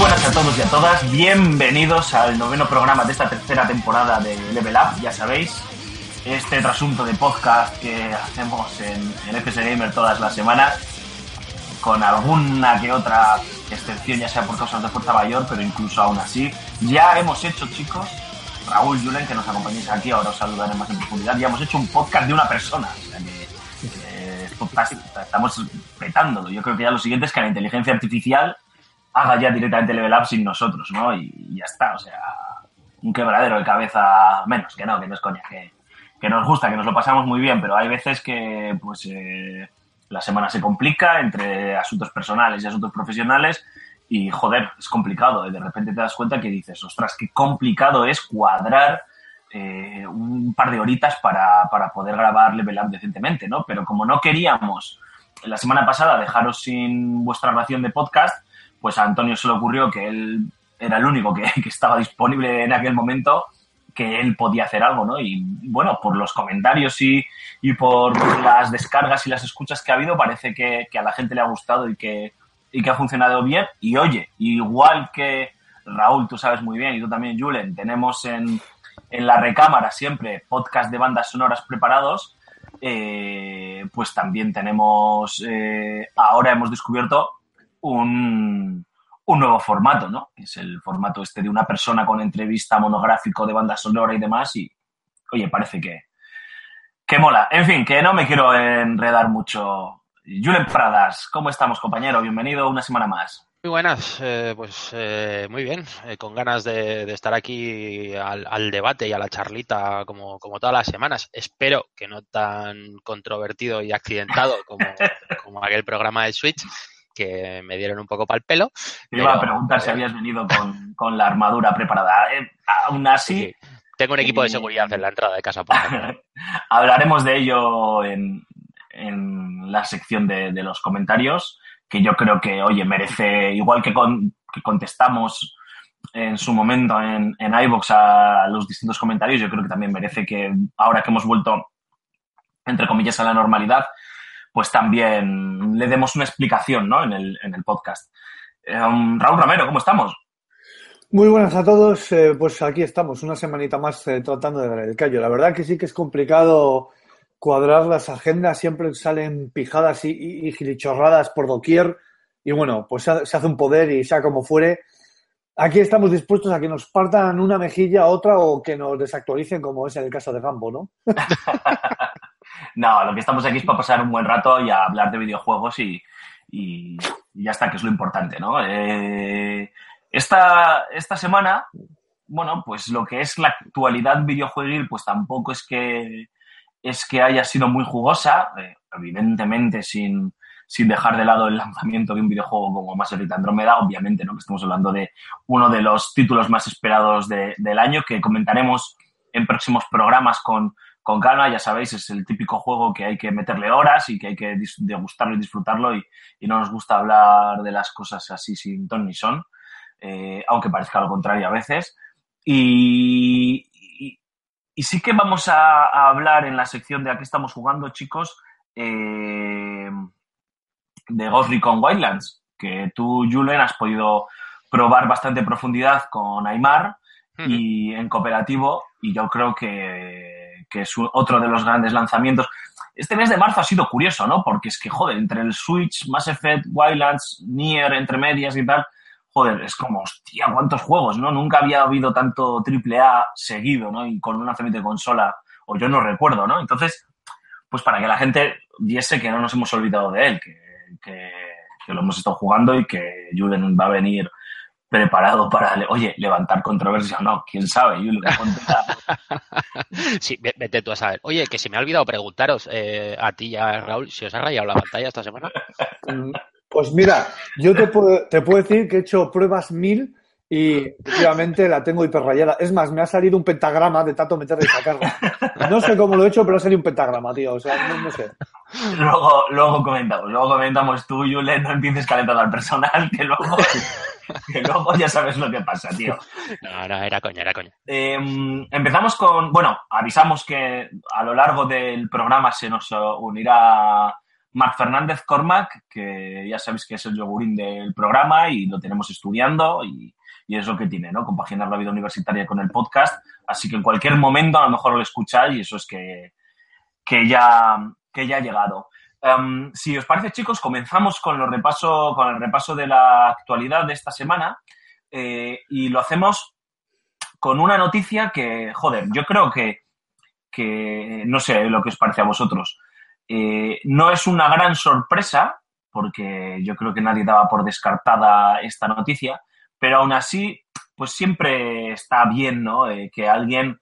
Buenas a todos y a todas, bienvenidos al noveno programa de esta tercera temporada de Level Up, ya sabéis, este trasunto de podcast que hacemos en, en FS Gamer todas las semanas, con alguna que otra excepción, ya sea por causas de fuerza mayor, pero incluso aún así, ya hemos hecho, chicos, Raúl Julen, que nos acompañáis aquí, ahora os saludaré más en profundidad, ya hemos hecho un podcast de una persona, está- estamos petándolo, yo creo que ya lo siguiente es que la inteligencia artificial haga ya directamente level up sin nosotros, ¿no? Y, ya está, o sea, un quebradero de cabeza menos, que no, que no es coña, que, nos gusta, que nos lo pasamos muy bien, pero hay veces que, pues, eh, la semana se complica entre asuntos personales y asuntos profesionales y, joder, es complicado. Y de repente te das cuenta que dices, ostras, qué complicado es cuadrar eh, un par de horitas para, para poder grabar Level Up decentemente, ¿no? Pero como no queríamos la semana pasada dejaros sin vuestra ración de podcast, pues a Antonio se le ocurrió que él era el único que, que estaba disponible en aquel momento, que él podía hacer algo, ¿no? Y bueno, por los comentarios y, y por las descargas y las escuchas que ha habido, parece que, que a la gente le ha gustado y que, y que ha funcionado bien. Y oye, igual que Raúl, tú sabes muy bien, y tú también, Julen, tenemos en, en la recámara siempre podcast de bandas sonoras preparados, eh, pues también tenemos, eh, ahora hemos descubierto un, un nuevo formato, ¿no? Es el formato este de una persona con entrevista monográfico de banda sonora y demás. Y, oye, parece que, que mola. En fin, que no me quiero enredar mucho. Julen Pradas, ¿cómo estamos, compañero? Bienvenido una semana más. Muy buenas, eh, pues eh, muy bien, eh, con ganas de, de estar aquí al, al debate y a la charlita como, como todas las semanas. Espero que no tan controvertido y accidentado como, como aquel programa de Switch que me dieron un poco pal pelo. Te iba a preguntar si eh, habías venido con, con la armadura preparada. Eh, aún así, Sí, tengo un equipo de Eh, seguridad en la entrada de casa. Hablaremos de ello en, en la sección de, de los comentarios, que yo creo que, oye, merece, igual que, con- que contestamos en su momento en, en iVoox a los distintos comentarios, yo creo que también merece que ahora que hemos vuelto, entre comillas, a la normalidad, pues también le demos una explicación ¿no? en, el, en el podcast. Eh, um, Raúl Romero, ¿cómo estamos? Muy buenas a todos, eh, pues aquí estamos, una semanita más eh, tratando de dar el callo. La verdad que sí que es complicado cuadrar las agendas, siempre salen pijadas y, y- y gilichorradas por doquier y bueno, pues se hace un poder y sea como fuere. Aquí estamos dispuestos a que nos partan una mejilla, otra o que nos desactualicen como es en el caso de Gambo, ¿no? No, lo que estamos aquí es para pasar un buen rato y a hablar de videojuegos y, ya está, que es lo importante, ¿no? Eh, esta, esta semana, bueno, pues lo que es la actualidad videojueguil, pues tampoco es que, es que haya sido muy jugosa, eh, evidentemente sin, sin dejar de lado el lanzamiento de un videojuego como Mass Effect Andromeda, obviamente, ¿no? Que estamos hablando de uno de los títulos más esperados de- del año, que comentaremos en próximos programas con, con calma, ya sabéis, es el típico juego que hay que meterle horas y que hay que degustarlo y disfrutarlo y, y no nos gusta hablar de las cosas así sin ton ni son, eh, aunque parezca lo contrario a veces. Y, y- y sí que vamos a, a hablar en la sección de a qué estamos jugando, chicos, eh, de Ghost Recon Wildlands, que tú, Julen, has podido probar bastante profundidad con Aymar y en cooperativo y yo creo que, que es otro de los grandes lanzamientos. Este mes de marzo ha sido curioso, ¿no? Porque es que, joder, entre el Switch, Mass Effect, Wildlands, Nier, entre medias y tal, joder, es como, hostia, cuántos juegos, ¿no? Nunca había habido tanto AAA seguido, ¿no? Y con un lanzamiento de consola, o yo no recuerdo, ¿no? Entonces, pues para que la gente viese que no nos hemos olvidado de él, que, lo hemos estado jugando y que Julen va a venir preparado para, oye, levantar controversia o no, quién sabe, ponte a- Sí, ve- vete tú a saber. Oye, que se me ha olvidado preguntaros eh, a ti y a Raúl si os ha rayado la pantalla esta semana. Mm, Pues mira, yo te puedo, te puedo decir que he hecho pruebas mil y efectivamente la tengo hiperrayada. Es más, me ha salido un pentagrama de tanto meterla y sacarla. No sé cómo lo he hecho, pero ha salido un pentagrama, tío. O sea, no, no sé. Luego, luego comentamos, luego comentamos tú, Yule, no empieces calentando al personal, que luego, que luego ya sabes lo que pasa, tío. No, no, era coña, era coña. Eh, empezamos con, bueno, avisamos que a lo largo del programa se nos unirá Marc Fernández Cormac, que ya sabéis que es el yogurín del programa y lo tenemos estudiando y, y es lo que tiene, ¿no? Compaginar la vida universitaria con el podcast. Así que en cualquier momento a lo mejor lo escucháis y eso es que, que, ya, que ya ha llegado. Em, si os parece, chicos, comenzamos con, los repaso, con el repaso de la actualidad de esta semana eh, y lo hacemos con una noticia que, joder, yo creo que, que no sé lo que os parece a vosotros. Eh, no es una gran sorpresa, porque yo creo que nadie daba por descartada esta noticia, pero aún así, pues siempre está bien, ¿no? Eh, que alguien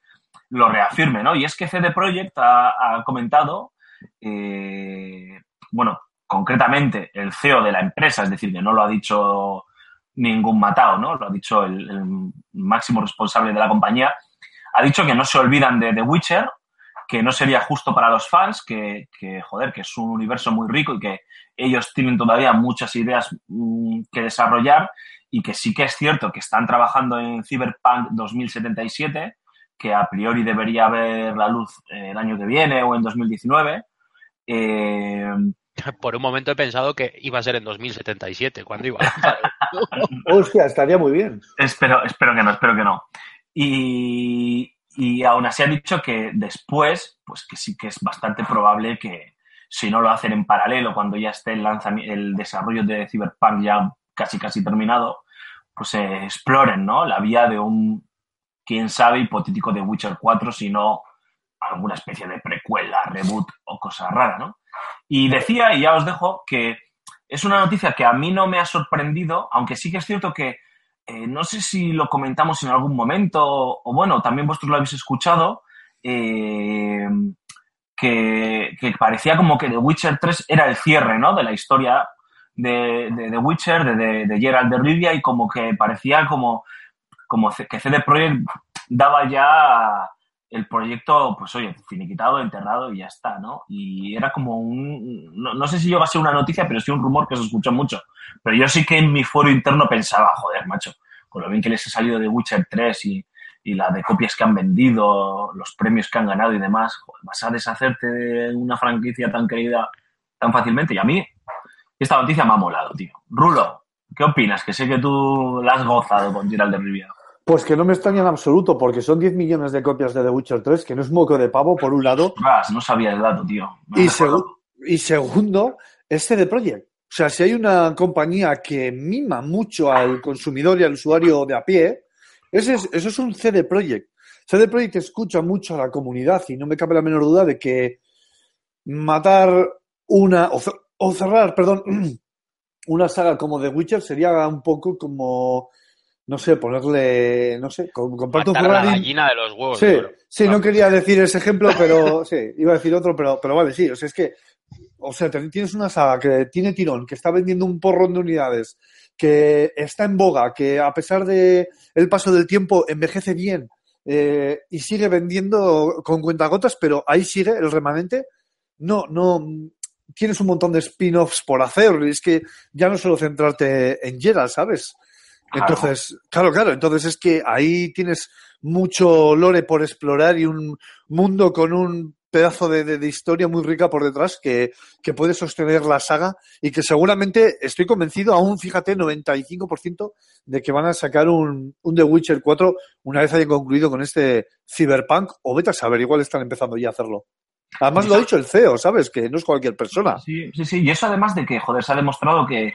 lo reafirme, ¿no? Y es que CD Projekt ha, ha comentado, eh, bueno, concretamente el CEO de la empresa, es decir, que no lo ha dicho ningún matado, ¿no? Lo ha dicho el, máximo responsable de la compañía, ha dicho que no se olvidan de The Witcher, que no sería justo para los fans, que, que, joder, que es un universo muy rico y que ellos tienen todavía muchas ideas mm, que desarrollar y que sí que es cierto que están trabajando en Cyberpunk 2077, que a priori debería ver la luz eh, el año que viene o en 2019. Eh, Por un momento he pensado que iba a ser en 2077, cuando iba. Hostia, estaría muy bien. espero, espero que no, espero que no. Y, y aún así ha dicho que después, pues que sí que es bastante probable que si no lo hacen en paralelo, cuando ya esté el, el desarrollo de Cyberpunk ya casi casi terminado, pues eh, exploren, ¿no? La vía de un, quién sabe, hipotético de Witcher 4, si no alguna especie de precuela, reboot o cosa rara, ¿no? Y decía, y ya os dejo, que es una noticia que a mí no me ha sorprendido, aunque sí que es cierto que eh, no sé si lo comentamos en algún momento, o bueno, también vosotros lo habéis escuchado, eh, que, parecía como que The Witcher 3 era el cierre, ¿no? De la historia de, de The Witcher, de, de, de Geralt de Rivia, y como que parecía como, como que CD Projekt daba ya el proyecto, pues oye, finiquitado, enterrado y ya está, ¿no? Y era como un, no, no sé si llegó a ser una noticia, pero sí un rumor que se escuchó mucho. Pero yo sí que en mi foro interno pensaba, joder, macho, con lo bien que les ha salido de Witcher 3 y, y la de copias que han vendido, los premios que han ganado y demás, joder, vas a deshacerte de una franquicia tan querida tan fácilmente. Y a mí, esta noticia me ha molado, tío. Rulo, ¿qué opinas? Que sé que tú la has gozado con Gerald de Rivia. Pues que no me extraña en absoluto, porque son 10 millones de copias de The Witcher 3, que no es moco de pavo, por un lado. Ostras, no sabía el dato, tío. Y, segundo, es CD Projekt. O sea, si hay una compañía que mima mucho al consumidor y al usuario de a pie, ese es- eso es un CD Projekt. CD Projekt escucha mucho a la comunidad y no me cabe la menor duda de que matar una o, cer- o cerrar, perdón, una saga como The Witcher sería un poco como, no sé, ponerle, no sé, com- comprarte un Matar a la gallina de los huevos. Sí, sí, no quería decir ese ejemplo, pero sí, iba a decir otro, pero, pero vale, sí, o sea, es que, o sea, tienes una saga que tiene tirón, que está vendiendo un porrón de unidades, que está en boga, que a pesar de el paso del tiempo envejece bien eh, y sigue vendiendo con cuentagotas, pero ahí sigue el remanente. No, no, tienes un montón de spin-offs por hacer, es que ya no solo centrarte en Geralt, ¿sabes? Entonces, claro, claro, entonces es que ahí tienes mucho lore por explorar y un mundo con un pedazo de, de- de historia muy rica por detrás que, que puede sostener la saga y que seguramente estoy convencido, aún fíjate, 95% de que van a sacar un, un The Witcher 4 una vez hayan concluido con este Cyberpunk o vete a saber, igual están empezando ya a hacerlo. Además lo ha dicho el CEO, ¿sabes? Que no es cualquier persona. Sí, sí, sí. Y eso además de que, joder, se ha demostrado que,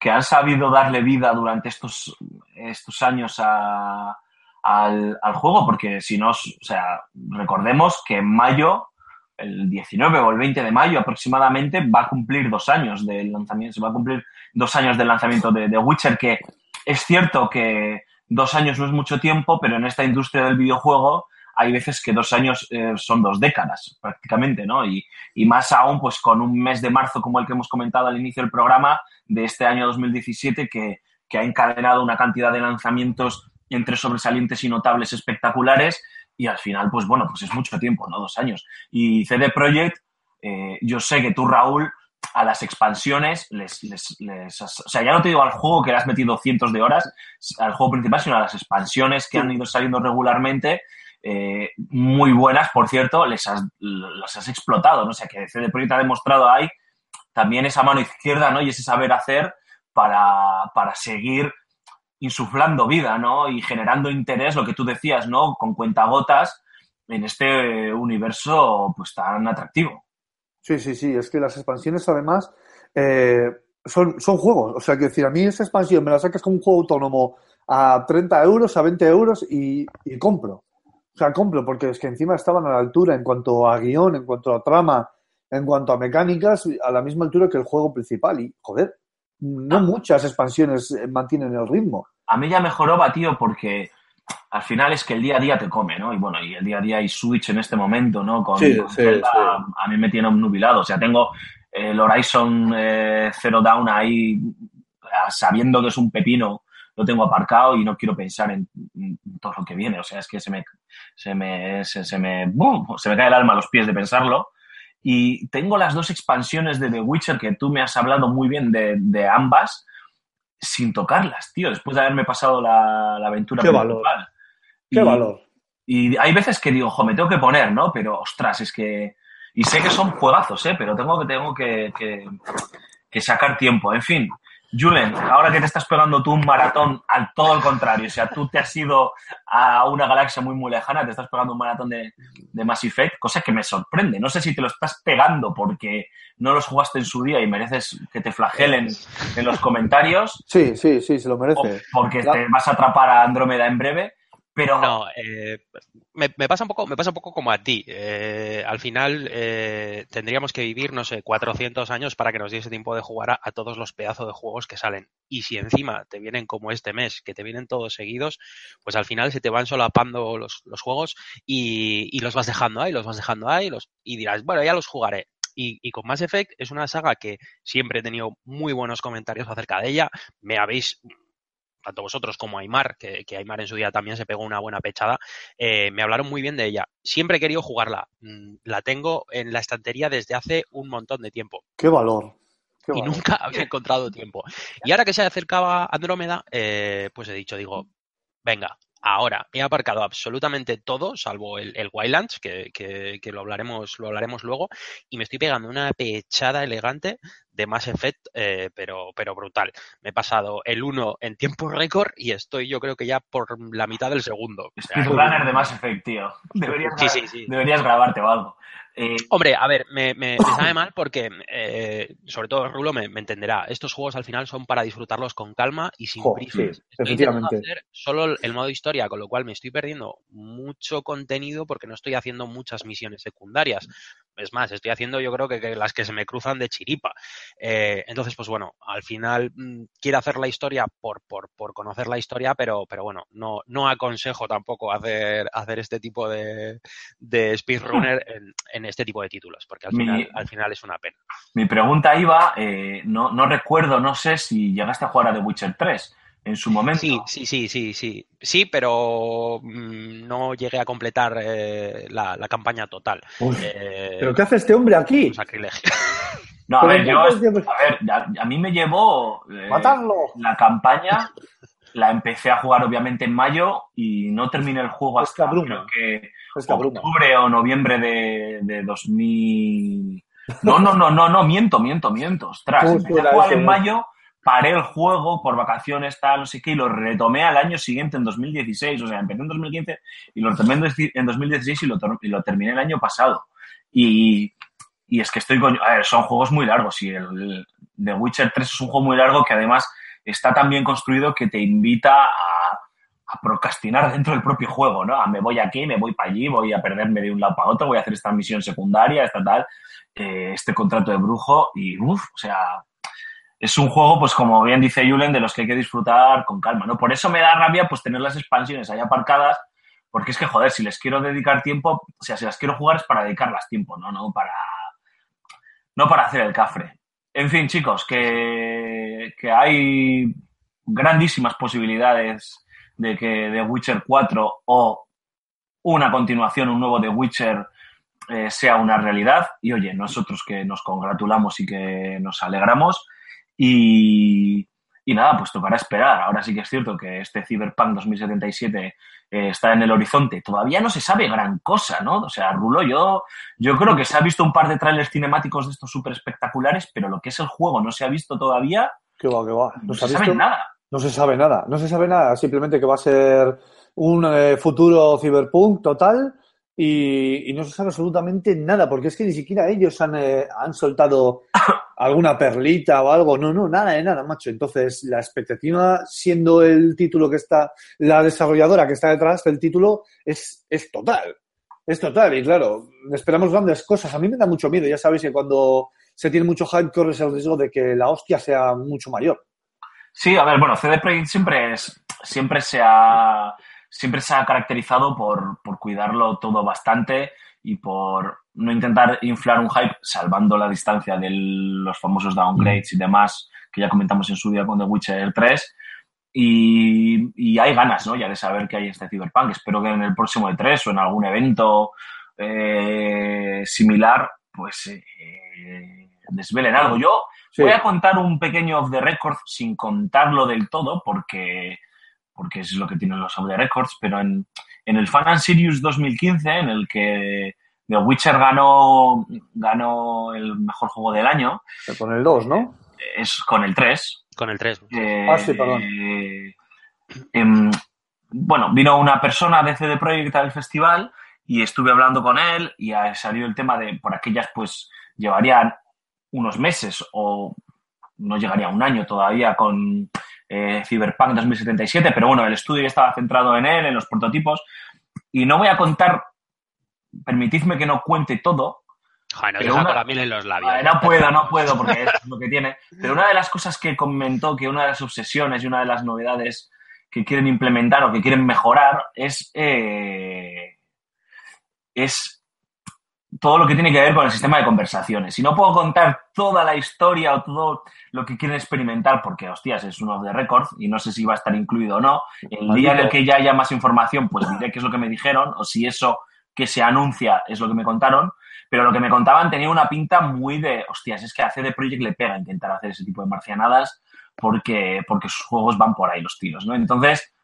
que han sabido darle vida durante estos, estos años a, al, juego, porque si no, o sea, recordemos que en mayo, el 19 o el 20 de mayo aproximadamente, va a cumplir dos años del lanzamiento, se va a cumplir dos años del lanzamiento de, de Witcher, que es cierto que dos años no es mucho tiempo, pero en esta industria del videojuego hay veces que dos años eh, son dos décadas prácticamente, ¿no? Y, y más aún, pues con un mes de marzo como el que hemos comentado al inicio del programa de este año 2017, que, que ha encadenado una cantidad de lanzamientos entre sobresalientes y notables espectaculares y al final, pues bueno, pues es mucho tiempo, ¿no? Dos años. Y CD Projekt, eh, yo sé que tú, Raúl, a las expansiones les, les, O sea, ya no te digo al juego que le has metido cientos de horas, al juego principal, sino a las expansiones que han ido saliendo regularmente, eh, muy buenas, por cierto, les has, las has explotado, ¿no? O sea, que CD Projekt ha demostrado ahí también esa mano izquierda, ¿no? Y ese saber hacer para, para seguir insuflando vida, ¿no? Y generando interés, lo que tú decías, ¿no? Con cuentagotas en este universo, pues tan atractivo. Sí, sí, sí, es que las expansiones además eh, son, son juegos. O sea, que decir, a mí esa expansión me la sacas como un juego autónomo a 30 euros, a 20 euros y, y compro. O sea, compro porque es que encima estaban a la altura en cuanto a guion, en cuanto a trama, en cuanto a mecánicas, a la misma altura que el juego principal. Y, joder, no muchas expansiones eh, mantienen el ritmo. A mí ya mejoró, tío, porque al final es que el día a día te come, ¿no? Y bueno, y el día a día hay Switch en este momento, ¿no? Con, Sí, con sí, Zelda, sí. a mí me tiene obnubilado. O sea, tengo el Horizon eh, Zero Dawn ahí eh, sabiendo que es un pepino, lo tengo aparcado y no quiero pensar en, en todo lo que viene. O sea, es que se me, se me, se, se me, ¡bum! se me cae el alma a los pies de pensarlo. Y tengo las dos expansiones de The Witcher que tú me has hablado muy bien de, de ambas sin tocarlas, tío, después de haberme pasado la, la aventura Qué valor. ¡Qué Y- valor! Y hay veces que digo, ojo, me tengo que poner, ¿no? Pero, ostras, es que... Y sé que son juegazos, ¿eh? Pero tengo que, tengo que, que, que sacar tiempo. En fin, Julen, ahora que te estás pegando tú un maratón al todo el contrario, o sea, tú te has ido a una galaxia muy, muy lejana, te estás pegando un maratón de, de Mass Effect, cosa que me sorprende. No sé si te lo estás pegando porque no los jugaste en su día y mereces que te flagelen en los comentarios, Sí, sí, sí, se lo o merece. porque La- te vas a atrapar a Andrómeda en breve, pero... No, eh, me, me pasa un poco, me pasa un poco como a ti. Eh, al final eh, tendríamos que vivir, no sé, 400 años para que nos diese tiempo de jugar a, todos los pedazos de juegos que salen. Y si encima te vienen como este mes, que te vienen todos seguidos, pues al final se te van solapando los, los juegos y, y los vas dejando ahí, los vas dejando ahí, los, y dirás, bueno, ya los jugaré. Y, y con Mass Effect es una saga que siempre he tenido muy buenos comentarios acerca de ella. Me habéis tanto vosotros como Aymar, que, que Aymar en su día también se pegó una buena pechada, eh, me hablaron muy bien de ella. Siempre he querido jugarla. Mm, La tengo en la estantería desde hace un montón de tiempo ¡Qué valor! ¡Qué y valor! nunca había encontrado tiempo. Y ahora que se acercaba Andrómeda, eh, pues he dicho, digo, venga, ahora he aparcado absolutamente todo, salvo el, el Wildlands, que, que- que lo hablaremos, lo hablaremos luego, y me estoy pegando una pechada elegante de Mass Effect, eh, pero, pero brutal. Me he pasado el 1 en tiempo récord y estoy yo creo que ya por la mitad del segundo. O sea, Speedrunner de Mass Effect, tío. Deberías, Sí, gra- sí, sí. deberías grabarte o algo. Eh, Hombre, a ver, me, me- me sabe mal porque, eh, sobre todo Rulo me, me entenderá, estos juegos al final son para disfrutarlos con calma y sin Jo, prisas. sí, estoy intentando efectivamente. hacer solo el, el modo historia, con lo cual me estoy perdiendo mucho contenido porque no estoy haciendo muchas misiones secundarias. Es más, estoy haciendo yo creo que, que las que se me cruzan de chiripa. Eh, entonces, pues bueno, al final mm, quiero hacer la historia por, por, por conocer la historia, pero, pero bueno, no, no aconsejo tampoco hacer, hacer este tipo de, de speedrunner en, en este tipo de títulos, porque al Mi- final, al final es una pena. mi pregunta iba, eh, no, no recuerdo, no sé si llegaste a jugar a The Witcher 3 en su momento. Sí, sí, sí, sí, sí. Sí, pero mm, no llegué a completar eh, la, la campaña total. Eh, ¿Pero qué hace este hombre aquí? un sacrilegio. No, a ver, yo, a ver, a, a mí me llevó eh, ¡Matarlo! la campaña, la empecé a jugar obviamente en mayo y no terminé el juego hasta creo que octubre o noviembre de, de 2000. No, no, no, no, no, miento, miento, miento. Ostras, ¿Cómo empecé a jugar en mayo, paré el juego por vacaciones, tal, no sé qué, y lo retomé al año siguiente, en 2016. O sea, empecé en 2015 y lo retomé en dos- en 2016 y lo, y lo terminé el año pasado. Y, y es que estoy con... A ver, son juegos muy largos y el, The Witcher 3 es un juego muy largo que además está tan bien construido que te invita a, a procrastinar dentro del propio juego, ¿no? A me voy aquí, me voy para allí, voy a perderme de un lado para otro, voy a hacer esta misión secundaria, esta tal, eh, este contrato de brujo y, uff, o sea, es un juego, pues como bien dice Julen, de los que hay que disfrutar con calma, ¿no? Por eso me da rabia, pues, tener las expansiones ahí aparcadas, porque es que, joder, si les quiero dedicar tiempo, o sea, si las quiero jugar es para dedicarlas tiempo, ¿no? No para, no para hacer el cafre. En fin, chicos, que, que hay grandísimas posibilidades de que The Witcher 4 o una continuación, un nuevo The Witcher eh, sea una realidad. Y oye, nosotros que nos congratulamos y que nos alegramos. Y, y nada, pues tocará esperar. Ahora sí que es cierto que este Cyberpunk 2077 eh, está en el horizonte. Todavía no se sabe gran cosa, ¿no? O sea, Rulo, yo, yo creo que se ha visto un par de trailers cinemáticos de estos súper espectaculares, pero lo que es el juego no se ha visto todavía. Que va, que va. No se sabe nada. No se sabe nada, no se sabe nada, simplemente que va a ser un eh, futuro cyberpunk total y, y no se sabe absolutamente nada, porque es que ni siquiera ellos han, eh, han soltado alguna perlita o algo, no, no, nada de nada, macho. Entonces, la expectativa, siendo el título que está, la desarrolladora que está detrás del título, es, es total, es total, y claro, esperamos grandes cosas. A mí me da mucho miedo, ya sabéis que cuando se tiene mucho hype corres el riesgo de que la hostia sea mucho mayor. Sí, a ver, bueno, CD Projekt siempre es, siempre se ha, siempre se ha caracterizado por, por cuidarlo todo bastante y por no intentar inflar un hype salvando la distancia de los famosos downgrades y demás que ya comentamos en su día con The Witcher 3. Y, y hay ganas, ¿no? Ya de saber que hay este Cyberpunk. Espero que en el próximo E3 o en algún evento eh, similar, pues eh, desvelen algo. Yo Sí. voy a contar un pequeño off the record sin contarlo del todo, porque, porque es lo que tienen los the records, pero en, en el Fan and Sirius 2015, en el que The Witcher ganó, ganó el mejor juego del año, Con el 2, ¿no? es con el 3. Con el 3. Eh, Ah, sí, perdón. eh, em, bueno, vino una persona de CD Projekt al festival y estuve hablando con él y salió el tema de por aquellas pues llevarían unos meses o no llegaría a un año todavía con eh, Cyberpunk 2077, pero bueno, el estudio ya estaba centrado en él, en los prototipos y no voy a contar, permitidme que no cuente todo, Joder, nos Pero deja una- con la miel en los labios. Vale, no puedo, no puedo, porque es lo que tiene. Pero una de las cosas que comentó, que una de las obsesiones y una de las novedades que quieren implementar o que quieren mejorar es, eh, es todo lo que tiene que ver con el sistema de conversaciones. Si no puedo contar toda la historia o todo lo que quieren experimentar, porque, hostias, es uno de récord y no sé si va a estar incluido o no, el día en el que ya haya más información, pues diré qué es lo que me dijeron o si eso que se anuncia es lo que me contaron. Pero lo que me contaban tenía una pinta muy de, hostias, es que a CD Projekt le pega intentar hacer ese tipo de marcianadas porque, porque sus juegos van por ahí los tiros, ¿no? Entonces,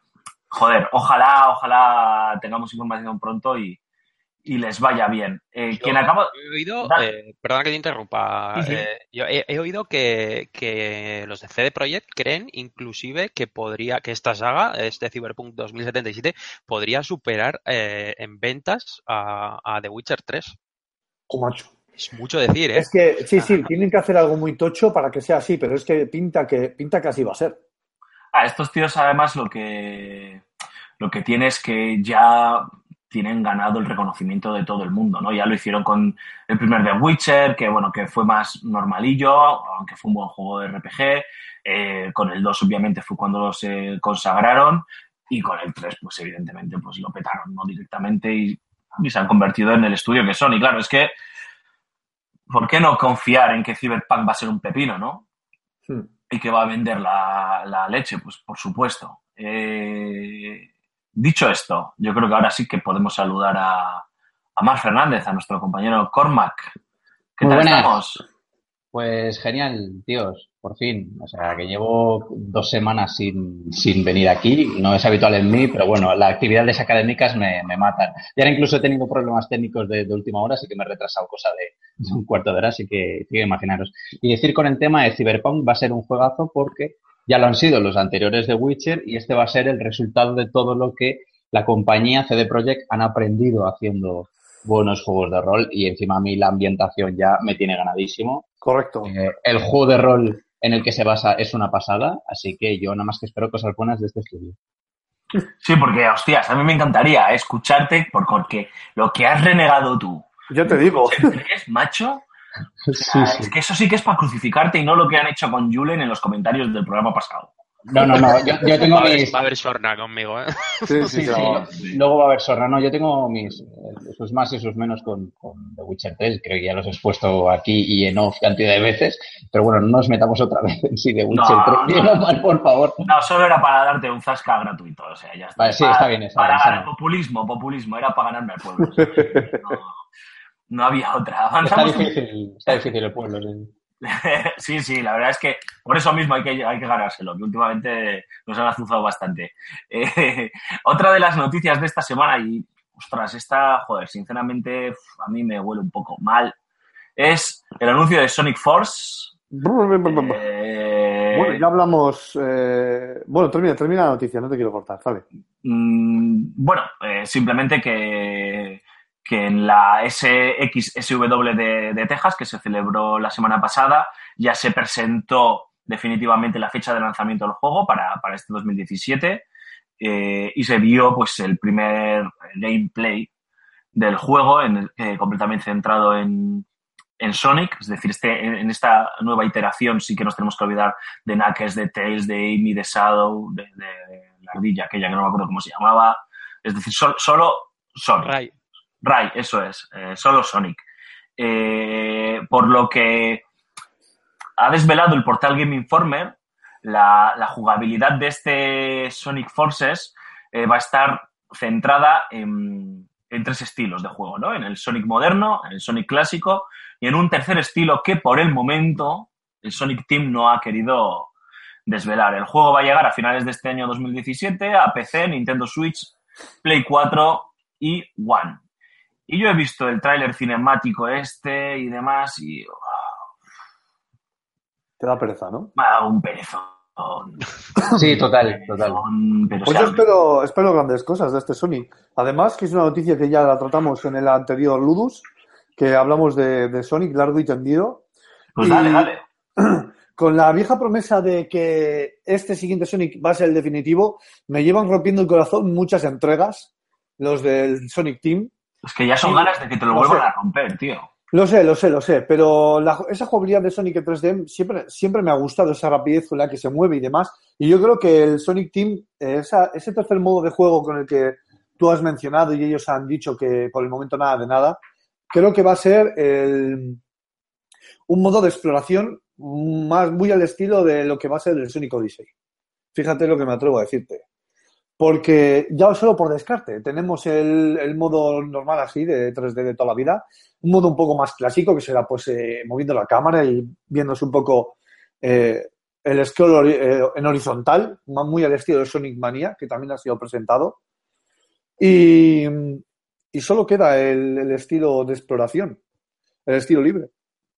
joder, ojalá, ojalá tengamos información pronto y, y les vaya bien. Eh, Yo quien acaba... He oído, eh, perdona que te interrumpa, Sí, sí. eh, yo he, he oído que, que los de CD Projekt creen inclusive que podría, que esta saga, este Cyberpunk 2077, podría superar eh, en ventas a, a The Witcher 3. Oh, macho. Es mucho decir, ¿eh? Es que, sí, sí, tienen que hacer algo muy tocho para que sea así, pero es que pinta que, pinta que así va a ser. Ah, estos tíos además lo que, lo que tiene es que ya tienen ganado el reconocimiento de todo el mundo, ¿no? Ya lo hicieron con el primer The Witcher, que bueno, que fue más normalillo, aunque fue un buen juego de RPG. Eh, con el 2 obviamente fue cuando se consagraron y con el 3 pues evidentemente pues lo petaron, ¿no? Directamente y, y se han convertido en el estudio que son. Y claro, es que ¿por qué no confiar en que Cyberpunk va a ser un pepino, ¿no? Hmm. y que va a vender la, la leche, pues por supuesto. Eh, dicho esto, yo creo que ahora sí que podemos saludar a, a Mar Fernández, a nuestro compañero Cormac. ¿Qué Muy tal buenas. estamos? Pues genial, tíos, por fin. O sea, que llevo dos semanas sin, sin venir aquí. No es habitual en mí, pero bueno, las actividades académicas me, me matan. Y ahora incluso he tenido problemas técnicos de, de última hora, así que me he retrasado cosa de, de un cuarto de hora, así que, sí que imaginaros. Y decir con el tema de Cyberpunk va a ser un juegazo porque ya lo han sido los anteriores de Witcher y este va a ser el resultado de todo lo que la compañía CD Projekt han aprendido haciendo buenos juegos de rol y encima a mí la ambientación ya me tiene ganadísimo. Correcto. Eh, el juego de rol en el que se basa es una pasada, así que yo nada más que espero cosas buenas de este estudio. Sí, porque, hostias, a mí me encantaría escucharte por- porque lo que has renegado tú, Yo te digo. ¿es macho? Sí, Ah, Es que eso sí que es para crucificarte y no lo que han hecho con Julen en los comentarios del programa pasado. No, no, no. Yo, yo tengo Va a haber, mis. va a haber sorna conmigo, ¿eh? Sí, Sí, sí. Luego va a haber Sorna. No, yo tengo mis sus más y sus menos con, con The Witcher 3. Creo que ya los he expuesto aquí y en off cantidad de veces. Pero bueno, no nos metamos otra vez en sí The Witcher No, 3. no. Mal, por favor. No, solo era para darte un zasca gratuito, o sea, ya está. Vale, sí, Para- está bien, está para bien, está ganar- bien. populismo, populismo, era para ganarme al pueblo. o sea, no, no había otra. Está difícil, está difícil el pueblo. sí. sí, sí, la verdad es que por eso mismo hay que, hay que ganárselo, que últimamente nos han azuzado bastante. Eh, otra de las noticias de esta semana, y ostras, esta, joder, sinceramente a mí me huele un poco mal, es el anuncio de Sonic Force. Eh, Bueno, ya hablamos. eh, Bueno, termina, termina la noticia, no te quiero cortar, vale. Mm, bueno, eh, simplemente que, que en la SXSW de, de Texas, que se celebró la semana pasada, ya se presentó definitivamente la fecha de lanzamiento del juego para, para este 2017 eh, y se vio pues el primer gameplay del juego en eh, completamente centrado en, en Sonic, es decir, este, en, esta nueva iteración sí que nos tenemos que olvidar de Knuckles, de Tails, de Amy, de Shadow, de, de la ardilla aquella que no me acuerdo cómo se llamaba, es decir, sol- solo Sonic. Ray, eso es, eh, solo Sonic. Eh, por lo que ha desvelado el portal Game Informer, la, jugabilidad de este Sonic Forces eh, va a estar centrada en, en tres estilos de juego, ¿no? En el Sonic moderno, en el Sonic clásico y en un tercer estilo que por el momento el Sonic Team no ha querido desvelar. El juego va a llegar a finales de este año 2017 a PC, Nintendo Switch, Play 4 y One. Y yo he visto el tráiler cinemático este y demás y oh, Te da pereza, ¿no? me ha dado un perezón. Sí, total, total. Pero, Pues sea, yo espero, espero grandes cosas de este Sonic. Además, que es una noticia que ya la tratamos en el anterior Ludus, que hablamos de, de Sonic largo y tendido. pues y- dale, dale. Con la vieja promesa de que este siguiente Sonic va a ser el definitivo, me llevan rompiendo el corazón muchas entregas, los del Sonic Team. Es que ya son Sí, ganas de que te lo lo vuelvan sé. a romper, tío. Lo sé, lo sé, lo sé, pero la- esa jugabilidad de Sonic en 3D siempre, siempre me ha gustado, esa rapidez con la que se mueve y demás. Y yo creo que el Sonic Team, eh, esa- ese tercer modo de juego con el que tú has mencionado y ellos han dicho que por el momento nada de nada, creo que va a ser el- un modo de exploración más muy al estilo de lo que va a ser el Sonic Odyssey. Fíjate lo que me atrevo a decirte. Porque ya solo por descarte, tenemos el, el modo normal así de 3D de toda la vida, un modo un poco más clásico que será pues eh, moviendo la cámara y viéndose un poco eh, el scroll eh, en horizontal, muy al estilo de Sonic Mania, que también ha sido presentado. Y, y solo queda el, el estilo de exploración, el estilo libre.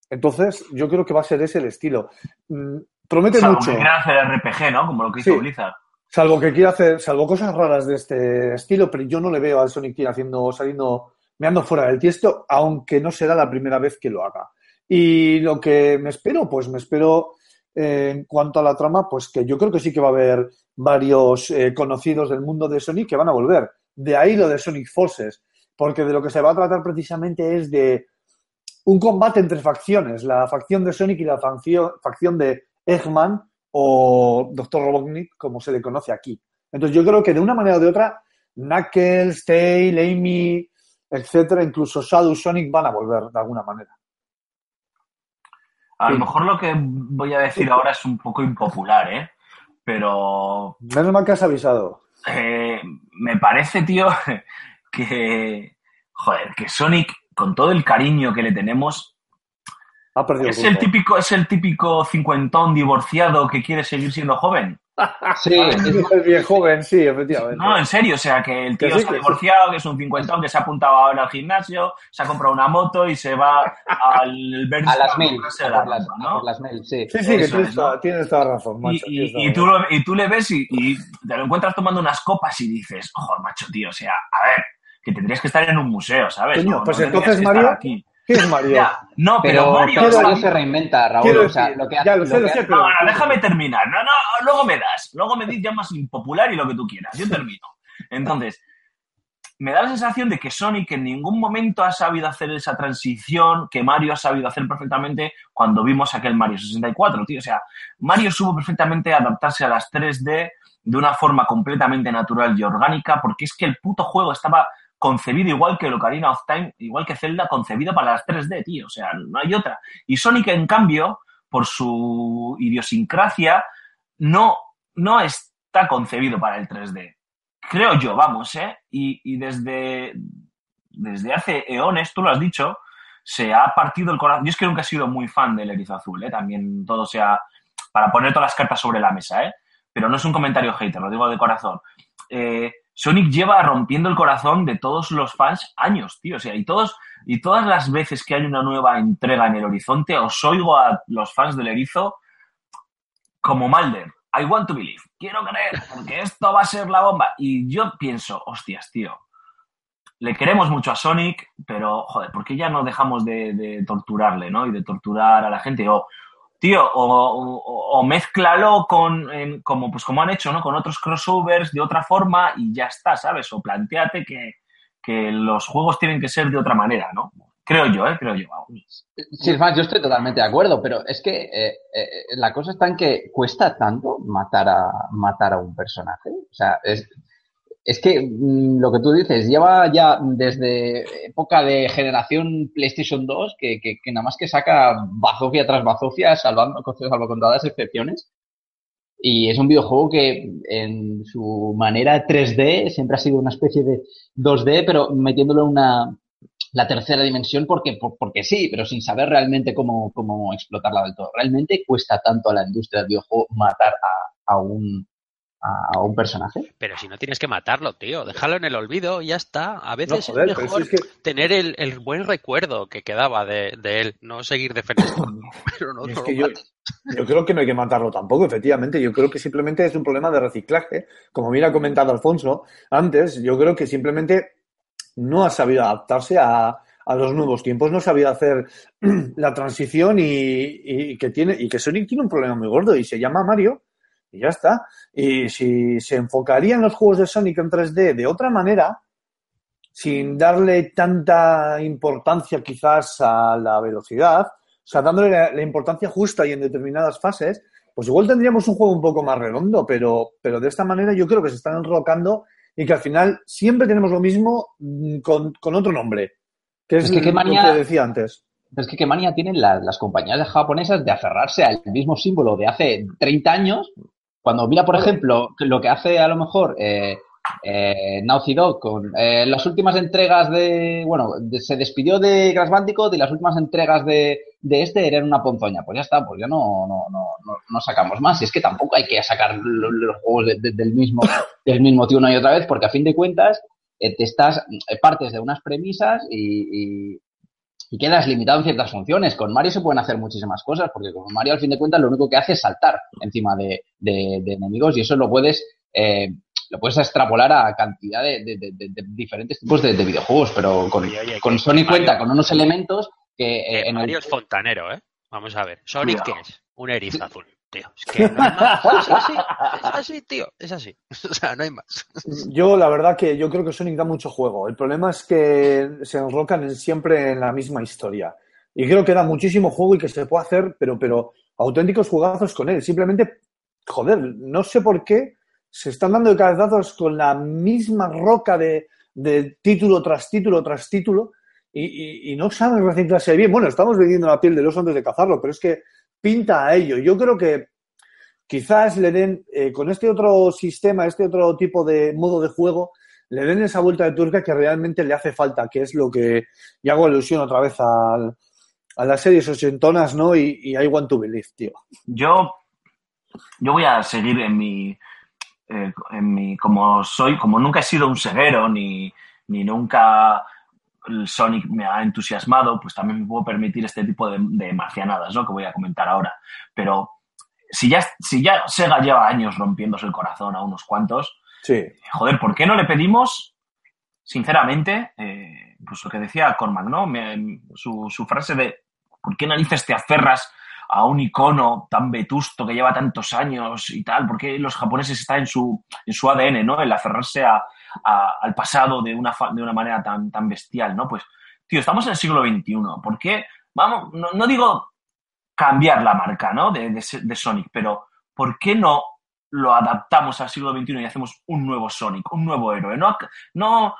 Entonces, yo creo que va a ser ese el estilo. Mm, Promete Salvo mucho. que hacer RPG, ¿no? Como lo que hizo Sí. Blizzard. Salvo que quiera hacer, salvo cosas raras de este estilo, pero yo no le veo al Sonic Team haciendo, saliendo, meando fuera del tiesto, aunque no será la primera vez que lo haga. Y lo que me espero, pues me espero eh, en cuanto a la trama, pues que yo creo que sí que va a haber varios eh, conocidos del mundo de Sonic que van a volver. De ahí lo de Sonic Forces, porque de lo que se va a tratar precisamente es de un combate entre facciones, la facción de Sonic y la facción, facción de Eggman o Dr. Robotnik, como se le conoce aquí. Entonces yo creo que de una manera o de otra, Knuckles, Tail, Amy, etcétera, incluso Shadow Sonic van a volver de alguna manera. A lo mejor lo que voy a decir ahora es un poco impopular, ¿eh? Pero Menos mal que has avisado. eh, me parece, tío, que, joder, que Sonic, con todo el cariño que le tenemos, Ha perdido es el típico, es el típico cincuentón divorciado que quiere seguir siendo joven. Sí, es- bien joven, sí, efectivamente. No, en serio, o sea, que el Que tío sí, se ha que sí. divorciado, que es un cincuentón, que se ha apuntado ahora al gimnasio, se ha comprado una moto y se va al Berns a las mil, a la por las, ropa, a ¿no? por las mil, sí. Sí, sí, que tienes, es, ¿no? toda, tienes toda razón, Y, macho. y- toda y tú lo, y tú le ves y, y te lo encuentras tomando unas copas y dices, ojo, macho, tío, o sea, a ver, que tendrías que estar en un museo, ¿sabes? Coño, No- pues no entonces, Mario, aquí. ¿Qué es Mario? Ya, no, pero, Pero, Mario, pero o sea, Mario se reinventa, Raúl. o sea, lo que ya hace- lo sé, lo sé, pero- no, déjame terminar. No, no, luego me das. Luego me llamas impopular y lo que tú quieras. Yo termino. Entonces, me da la sensación de que Sonic en ningún momento ha sabido hacer esa transición que Mario ha sabido hacer perfectamente cuando vimos aquel Mario 64, tío. O sea, Mario supo perfectamente adaptarse a las 3D de una forma completamente natural y orgánica, porque es que el puto juego estaba concebido igual que el Ocarina of Time, igual que Zelda, concebido para las 3D, tío. O sea, no hay otra. Y Sonic, en cambio, por su idiosincrasia, no, no está concebido para el 3D. Creo yo, vamos, ¿eh? Y, y desde, desde hace eones, tú lo has dicho, se ha partido el corazón. Yo es que nunca he sido muy fan del erizo azul, ¿eh? También todo sea para poner todas las cartas sobre la mesa, ¿eh? Pero no es un comentario hater, lo digo de corazón. Eh, Sonic lleva rompiendo el corazón de todos los fans años, tío. O sea, y todos, y todas las veces que hay una nueva entrega en el horizonte, os oigo a los fans del erizo como Malder. I want to believe. Quiero creer, porque esto va a ser la bomba. Y yo pienso, hostias, tío. Le queremos mucho a Sonic, pero, joder, ¿por qué ya no dejamos de, de torturarle, ¿no? Y de torturar a la gente. O, tío, o, o, o con, como, pues como han hecho, ¿no? Con otros crossovers de otra forma y ya está, ¿sabes? O planteate que, que los juegos tienen que ser de otra manera, ¿no? Creo yo, ¿eh? Creo yo. Sí, Fran, yo estoy totalmente de acuerdo, pero es que eh, eh, la cosa está en que cuesta tanto matar a matar a un personaje. O sea, es, es que mm, lo que tú dices, lleva ya desde época de generación PlayStation 2 que, nada más que saca bazofia tras bazofia, salvando, salvo con todas las excepciones. Y es un videojuego que en su manera 3D siempre ha sido una especie de 2D, pero metiéndolo en una, la tercera dimensión porque, por- porque sí, pero sin saber realmente cómo, cómo explotarla del todo. Realmente cuesta tanto a la industria del videojuego matar a un, a un personaje. Pero si no tienes que matarlo, tío, déjalo en el olvido y ya está. A No, veces joder, es mejor si es que, tener el, el buen recuerdo que quedaba de, de él, no seguir defendiendo. Pero no, es no que lo yo, yo creo que no hay que matarlo tampoco, efectivamente. Yo creo que simplemente es un problema de reciclaje. Como bien ha comentado Alfonso antes, yo creo que simplemente no ha sabido adaptarse a, a los nuevos tiempos, no ha sabido hacer la transición y, y que tiene y que Sonic tiene un problema muy gordo y se llama Mario y ya está. Y si se enfocaría en los juegos de Sonic en 3D de otra manera, sin darle tanta importancia quizás a la velocidad, o sea, dándole la, la importancia justa y en determinadas fases, pues igual tendríamos un juego un poco más redondo, pero, pero de esta manera yo creo que se están enrocando y que al final siempre tenemos lo mismo mm, con, con otro nombre, que es, Es que qué lo manía- que decía antes. Es que qué manía tienen las, las compañías japonesas de aferrarse al mismo símbolo de hace 30 años, cuando mira, por ejemplo, lo que hace a lo mejor eh, eh, Naughty Dog con eh, las últimas entregas de, bueno, de- se despidió de Crash Bandicoot y las últimas entregas de, de este eran una ponzoña. Pues ya está, pues ya no, no, no, no, sacamos más. Y es que tampoco hay que sacar lo- los juegos de- de- del mismo, del mismo tío una y otra vez, porque a fin de cuentas eh, te estás, eh, partes de unas premisas y, y, y quedas limitado en ciertas funciones. Con Mario se pueden hacer muchísimas cosas, porque con Mario al fin de cuentas lo único que hace es saltar encima de, de- de enemigos y eso lo puedes, eh, lo puedes extrapolar a cantidad de, de- de- de- de diferentes tipos de, de videojuegos, pero con, Oye, oye, con que Sony Mario- cuenta con unos elementos que eh, Que en el- Mario es fontanero, ¿eh? Vamos a ver. ¿Sonic qué es? Un erizo azul, tío. Es que no hay más. Es así, es así, tío. Es así. O sea, no hay más. Yo, la verdad que yo creo que Sonic da mucho juego. El problema es que se enrocan en- siempre en la misma historia. Y creo que da muchísimo juego y que se puede hacer, pero, pero auténticos jugazos con él. Simplemente, joder, no sé por qué se están dando de cabezazos con la misma roca de, título tras título tras título y, y- y no saben reciclarse bien. Bueno, estamos vendiendo la piel del oso antes de cazarlo, pero es que pinta a ello. Yo creo que quizás le den, eh, con este otro sistema, este otro tipo de modo de juego, le den esa vuelta de turca que realmente le hace falta, que es lo que, y hago alusión otra vez al- a las series ochentonas, ¿no? Y, y I Want to Believe, tío. Yo, yo voy a seguir en mi, eh, en mi, como soy, como nunca he sido un ceguero, ni, ni nunca el Sonic me ha entusiasmado, pues también me puedo permitir este tipo de, de marcianadas, ¿no? Que voy a comentar ahora. Pero si ya, si ya Sega lleva años rompiéndose el corazón a unos cuantos, Sí. joder, ¿por qué no le pedimos, sinceramente, eh, pues lo que decía Cormac, ¿no? Me- su, su frase de ¿por qué narices te aferras a un icono tan vetusto que lleva tantos años y tal? ¿Por qué los japoneses está en su, en su ADN, ¿no? El aferrarse a, al pasado de una, de una manera tan, tan bestial, ¿no? Pues, tío, estamos en el siglo XXI. ¿Por qué? Vamos, no, no digo cambiar la marca, ¿no? De, de, de Sonic, pero ¿por qué no lo adaptamos al siglo XXI y hacemos un nuevo Sonic, un nuevo héroe? No, no,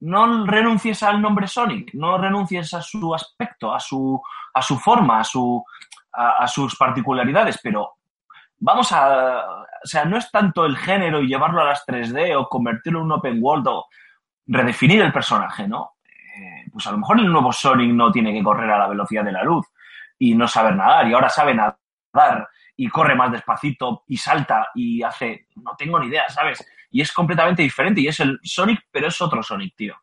no renuncies al nombre Sonic, no renuncies a su aspecto, a su, a su forma, a, su, a, sus particularidades, pero vamos a... O sea, no es tanto el género y llevarlo a las 3D o convertirlo en un open world o redefinir el personaje, ¿no? Eh, pues a lo mejor el nuevo Sonic no tiene que correr a la velocidad de la luz y no saber nadar y ahora sabe nadar y corre más despacito y salta y hace... No tengo ni idea, ¿sabes? Y es completamente diferente y es el Sonic, pero es otro Sonic, tío.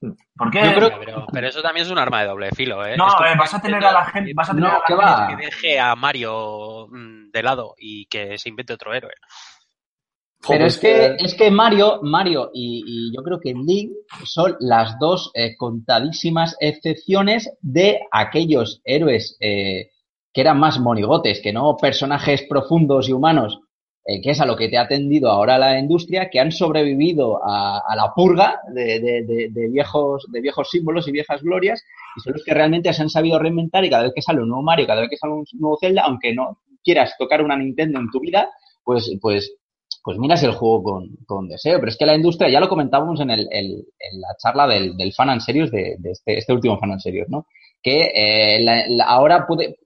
¿Por qué? Yo creo- Pero, pero eso también es un arma de doble filo, ¿eh? No, eh, que vas a tener a la gente... Vas a tener No, a la ¿qué gente- va? que deje a Mario mm, de lado y que se invente otro héroe. Pero es que, es que Mario, Mario y, y yo creo que Link son las dos eh, contadísimas excepciones de aquellos héroes eh, que eran más monigotes, que no personajes profundos y humanos, eh, que es a lo que te ha atendido ahora la industria, que han sobrevivido a, la purga de, viejos, símbolos y viejas glorias, y son los que realmente se han sabido reinventar y cada vez que sale un nuevo Mario, cada vez que sale un nuevo Zelda, aunque no quieras tocar una Nintendo en tu vida, pues, pues pues miras el juego con, deseo. Pero es que la industria, ya lo comentábamos en, la charla del, Fan and Serious, de, este, este último Fan and Serious, ¿no? Que eh, ahora puede,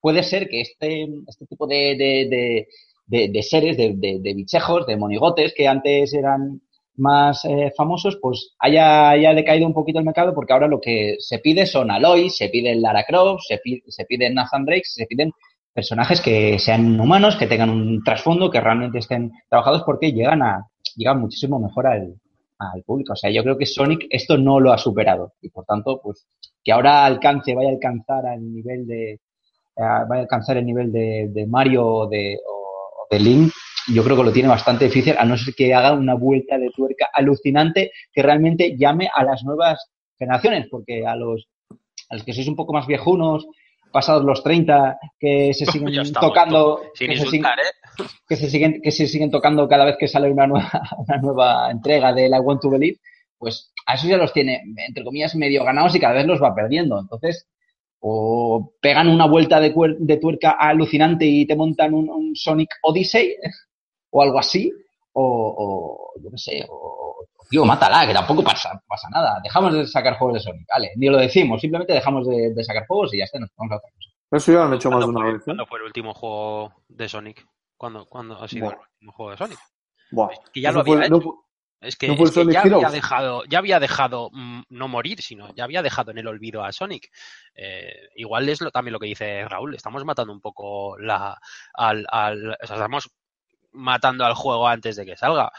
puede ser que este, este tipo de, de, seres, de, bichejos, de monigotes, que antes eran más eh, famosos, pues haya, haya decaído un poquito el mercado porque ahora lo que se pide son Aloy, se piden Lara Croft, se, pi- se piden Nathan Drake, se piden personajes que sean humanos, que tengan un trasfondo, que realmente estén trabajados porque llegan a llegan muchísimo mejor al, al público. O sea, yo creo que Sonic esto no lo ha superado y por tanto, pues que ahora alcance, vaya a alcanzar al nivel de eh, vaya a alcanzar el nivel de, de Mario o de, yo creo que lo tiene bastante difícil, a no ser que haga una vuelta de tuerca alucinante que realmente llame a las nuevas generaciones, porque a los, a los que sois un poco más viejunos, pasados los 30, que se siguen tocando, Sin que se siguen, insultar, ¿eh? que se siguen, que se siguen tocando cada vez que sale una nueva, una nueva entrega de la Want to Believe, pues a esos ya los tiene, entre comillas, medio ganados y cada vez los va perdiendo. Entonces, o pegan una vuelta de, cuer- de tuerca alucinante y te montan un, un Sonic Odyssey o algo así, o, o yo qué sé, o, tío, mátala, que tampoco pasa, pasa nada. Dejamos de sacar juegos de Sonic, vale, ni lo decimos, simplemente dejamos de, de sacar juegos y ya está, nos vamos a otra cosa. Eso ya lo han hecho más de ¿Cuándo una fue, vez. ¿eh? cuándo fue el último juego de Sonic? ¿Cuándo, cuándo ha sido Buah. el último juego de Sonic? Buah. Que ya Eso lo había fue- hecho. no fue- Es que, ¿No fue es que Sonic ya había dejado, ya había dejado mm, no morir, sino ya había dejado en el olvido a Sonic. Eh, igual es lo, también lo que dice Raúl, estamos matando un poco la, al, al- o sea, estamos matando al juego antes de que salga.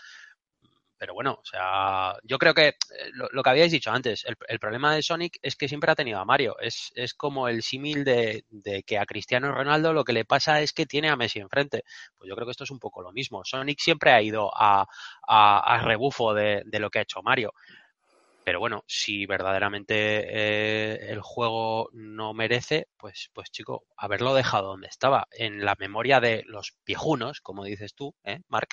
Pero bueno, o sea, yo creo que eh, lo, que habíais dicho antes, el, el problema de Sonic es que siempre ha tenido a Mario. Es, es como el símil de, de que a Cristiano Ronaldo lo que le pasa es que tiene a Messi enfrente. Pues yo creo que esto es un poco lo mismo. Sonic siempre ha ido a, a, a rebufo de, de lo que ha hecho Mario. Pero bueno, si verdaderamente eh, el juego no merece, pues, pues chico, haberlo dejado donde estaba, en la memoria de los viejunos, como dices tú, ¿eh, Mark?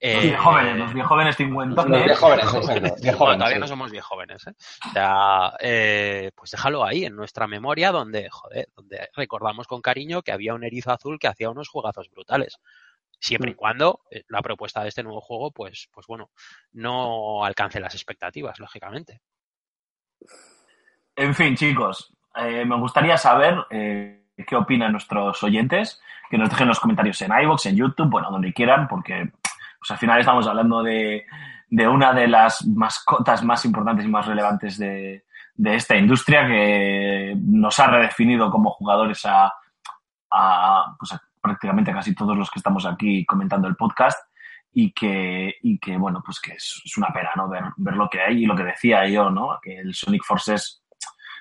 Los viejóvenes, los viejóvenes cincuentones. Los viejóvenes, exacto, Bueno, viejóvenes, todavía sí. no somos viejóvenes, ¿eh? O sea, eh, pues déjalo ahí, en nuestra memoria, donde, joder, donde recordamos con cariño que había un erizo azul que hacía unos juegazos brutales. Siempre y cuando eh, la propuesta de este nuevo juego, pues, pues bueno, no alcance las expectativas, lógicamente. En fin, chicos, eh, me gustaría saber eh, qué opinan nuestros oyentes, que nos dejen los comentarios en iVoox, en YouTube, bueno, donde quieran, porque pues, al final estamos hablando de, de una de las mascotas más importantes y más relevantes de, de esta industria que nos ha redefinido como jugadores a, a, pues, a prácticamente casi todos los que estamos aquí comentando el podcast y que, y que bueno, pues que es, una pena, ¿no? Ver, ver lo que hay y lo que decía yo, ¿no? Que el Sonic Forces,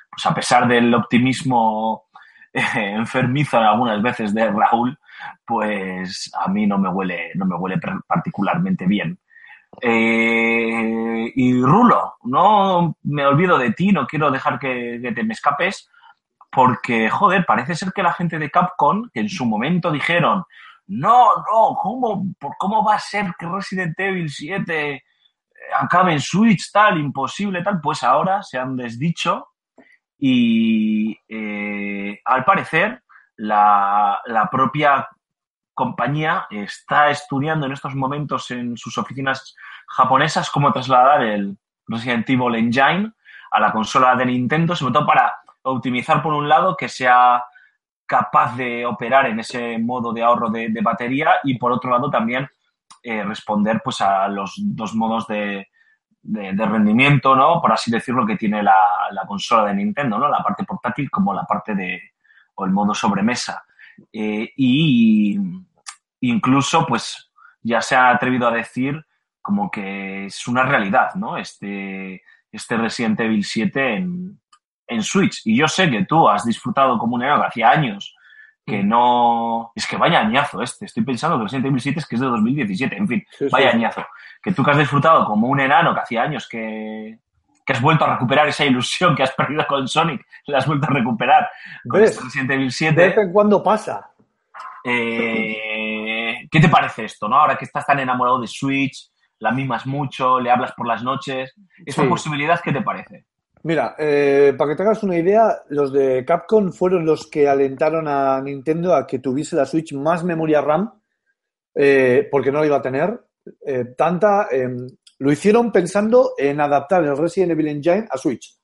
pues a pesar del optimismo eh, enfermizo algunas veces de Raúl, pues a mí no me huele, no me huele particularmente bien. Eh, y Rulo, no me olvido de ti, no quiero dejar que te me escapes, porque, joder, parece ser que la gente de Capcom, que en su momento dijeron, no, no, ¿cómo, cómo va a ser que Resident Evil 7 eh, acabe en Switch, tal, imposible, tal, pues ahora se han desdicho y eh, al parecer la, la propia compañía está estudiando en estos momentos en sus oficinas japonesas cómo trasladar el Resident Evil Engine a la consola de Nintendo, sobre todo para optimizar por un lado que sea capaz de operar en ese modo de ahorro de, batería y por otro lado también eh, responder pues a los dos modos de, rendimiento, ¿no? Por así decirlo, que tiene la, la consola de Nintendo, ¿no? La parte portátil como la parte de o el modo sobremesa. Eh, y incluso, pues, ya se ha atrevido a decir como que es una realidad, ¿no? Este, este Resident Evil 7 en, en Switch. Y yo sé que tú has disfrutado como un enano que hacía años que no... Es que vaya añazo este. Estoy pensando que Resident Evil 7 es que es de 2017. En fin, Sí, sí. vaya añazo. Que tú que has disfrutado como un enano que hacía años que, que has vuelto a recuperar esa ilusión que has perdido con Sonic, la has vuelto a recuperar con ¿Ves? este Resident Evil De 7. vez en cuando pasa. Eh, ¿Qué te parece esto, no? Ahora que estás tan enamorado de Switch, la mimas mucho, le hablas por las noches. ¿Esta Sí. posibilidad qué te parece? Mira, eh, para que te hagas una idea, los de Capcom fueron los que alentaron a Nintendo a que tuviese la Switch más memoria RAM, eh, porque no la iba a tener. eh, tanta, eh, lo hicieron pensando en adaptar el Resident Evil Engine a Switch.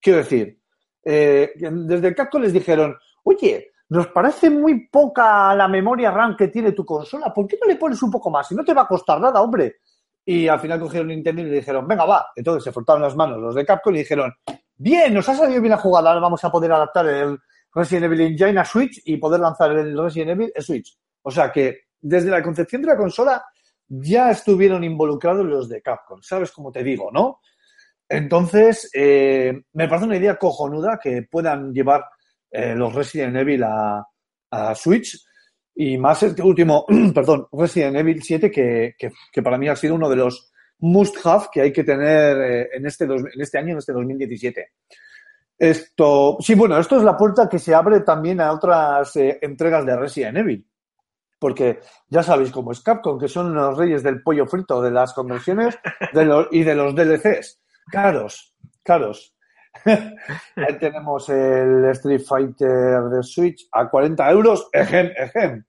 Quiero decir, eh, desde Capcom les dijeron, oye, nos parece muy poca la memoria RAM que tiene tu consola, ¿por qué no le pones un poco más? Si no te va a costar nada, hombre. Y al final cogieron Nintendo y le dijeron, venga, va. Entonces se frotaron las manos los de Capcom y dijeron, bien, nos ha salido bien la jugada, ahora vamos a poder adaptar el Resident Evil Engine a Switch y poder lanzar el Resident Evil en Switch. O sea que desde la concepción de la consola ya estuvieron involucrados los de Capcom, ¿sabes cómo te digo, no? Entonces, eh, me parece una idea cojonuda que puedan llevar eh, los Resident Evil a, a Switch y más este último, perdón, Resident Evil 7 que, que- para mí ha sido uno de los must-have que hay que tener eh, en, este en este año, en este 2017. Esto, sí, bueno, esto es la puerta que se abre también a otras eh, entregas de Resident Evil. Porque ya sabéis cómo es Capcom, que son los reyes del pollo frito, de las conversiones de y de los DLCs. Caros, caros. Ahí tenemos el Street Fighter de Switch a 40 euros. Ejem, ejem.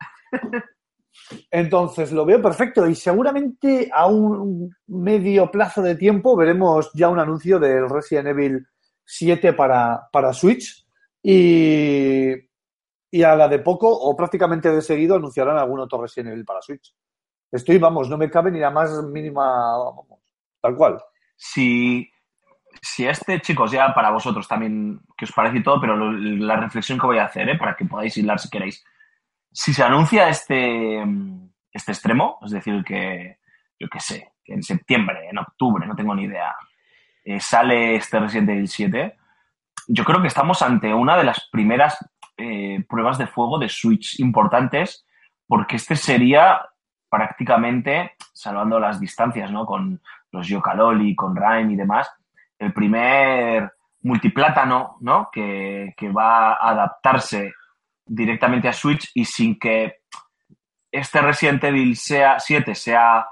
Entonces lo veo perfecto y seguramente a un medio plazo de tiempo veremos ya un anuncio del Resident Evil 7 para, para Switch y, y a la de poco o prácticamente de seguido anunciarán algún otro Resident Evil para Switch. Estoy, vamos, no me cabe ni la más mínima, vamos, tal cual. Si, si este, chicos, ya para vosotros también, que os parece y todo, pero lo- la reflexión que voy a hacer, ¿eh? para que podáis hilar si queréis. Si se anuncia este, este extremo, es decir, que, yo qué sé, que en septiembre, en octubre, no tengo ni idea, eh, sale este Resident Evil 7, yo creo que estamos ante una de las primeras eh, pruebas de fuego de Switch importantes, porque este sería prácticamente, salvando las distancias, ¿no? Con los Yooka-Loli, con Rhyme y demás, el primer multiplátano, ¿no? Que, que va a adaptarse directamente a Switch y sin que este Resident Evil sea, 7 sea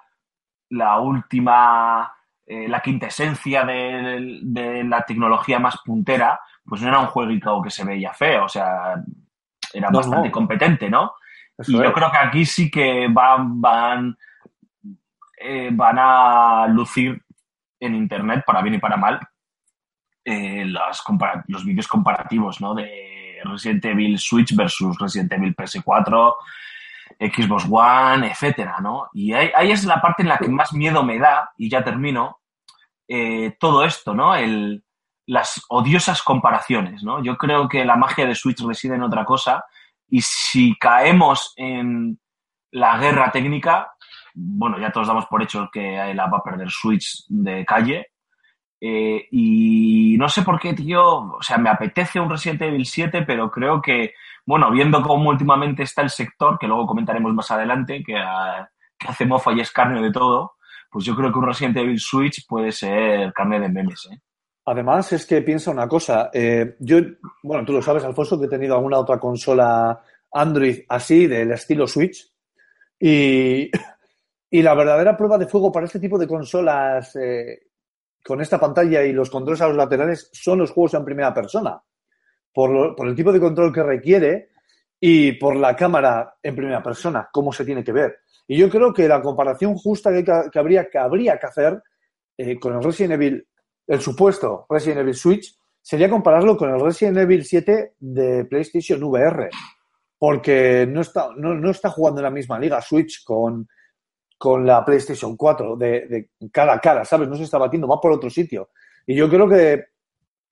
la última, eh, la quintesencia de, de la tecnología más puntera, pues no era un jueguito que se veía feo, o sea, era No, bastante no. competente, ¿no? Eso y yo creo que aquí sí que van, van, eh, van a lucir en internet, para bien y para mal, eh, las los vídeos comparativos, ¿no? De Resident Evil Switch versus Resident Evil PS4, Xbox One, etcétera, ¿no? Y ahí, ahí es la parte en la que más miedo me da, y ya termino, eh, todo esto, ¿no? El, las odiosas comparaciones, ¿no? Yo creo que la magia de Switch reside en otra cosa, y si caemos en la guerra técnica, bueno, ya todos damos por hecho que la va a perder Switch de calle. Eh, y no sé por qué, tío, o sea, me apetece un Resident Evil 7, pero creo que, bueno, viendo cómo últimamente está el sector, que luego comentaremos más adelante, que, ah, que hace mofa y es carne de todo, pues yo creo que un Resident Evil Switch puede ser carne de memes, ¿eh? Además, es que piensa una cosa. eh, yo, bueno, tú lo sabes, Alfonso, que he tenido alguna otra consola Android así, del estilo Switch. Y, Y la verdadera prueba de fuego para este tipo de consolas eh, con esta pantalla y los controles a los laterales son los juegos en primera persona. Por, el tipo de control que requiere y por la cámara en primera persona, cómo se tiene que ver. Y yo creo que la comparación justa que habría, que habría que hacer eh, con el Resident Evil, el supuesto Resident Evil Switch, sería compararlo con el Resident Evil 7 de PlayStation VR. Porque no está, no, no está jugando en la misma liga Switch con, con la PlayStation 4 de, de cara a cara, ¿sabes? No se está batiendo, va por otro sitio. Y yo creo que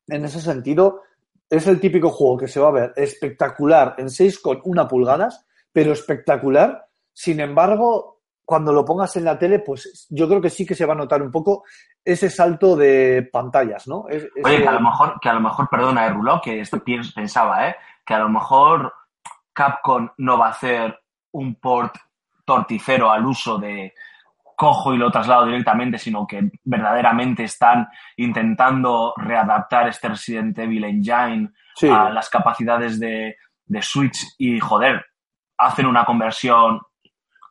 en ese sentido es el típico juego que se va a ver espectacular en 6,1 pulgadas, pero espectacular. Sin embargo, cuando lo pongas en la tele, pues yo creo que sí que se va a notar un poco ese salto de pantallas, ¿no? Es- Oye, que a lo mejor, que a lo mejor, perdona, eh, Rulo, que esto piens- pensaba, ¿eh? Que a lo mejor Capcom no va a hacer un port torticero al uso de cojo y lo traslado directamente, sino que verdaderamente están intentando readaptar este Resident Evil Engine Sí. a las capacidades de, de Switch y, joder, hacen una conversión,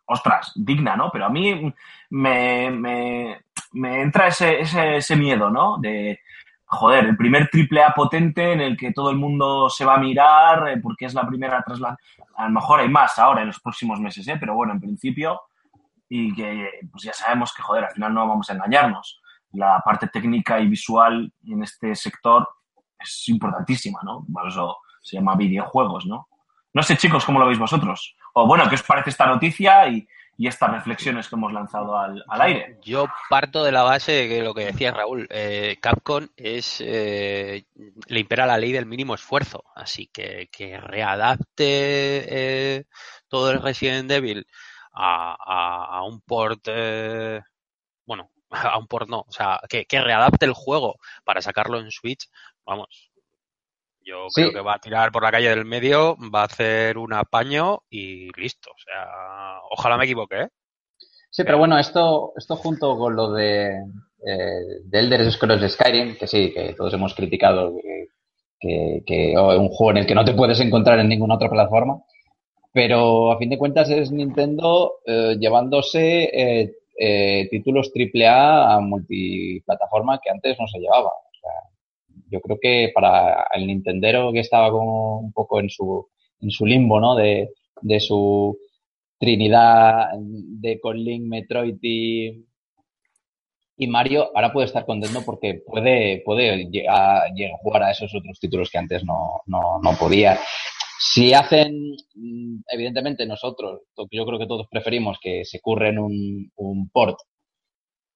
ostras, digna, ¿no? Pero a mí me, me, me entra ese, ese, ese miedo, ¿no? De, joder, el primer triple A potente en el que todo el mundo se va a mirar eh, porque es la primera trasladación. A lo mejor hay más ahora en los próximos meses, ¿eh? Pero bueno, en principio, y que pues ya sabemos que, joder, al final no vamos a engañarnos. La parte técnica y visual en este sector es importantísima, ¿no? Por eso se llama videojuegos, ¿no? No sé, chicos, cómo lo veis vosotros. O bueno, ¿qué os parece esta noticia y, y estas reflexiones que hemos lanzado al, al aire? Yo parto de la base de lo que decía Raúl, eh, Capcom es eh, le impera la ley del mínimo esfuerzo, así que que readapte eh, todo el Resident Evil a, a- a un port, eh, bueno, a un port no, o sea, que, que readapte el juego para sacarlo en Switch, vamos. Yo Sí. creo que va a tirar por la calle del medio, va a hacer un apaño y listo. O sea, ojalá me equivoque, ¿eh? Sí, pero bueno, esto, esto junto con lo de, eh, de Elder Scrolls Skyrim, que sí, que todos hemos criticado que, que, que oh, es un juego en el que no te puedes encontrar en ninguna otra plataforma, pero a fin de cuentas es Nintendo eh, llevándose eh, eh, títulos AAA a multiplataforma que antes no se llevaba. Yo creo que para el Nintendero que estaba como un poco en su, en su limbo, ¿no? De, de su Trinidad de con Link, Metroid y, y Mario, ahora puede estar contento porque puede, puede llegar, llegar jugar a esos otros títulos que antes no, no, no podía. Si hacen, mm, evidentemente nosotros, yo creo que todos preferimos que se curren un, un port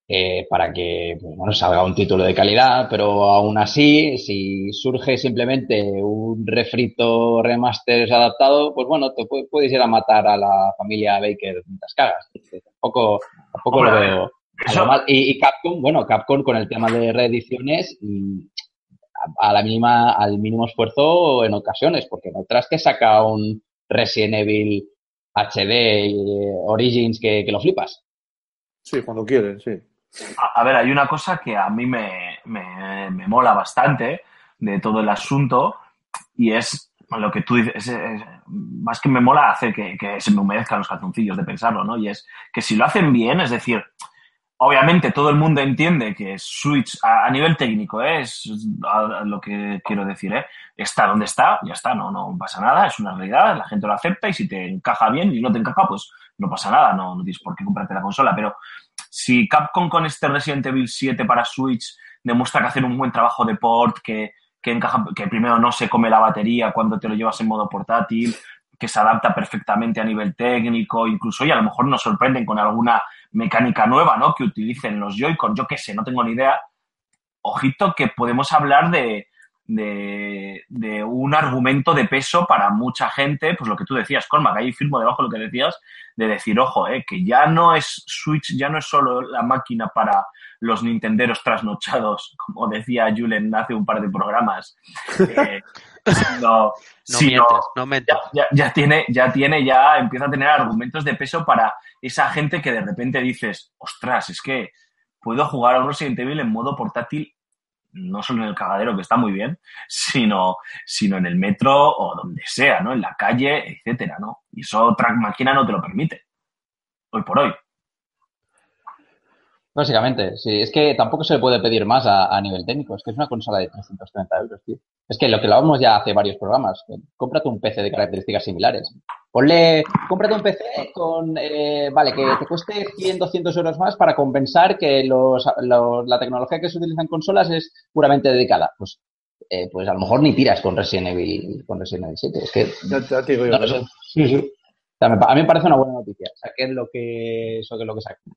eh, para que bueno, salga un título de calidad, pero aún así, si surge simplemente un refrito remaster adaptado, pues bueno, te pu- puedes ir a matar a la familia Baker mientras cagas. Tampoco, tampoco Hombre, lo veo eso- algo mal. Y, y Capcom, bueno, Capcom con el tema de reediciones, a, a la mínima, al mínimo esfuerzo en ocasiones, porque en otras que saca un Resident Evil HD eh, Origins que, que lo flipas. Sí, cuando quieren, sí. A, ver, hay una cosa que a mí me, me- me mola bastante de todo el asunto y es lo que tú dices, es- es- más que me mola hace que, que se me humedezcan los calzoncillos de pensarlo, ¿no? Y es que si lo hacen bien, es decir, obviamente todo el mundo entiende que Switch a, nivel técnico es lo que quiero decir, ¿eh? está donde está, ya está, no, no pasa nada, es una realidad, la gente lo acepta y si te encaja bien y no te encaja, pues no pasa nada, no, no tienes por qué comprarte la consola, pero si Capcom con este Resident Evil 7 para Switch demuestra que hacen un buen trabajo de port, que, que encaja, que primero no se come la batería cuando te lo llevas en modo portátil, que se adapta perfectamente a nivel técnico, incluso, y a lo mejor nos sorprenden con alguna mecánica nueva, ¿no? Que utilicen los Joy-Con, yo qué sé, no tengo ni idea. Ojito que podemos hablar de, de, de un argumento de peso para mucha gente, pues lo que tú decías, Cormac, ahí firmo debajo lo que decías, de decir, ojo, eh, que ya no es Switch, ya no es solo la máquina para los nintenderos trasnochados, como decía Julen hace un par de programas, eh, No sino- mientes, no mientes. ya, ya, ya tiene, ya tiene, ya empieza a tener argumentos de peso para esa gente que de repente dices, ostras, es que puedo jugar a un Resident Evil en modo portátil, no solo en el cagadero, que está muy bien, sino, sino en el metro o donde sea, ¿no? En la calle, etcétera, ¿no? Y eso otra máquina no te lo permite. Hoy por hoy. Básicamente, sí. Es que tampoco se le puede pedir más a, a nivel técnico. Es que es una consola de 330 euros, tío. Es que lo que lo hablamos ya hace varios programas. Cómprate un PC de características similares. Ponle, cómprate un PC con, eh, vale, que te cueste 100, 200 euros más para compensar que los, los- la tecnología que se utiliza en consolas es puramente dedicada. Pues, eh, pues a lo mejor ni tiras con Resident Evil, con Resident Evil 7. Es que Ya, ya te digo yo. no lo sé. Sí, sí. O sea, me pa- a mí me parece una buena noticia. Saquen lo que, eso que es lo que saquen.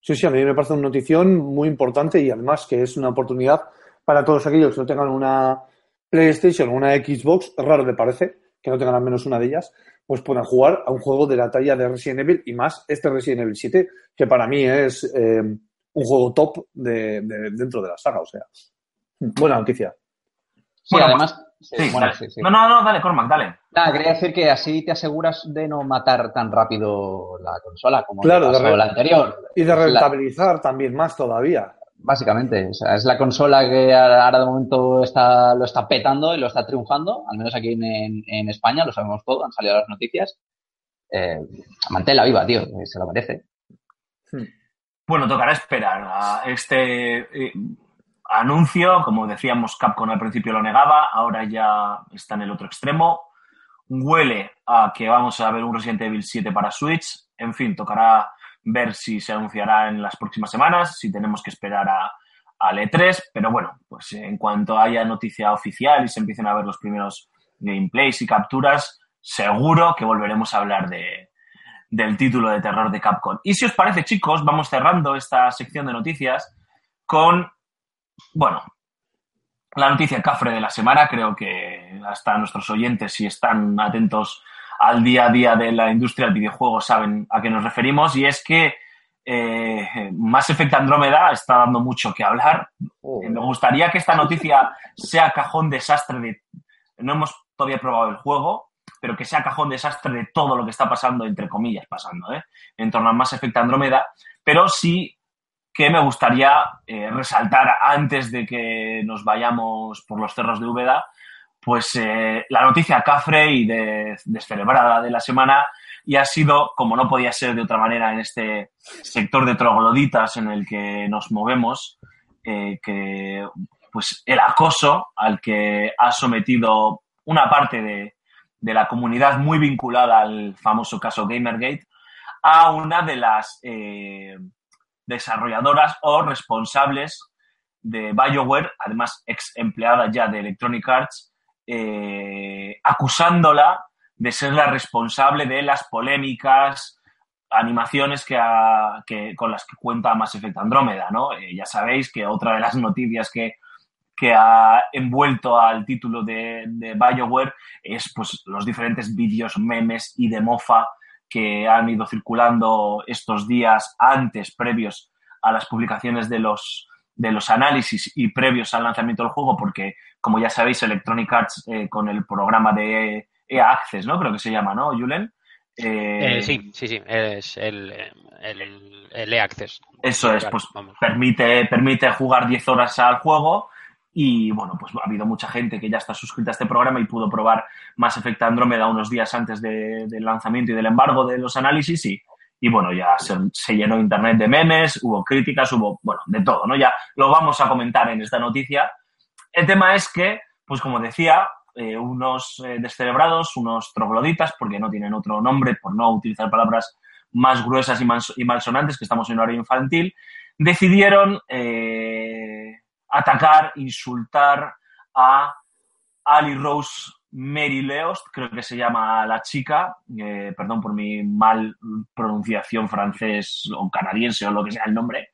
Sí, sí, a mí me parece una notición muy importante y además que es una oportunidad para todos aquellos que no tengan una PlayStation o una Xbox, raro me parece, que no tengan al menos una de ellas, pues puedan jugar a un juego de la talla de Resident Evil y más este Resident Evil 7, que para mí es eh, un juego top de, de- dentro de la saga. O sea, buena noticia. Sí, Bueno, además, sí, Sí, bueno, dale. sí, sí. No, no, no, dale, Cormac, dale. Nada, quería decir que así te aseguras de no matar tan rápido la consola como Claro, de la anterior. Y de la- rentabilizar también más todavía. Básicamente, o sea, es la consola que ahora de momento está, lo está petando y lo está triunfando, al menos aquí en, en- España, lo sabemos todo, han salido las noticias. Eh, manténla viva, tío, se lo merece. Bueno, tocará esperar a este eh, anuncio. Como decíamos, Capcom al principio lo negaba, ahora ya está en el otro extremo. Huele a que vamos a ver un Resident Evil 7 para Switch. En fin, tocará ver si se anunciará en las próximas semanas, si tenemos que esperar a, al E3. Pero bueno, pues en cuanto haya noticia oficial y se empiecen a ver los primeros gameplays y capturas, seguro que volveremos a hablar de, del título de terror de Capcom. Y si os parece, chicos, vamos cerrando esta sección de noticias con, bueno, la noticia cafre de la semana. Creo que hasta nuestros oyentes, si están atentos al día a día de la industria del videojuego, saben a qué nos referimos. Y es que eh, Mass Effect Andrómeda está dando mucho que hablar. Me gustaría que esta noticia sea cajón desastre de... No hemos todavía probado el juego, pero que sea cajón desastre de todo lo que está pasando, entre comillas, pasando, ¿eh? en torno a Mass Effect Andrómeda, pero sí que me gustaría eh, resaltar antes de que nos vayamos por los cerros de Úbeda, pues eh, la noticia cafre y de- descelebrada de la semana y ha sido, como no podía ser de otra manera en este sector de trogloditas en el que nos movemos, eh, que pues el acoso al que ha sometido una parte de, de la comunidad muy vinculada al famoso caso Gamergate a una de las eh, desarrolladoras o responsables de BioWare, además ex empleada ya de Electronic Arts, eh, acusándola de ser la responsable de las polémicas animaciones que, con las que cuenta Mass Effect Andrómeda, ¿no? Eh, ya sabéis que otra de las noticias que, que ha envuelto al título de, de BioWare es pues los diferentes vídeos, memes y de mofa que han ido circulando estos días antes, previos a las publicaciones de los, de los análisis y previos al lanzamiento del juego, porque, como ya sabéis, Electronic Arts eh, con el programa de EA Access, ¿no? Creo que se llama, ¿no, Julen? Eh, Eh, sí, sí, sí, es el, el, el E-Access. Eso es, pues vamos. permite, permite jugar 10 horas al juego y bueno, pues ha habido mucha gente que ya está suscrita a este programa y pudo probar Mass Effect Andrómeda unos días antes de- del lanzamiento y del embargo de los análisis y, y bueno, ya se, se llenó internet de memes, hubo críticas, hubo, bueno, de todo, ¿no? Ya lo vamos a comentar en esta noticia. El tema es que, pues como decía, eh, unos eh, descerebrados, unos trogloditas, porque no tienen otro nombre, por no utilizar palabras más gruesas y, mans- y malsonantes, que estamos en horario infantil, decidieron eh, atacar, insultar a Ali Rose Mary Leost, creo que se llama la chica, eh, perdón por mi mal pronunciación francés o canadiense o lo que sea el nombre,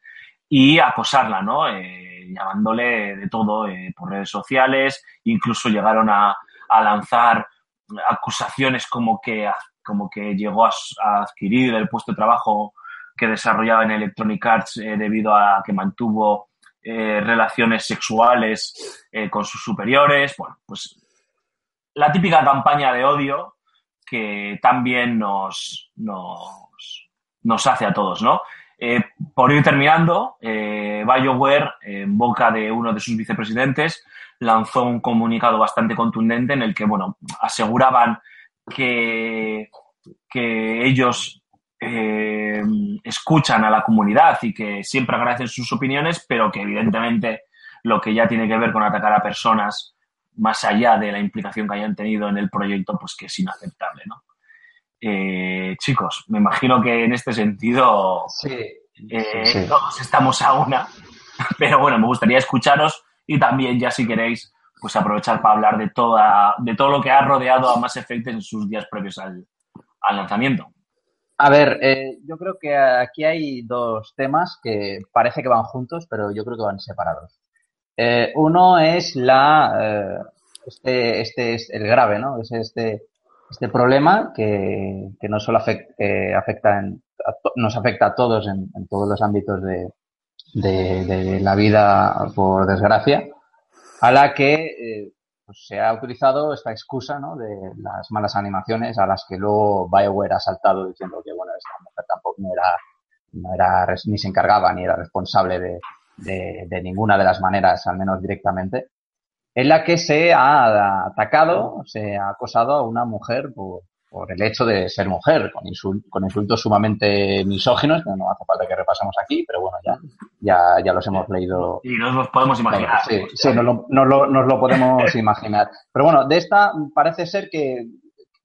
y acosarla, ¿no? Eh, llamándole de todo eh, por redes sociales, incluso llegaron a, a lanzar acusaciones como que, como que llegó a, adquirir el puesto de trabajo que desarrollaba en Electronic Arts eh, debido a que mantuvo relaciones sexuales con sus superiores. Bueno, pues la típica campaña de odio que también nos, nos, nos hace a todos, ¿no? Por ir terminando, eh, en boca de uno de sus vicepresidentes, lanzó un comunicado bastante contundente en el que, bueno, aseguraban que, que ellos eh, escuchan a la comunidad y que siempre agradecen sus opiniones, pero que evidentemente lo que ya tiene que ver con atacar a personas más allá de la implicación que hayan tenido en el proyecto, pues que es inaceptable, ¿no? Eh, chicos, me imagino que en este sentido Sí, eh, sí, todos estamos a una, pero bueno, me gustaría escucharos y también ya si queréis, pues aprovechar para hablar de toda, de todo lo que ha rodeado a Mass Effect en sus días previos al, al lanzamiento. A ver, eh, yo creo que aquí hay dos temas que parece que van juntos, pero yo creo que van separados. Eh, uno es la, eh, este, este es el grave, ¿no? Es este, este problema que, que no solo afecta, que afecta en, nos afecta a todos en, todos los ámbitos de, la vida, por desgracia, a la que eh, pues se ha utilizado esta excusa de las malas animaciones a las que luego BioWare ha saltado diciendo que bueno esta mujer tampoco no era, ni se encargaba ni era responsable de, de ninguna de las maneras, al menos directamente, en la que se ha atacado, se ha acosado a una mujer por, por el hecho de ser mujer, con, insul- con insultos sumamente misóginos, que no hace falta que repasemos aquí, pero bueno, ya, ya, ya los hemos leído Y nos los podemos imaginar. Sí, sí, nos lo, nos lo- nos lo podemos imaginar. Pero bueno, de esta parece ser que,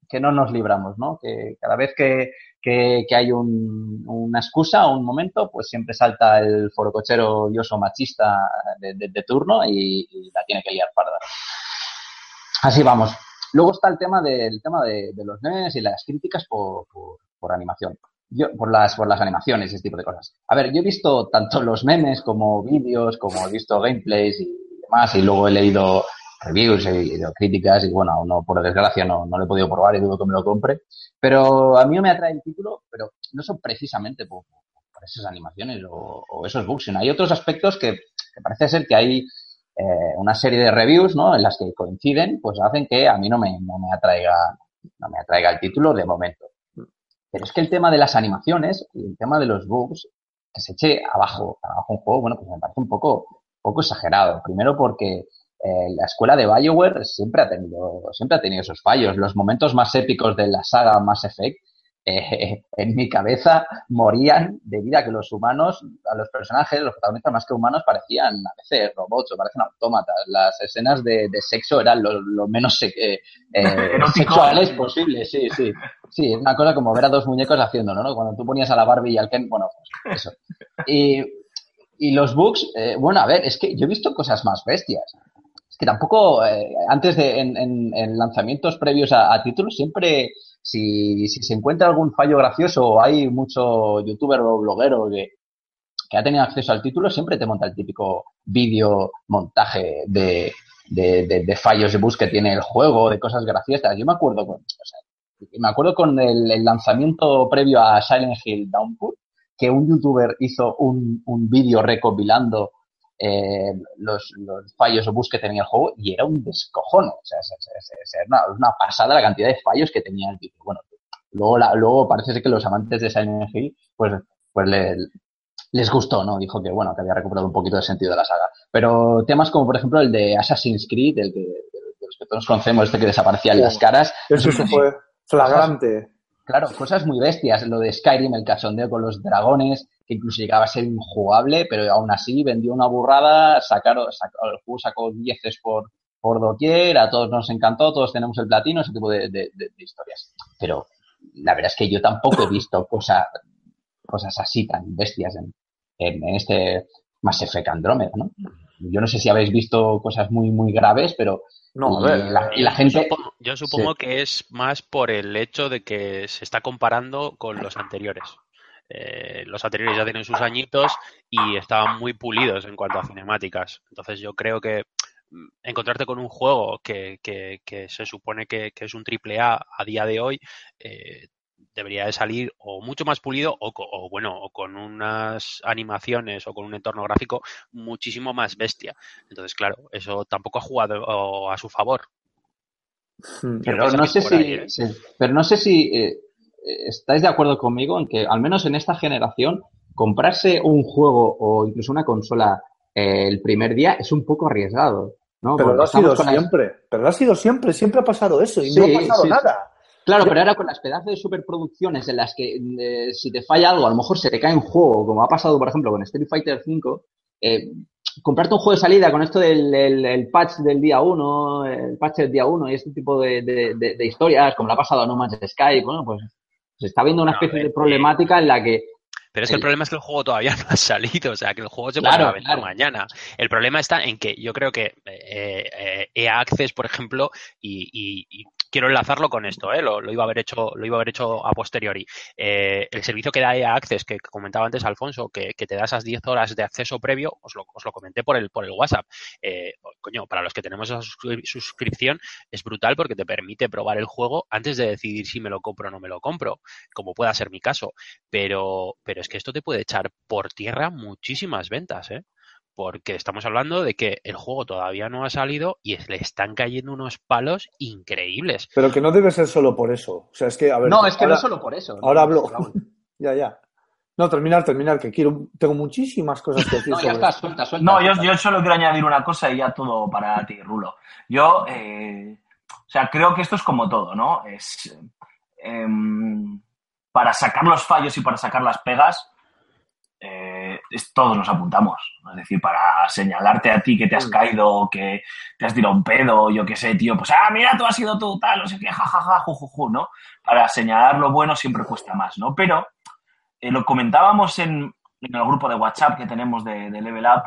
que no nos libramos, ¿no? Que cada vez que, que, que hay un- una excusa o un momento, pues siempre salta el forocochero y oso machista de, de- de turno y, y la tiene que liar parda. Así vamos. Luego está el tema del tema de, de los memes y las críticas por, por, por animación. Yo, por las, por las animaciones y ese tipo de cosas. A ver, yo he visto tanto los memes como vídeos, como he visto gameplays y demás, y luego he leído reviews y críticas, y bueno, no, por desgracia no, no lo he podido probar y dudo que me lo compre. Pero a mí me atrae el título, pero no son precisamente por, por esas animaciones o, o esos bugs, sino hay otros aspectos que, que parece ser que hay eh, una serie de reviews, ¿no? En las que coinciden, pues hacen que a mí no me, no me atraiga, no me atraiga el título de momento. Pero es que el tema de las animaciones y el tema de los bugs, que se eche abajo, abajo un juego, bueno, pues me parece un poco, poco exagerado. Primero porque eh, la escuela de BioWare siempre ha tenido, siempre ha tenido esos fallos. Los momentos más épicos de la saga Mass Effect, eh, en mi cabeza morían debido a que los humanos, a los personajes, los protagonistas más que humanos, parecían a veces robots o parecen autómatas. Las escenas de, de sexo eran lo, lo menos eh, eh, sexuales posibles, sí, sí. Sí, es una cosa como ver a dos muñecos haciéndolo, ¿no? Cuando tú ponías a la Barbie y al Ken, bueno, pues eso. Y, y los bugs, eh, bueno, a ver, es que yo he visto cosas más bestias. Es que tampoco, eh, antes de, en, en- en lanzamientos previos a, a títulos, siempre, si, si se encuentra algún fallo gracioso hay mucho youtuber o bloguero que, que ha tenido acceso al título, siempre te monta el típico vídeo montaje de, de, fallos de bus que tiene el juego, de cosas graciosas. Yo me acuerdo con, o sea, me acuerdo con el, el lanzamiento previo a Silent Hill Downpour, que un youtuber hizo un, un vídeo recopilando eh, los, los fallos o bugs que tenía el juego y era un descojone. O sea, es una, una pasada la cantidad de fallos que tenía el título. Bueno, luego, la- luego parece ser que los amantes de Silent Hill, pues, pues le- les gustó, ¿no? Dijo que, bueno, que había recuperado un poquito el sentido de la saga. Pero temas como, por ejemplo, el de Assassin's Creed, el que, de los que todos conocemos, este que desaparecían las caras. Eso sí fue flagrante. Claro, cosas muy bestias. Lo de Skyrim, el cachondeo con los dragones, que incluso llegaba a ser injugable, pero aún así vendió una burrada, sacaron, el juego sacó dieces por, por doquier, a todos nos encantó, todos tenemos el platino, ese tipo de, de- historias. Pero la verdad es que yo tampoco he visto cosas, cosas así tan bestias en, en, en este Mass Effect Andrómeda, ¿no? Yo no sé si habéis visto cosas muy, muy graves, pero No, a y ver. la, y la Yo gente... supongo, yo supongo que es más por el hecho de que se está comparando con los anteriores. Eh, los anteriores ya tienen sus añitos y estaban muy pulidos en cuanto a cinemáticas. Entonces yo creo que mm, encontrarte con un juego que, que- que se supone que, que es un triple A a día de hoy eh, debería de salir o mucho más pulido o, bueno o con unas animaciones o con un entorno gráfico muchísimo más bestia. Entonces claro, eso tampoco ha jugado a su favor. Mm. Pero pasa no sé si, ahí, ¿eh? sí, pero no sé si eh, eh, estáis de acuerdo conmigo en que, al menos en esta generación, comprarse un juego o incluso una consola eh, el primer día es un poco arriesgado. ¿no? Pero Porque lo ha sido las- siempre. Pero lo ha sido siempre. Siempre ha pasado eso y Sí, no ha pasado sí, nada. Claro, pero ahora con las pedazos de superproducciones en las que eh, si te falla algo, a lo mejor se te cae un juego, como ha pasado, por ejemplo, con Street Fighter V, eh, comprarte un juego de salida con esto del el, el patch del día 1, el patch del día 1 y este tipo de, de- de- de historias, como le ha pasado a No Man's Sky, bueno, pues se está viendo una especie eh, de problemática en la que Pero es que el El- problema es que el juego todavía no ha salido, o sea, que el juego se Claro, puede vender claro. mañana. El problema está en que yo creo que eh, eh, EA Access, por ejemplo, y, y- y quiero enlazarlo con esto, ¿eh? lo, lo iba a haber hecho, lo iba a haber hecho a posteriori. Eh, el servicio que da EA Access, que comentaba antes Alfonso, que, que te da esas 10 horas de acceso previo, os lo, os lo comenté por el, por el WhatsApp. Eh, coño, para los que tenemos esa suscri- suscripción, es brutal porque te permite probar el juego antes de decidir si me lo compro o no me lo compro, como pueda ser mi caso pero, pero es que esto te puede echar por tierra muchísimas ventas, ¿eh? Porque estamos hablando de que el juego todavía no ha salido y es- le están cayendo unos palos increíbles. Pero que no debe ser solo por eso. O sea, es que, a ver. no, es que ahora, no es solo por eso. ¿no? ahora hablo. Ya, ya. No, terminar, terminar, que quiero. Tengo muchísimas cosas que decir No, ya sobre está, suelta, suelta. No, yo, suelta. yo solo quiero añadir una cosa y ya todo para ti, Rulo. Yo, eh, o sea, creo que esto es como todo, ¿no? Es em, para sacar los fallos y para sacar las pegas, eh, es- todos nos apuntamos. Es decir, para señalarte a ti que te has caído, que te has tirado un pedo, yo qué sé, tío, pues, ah, mira, tú has sido tú, tal, no sé qué, jajaja, jujuju, ¿no? Para señalar lo bueno siempre cuesta más, ¿no? Pero eh, lo comentábamos en, en el grupo de WhatsApp que tenemos de, de Level Up.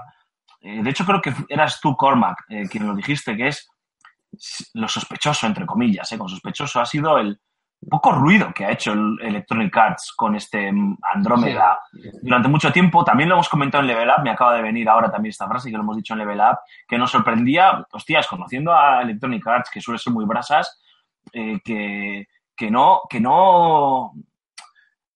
Eh, de hecho, creo que eras tú, Cormac, eh, quien lo dijiste, que es lo sospechoso, entre comillas. ¿eh? Con sospechoso ha sido el poco ruido que ha hecho el Electronic Arts con este Andrómeda durante mucho tiempo. También lo hemos comentado en Level Up, me acaba de venir ahora también esta frase que lo hemos dicho en Level Up, que nos sorprendía, hostias, conociendo a Electronic Arts, que suele ser muy brasas, eh, que, que no, que no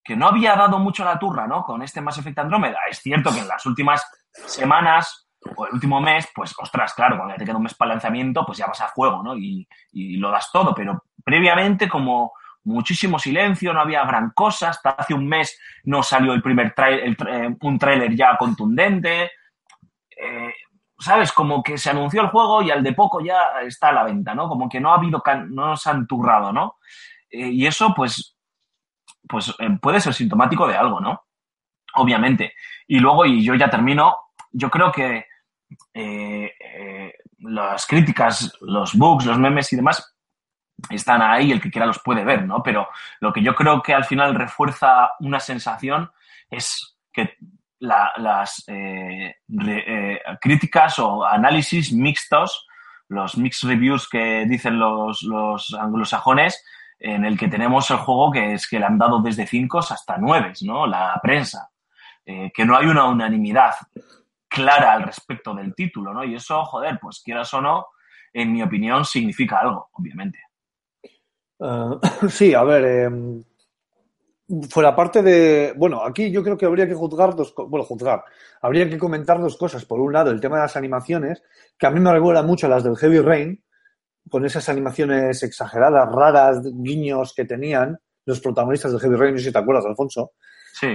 que no había dado mucho la turra, ¿no? Con este Mass Effect Andrómeda. Es cierto que en las últimas semanas o el último mes, pues, ostras, claro, cuando ya te queda un mes para el lanzamiento, pues ya vas a fuego, ¿no? Y, y lo das todo, pero previamente como muchísimo silencio, no había gran cosa, hasta hace un mes no salió el primer trai- el tra- eh, un tráiler ya contundente, eh, ¿sabes? Como que se anunció el juego y al de poco ya está a la venta, ¿no? Como que no ha habido, no se han turrado, ¿no? Eh, y eso, pues, pues puede ser sintomático de algo, ¿no? Obviamente. Y luego, y yo ya termino, yo creo que las críticas, los bugs, los memes y demás están ahí, el que quiera los puede ver, ¿no? Pero lo que yo creo que al final refuerza una sensación es que la- las eh, eh, críticas o análisis mixtos, los mixed reviews que dicen los, los anglosajones, en el que tenemos el juego que es que le han dado desde 5 hasta 9, ¿no? La prensa. Eh, que no hay una unanimidad clara al respecto del título, ¿no? Y eso, joder, pues quieras o no, en mi opinión, significa algo, obviamente. Ah, sí, a ver, eh, fuera parte de, bueno, aquí yo creo que habría que juzgar dos, bueno, juzgar, habría que comentar dos cosas. Por un lado, el tema de las animaciones, que a mí me recuerda mucho a las del Heavy Rain, con esas animaciones exageradas, raras, guiños que tenían los protagonistas del Heavy Rain, no sé si te acuerdas, Alfonso, Sí,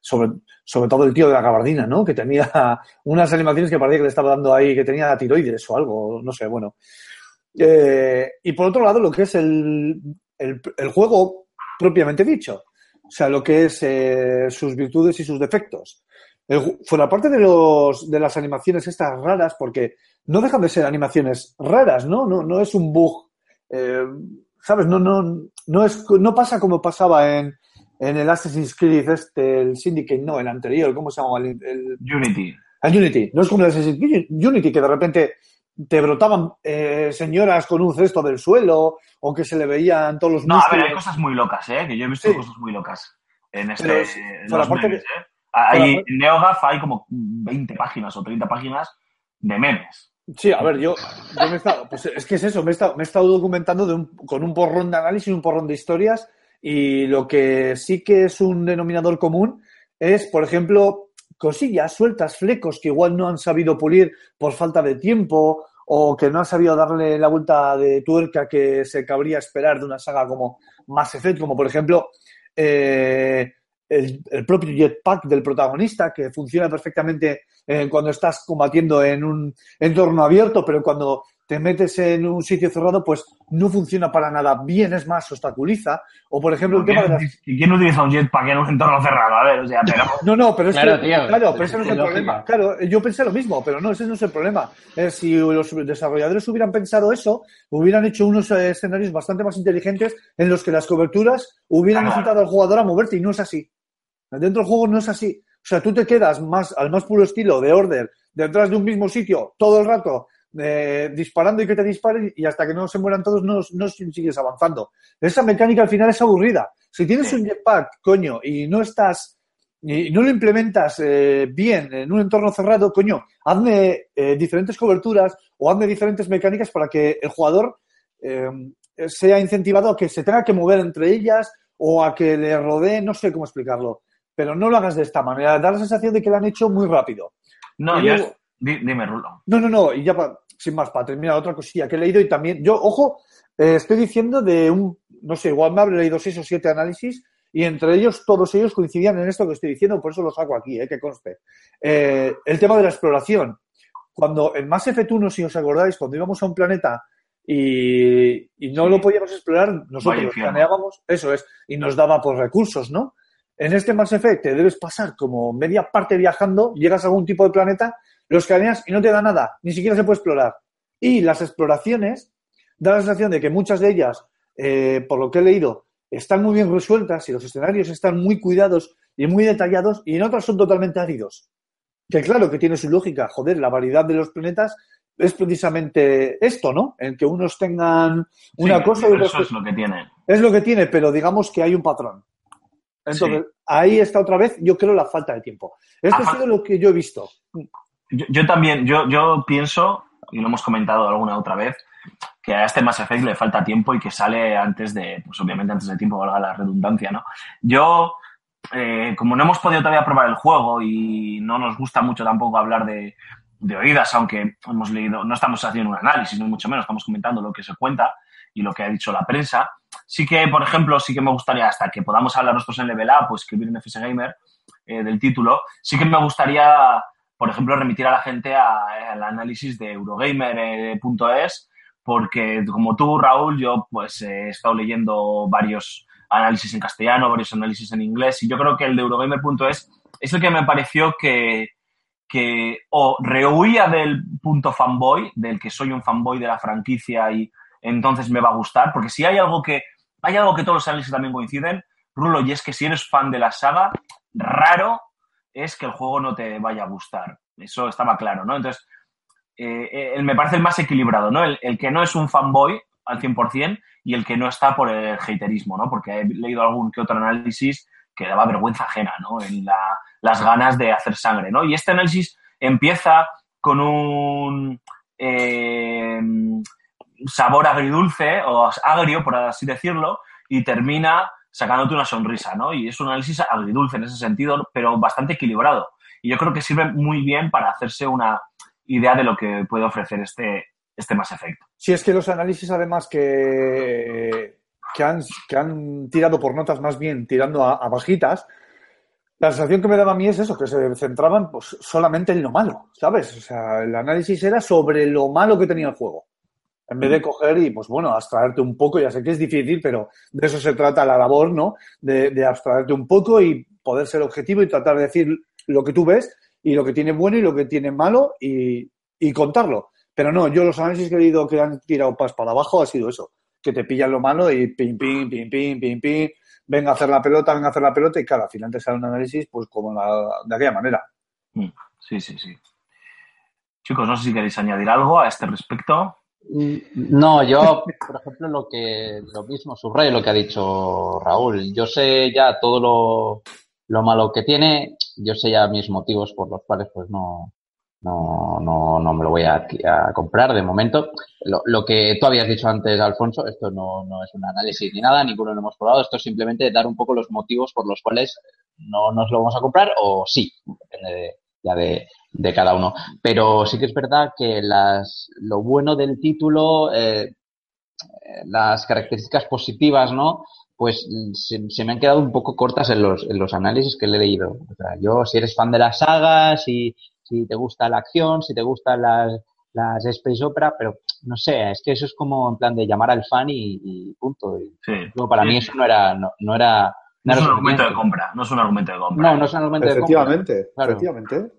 sobre, sobre todo el tío de la gabardina, ¿no? Que tenía unas animaciones que parecía que le estaba dando ahí, que tenía tiroides o algo, no sé, bueno. Eh, y por otro lado, lo que es el, el, el juego propiamente dicho. O sea, lo que es eh, sus virtudes y sus defectos. El fuera parte de, los, de las animaciones estas raras, porque no dejan de ser animaciones raras, ¿no? No, no es un bug. eh, ¿Sabes? No, no, no, es, no pasa como pasaba en, en el Assassin's Creed, este, el Syndicate, no, el anterior, ¿cómo se llama? El, el, Unity. el Unity. No es como el Assassin's Creed Unity, que de repente te brotaban eh, señoras con un cesto del suelo o que se le veían todos los No, a ver, músculos. hay cosas muy locas, ¿eh? Que yo he visto Sí. cosas muy locas en este. Es- en los memes, ¿eh? Hay, por en NeoGAF hay como 20 páginas o 30 páginas de memes. Sí, a ver, yo, yo me he estado, pues es que es eso, me he estado, me he estado documentando de un- con un porrón de análisis, un porrón de historias, y lo que sí que es un denominador común es, por ejemplo, cosillas sueltas, flecos que igual no han sabido pulir por falta de tiempo o que no han sabido darle la vuelta de tuerca que se cabría esperar de una saga como Mass Effect, como por ejemplo eh, el, propio jetpack del protagonista, que funciona perfectamente eh, cuando estás combatiendo en un entorno abierto, pero cuando te metes en un sitio cerrado, pues no funciona para nada bien, es más, obstaculiza. O, por ejemplo, el tema de las... ¿Y quién utiliza un jetpack en un entorno cerrado? A ver, o sea, pero... No, no, pero es Claro, que, tío, claro, pero ese no es el problema. Claro, yo pensé lo mismo, pero no, ese no es el problema. Eh, si los desarrolladores hubieran pensado eso, hubieran hecho unos eh, escenarios bastante más inteligentes en los que las coberturas hubieran Claro. incitado al jugador a moverte y no es así. Dentro del juego no es así. O sea, tú te quedas más al más puro estilo de Order, detrás de un mismo sitio, todo el rato, eh, disparando y que te disparen y hasta que no se mueran todos no, no sigues avanzando. Esa mecánica al final es aburrida. Si tienes un jetpack, coño, y no estás y no lo implementas eh, bien en un entorno cerrado, coño, hazme eh, diferentes coberturas o hazme diferentes mecánicas para que el jugador eh, sea incentivado a que se tenga que mover entre ellas o a que le rodee, no sé cómo explicarlo, pero no lo hagas de esta manera, da la sensación de que lo han hecho muy rápido. No, Y yo... luego- di- dime, Rulo. No, no, no, y ya pa- sin más, para terminar, otra cosilla que he leído y también, yo, ojo, eh, estoy diciendo de un, no sé, igual me habré leído seis o siete análisis y entre ellos, todos ellos coincidían en esto que estoy diciendo, por eso lo saco aquí, eh, que conste. Eh, el tema de la exploración. Cuando en Mass Effect 1, si os acordáis, cuando íbamos a un planeta y, y no Sí. lo podíamos explorar, nosotros planeábamos, eso es, y nos daba por recursos, ¿no? En este Mass Effect te debes pasar como media parte viajando, llegas a algún tipo de planeta, lo escaneas y no te da nada, ni siquiera se puede explorar. Y las exploraciones, da la sensación de que muchas de ellas, eh, por lo que he leído, están muy bien resueltas y los escenarios están muy cuidados y muy detallados y en otras son totalmente áridos. Que claro que tiene su lógica, joder, la variedad de los planetas es precisamente esto, ¿no? En que unos tengan una Sí, cosa y otros Eso es lo que tiene. es lo que tiene, pero digamos que hay un patrón. Entonces, ahí está otra vez, yo creo, la falta de tiempo. Esto Ajá. ha sido lo que yo he visto. Yo, yo también, yo, yo pienso, y lo hemos comentado alguna otra vez, que a este Mass Effect le falta tiempo y que sale antes de, pues obviamente antes de tiempo, valga la redundancia, ¿no? Yo, eh, como no hemos podido todavía probar el juego y no nos gusta mucho tampoco hablar de, de oídas, aunque hemos leído, no estamos haciendo un análisis, ni mucho menos, estamos comentando lo que se cuenta y lo que ha dicho la prensa. Sí que, por ejemplo, sí que me gustaría, hasta que podamos hablar nosotros en Level Up o escribir en FS Gamer eh, del título, sí que me gustaría por ejemplo, remitir a la gente al análisis de Eurogamer.es, porque como tú, Raúl, yo pues eh, he estado leyendo varios análisis en castellano, varios análisis en inglés, y yo creo que el de Eurogamer.es es el que me pareció que, que o rehuía del punto fanboy, del que soy un fanboy de la franquicia y entonces me va a gustar, porque si hay algo que, hay algo que todos los análisis también coinciden, Rulo, y es que si eres fan de la saga, raro es que el juego no te vaya a gustar. Eso estaba claro, ¿no? Entonces, eh, eh, me parece el más equilibrado, ¿no? El, el que no es un fanboy al 100% y el que no está por el haterismo, ¿no? Porque he leído algún que otro análisis que daba vergüenza ajena, ¿no? En la- las ganas de hacer sangre, ¿no? Y este análisis empieza con un eh, sabor agridulce o agrio, por así decirlo, y termina sacándote una sonrisa, ¿no? Y es un análisis agridulce en ese sentido, pero bastante equilibrado. Y yo creo que sirve muy bien para hacerse una idea de lo que puede ofrecer este, este Mass Effect. Si es que los análisis, además, que, que, han, que han tirado por notas más bien tirando a, a bajitas, la sensación que me daba a mí es eso, que se centraban pues, solamente en lo malo, ¿sabes? O sea, el análisis era sobre lo malo que tenía el juego. En vez de coger y, pues bueno, abstraerte un poco, ya sé que es difícil, pero de eso se trata la labor, ¿no? De, de abstraerte un poco y poder ser objetivo y tratar de decir lo que tú ves y lo que tiene bueno y lo que tiene malo y, y contarlo. Pero no, yo los análisis que he leído que han tirado pas para abajo ha sido eso, que te pillan lo malo y pim, pim, pim, pim, pim, pim, venga a hacer la pelota, venga a hacer la pelota y claro, al final te sale un análisis pues como la- de aquella manera. Mm, Sí, sí, sí. Chicos, no sé si queréis añadir algo a este respecto. No, yo, por ejemplo, lo que lo mismo subrayo lo que ha dicho Raúl. Yo sé ya todo lo, lo malo que tiene, yo sé ya mis motivos por los cuales pues no, no, no, no me lo voy a, comprar de momento. Lo, lo que tú habías dicho antes, Alfonso, esto no, no es un análisis ni nada, ninguno lo hemos probado, esto es simplemente dar un poco los motivos por los cuales no nos lo vamos a comprar o sí, depende de, ya de, de cada uno. Pero sí que es verdad que las, lo bueno del título, eh, las características positivas, ¿no? Pues se, se me han quedado un poco cortas en los, en los análisis que le he leído. O sea, yo, si eres fan de las sagas, si, si te gusta la acción, si te gustan las, las space opera, pero no sé, es que eso es como en plan de llamar al fan y, y punto. Y, Sí. para mí eso no era, no, no era, No es un argumento de compra, no es un argumento de compra. No, no es un argumento de compra. Efectivamente, Claro. efectivamente.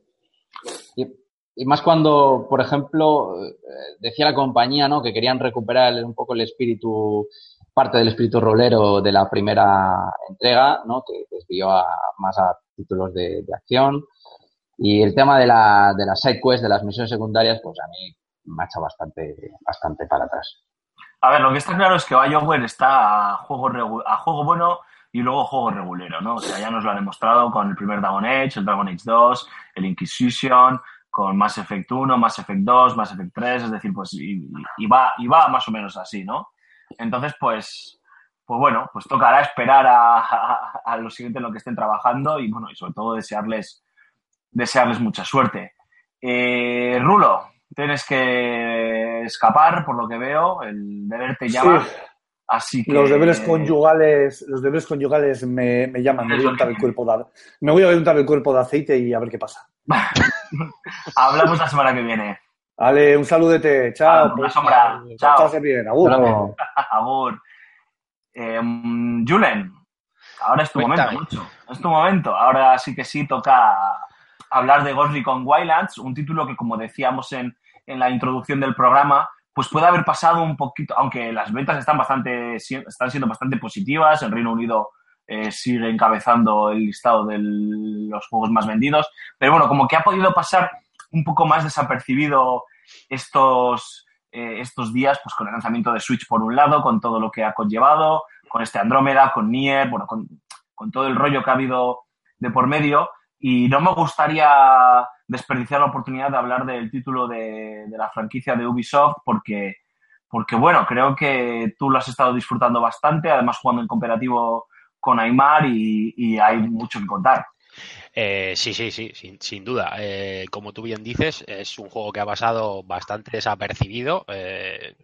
Y, y más cuando, por ejemplo, eh, decía la compañía, ¿no? Que querían recuperar un poco el espíritu, parte del espíritu rolero de la primera entrega, ¿no? Que desvió a, más a títulos de, de acción. Y el tema de la, de las side quests, de las misiones secundarias, pues a mí me ha echado bastante, bastante para atrás. A ver, lo que está claro es que BioWare está a juego, a juego bueno y luego juego regulero, ¿no? O sea, ya nos lo han demostrado con el primer Dragon Age, el Dragon Age 2, el Inquisition, con Mass Effect 1, Mass Effect 2, Mass Effect 3, es decir, pues y, y va, y va más o menos así, ¿no? Entonces, pues, pues bueno, pues tocará esperar a, a, a lo siguiente en lo que estén trabajando y bueno, y sobre todo desearles, desearles mucha suerte. Eh, Rulo, tienes que escapar, por lo que veo, el deber te llama. Sí. Así que. Los deberes conyugales, los deberes conyugales me, me llaman, me voy a untar el cuerpo de, me voy a untar el cuerpo de aceite y a ver qué pasa. Hablamos la semana que viene. Vale, un saludete, chao. Una sombra. Chao. Pase bien, agur. Agur. Eh, mm, Julen, ahora es tu Cuéntame. momento, mucho. Es tu momento. Ahora sí que sí toca hablar de Ghost Recon Wildlands, un título que, como decíamos en, en la introducción del programa, pues puede haber pasado un poquito, aunque las ventas están bastante están siendo bastante positivas, el Reino Unido eh, sigue encabezando el listado de los juegos más vendidos, pero bueno, como que ha podido pasar un poco más desapercibido estos, eh, estos días, pues con el lanzamiento de Switch por un lado, con todo lo que ha conllevado, con este Andrómeda, con Nier, bueno, con, con todo el rollo que ha habido de por medio. Y no me gustaría desperdiciar la oportunidad de hablar del título de, de la franquicia de Ubisoft porque, porque, bueno, creo que tú lo has estado disfrutando bastante, además jugando en cooperativo con Aymar y, hay mucho que contar. Eh, sí, sí, sí, sin, sin duda. Eh, como tú bien dices, es un juego que ha pasado bastante desapercibido. Eh,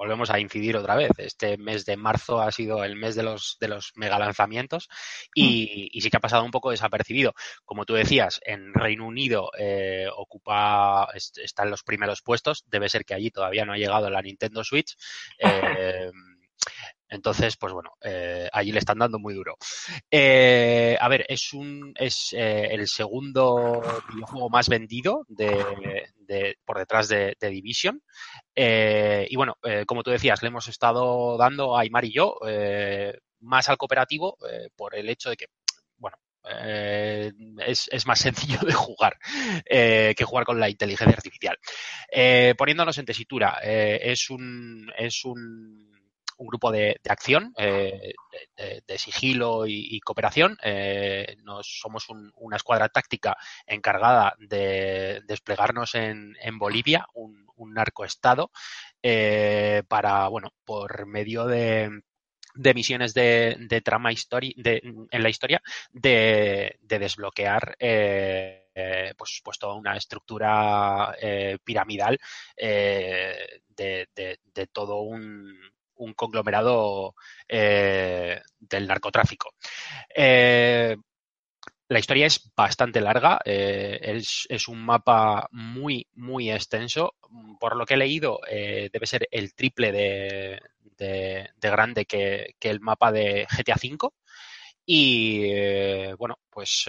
volvemos a incidir otra vez. Este mes de marzo ha sido el mes de los, de los mega lanzamientos y, y sí que ha pasado un poco desapercibido. Como tú decías, en Reino Unido eh, ocupa, est- está en los primeros puestos. Debe ser que allí todavía no ha llegado la Nintendo Switch. Eh, entonces, pues bueno, eh, allí le están dando muy duro. Eh, a ver, es un es eh, el segundo videojuego más vendido de, por detrás de, Division. Eh, y bueno, como tú decías, le hemos estado dando a Aymar y yo más al cooperativo por el hecho de que, bueno, eh, es, es más sencillo de jugar que jugar con la inteligencia artificial. Eh, poniéndonos en tesitura, es un es un un grupo de, acción, eh, de, sigilo y, cooperación. Eh, nos, somos un- una escuadra táctica encargada de desplegarnos en, en Bolivia, un, narcoestado, eh, para, bueno, por medio de, de misiones de, de trama histori de, en la historia, de, de desbloquear eh, pues, pues toda una estructura eh, piramidal de todo un, un conglomerado eh, del narcotráfico. Eh, la historia es bastante larga, eh, es, un mapa muy, muy extenso. Por lo que he leído, debe ser el triple de, de- de grande que, el mapa de GTA V. Y bueno, pues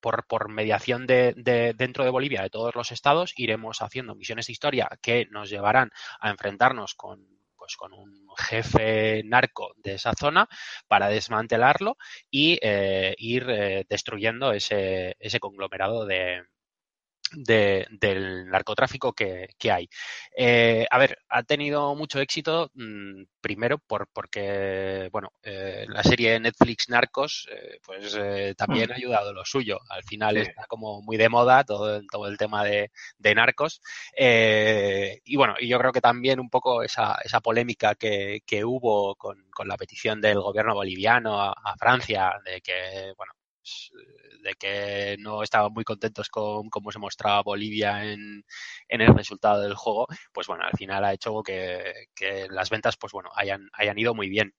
por, mediación de- dentro de Bolivia, de todos los estados, iremos haciendo misiones de historia que nos llevarán a enfrentarnos con, pues, con un jefe narco de esa zona para desmantelarlo y eh, ir eh, destruyendo ese, ese conglomerado de, de- del narcotráfico que, que hay. Eh, a ver, ha tenido mucho éxito, mm, primero por, porque, bueno, eh, la serie de Netflix Narcos, eh, pues eh, también ha ayudado lo suyo. Al final Sí. está como muy de moda todo, el- todo el tema de, de narcos. Eh, y bueno, y yo creo que también un poco esa, esa polémica que, que hubo con, con la petición del gobierno boliviano a, a Francia de que, bueno, de que no estaban muy contentos con cómo se mostraba Bolivia en, en el resultado del juego, pues bueno, al final ha hecho que, que las ventas, pues bueno, hayan, hayan ido muy bien.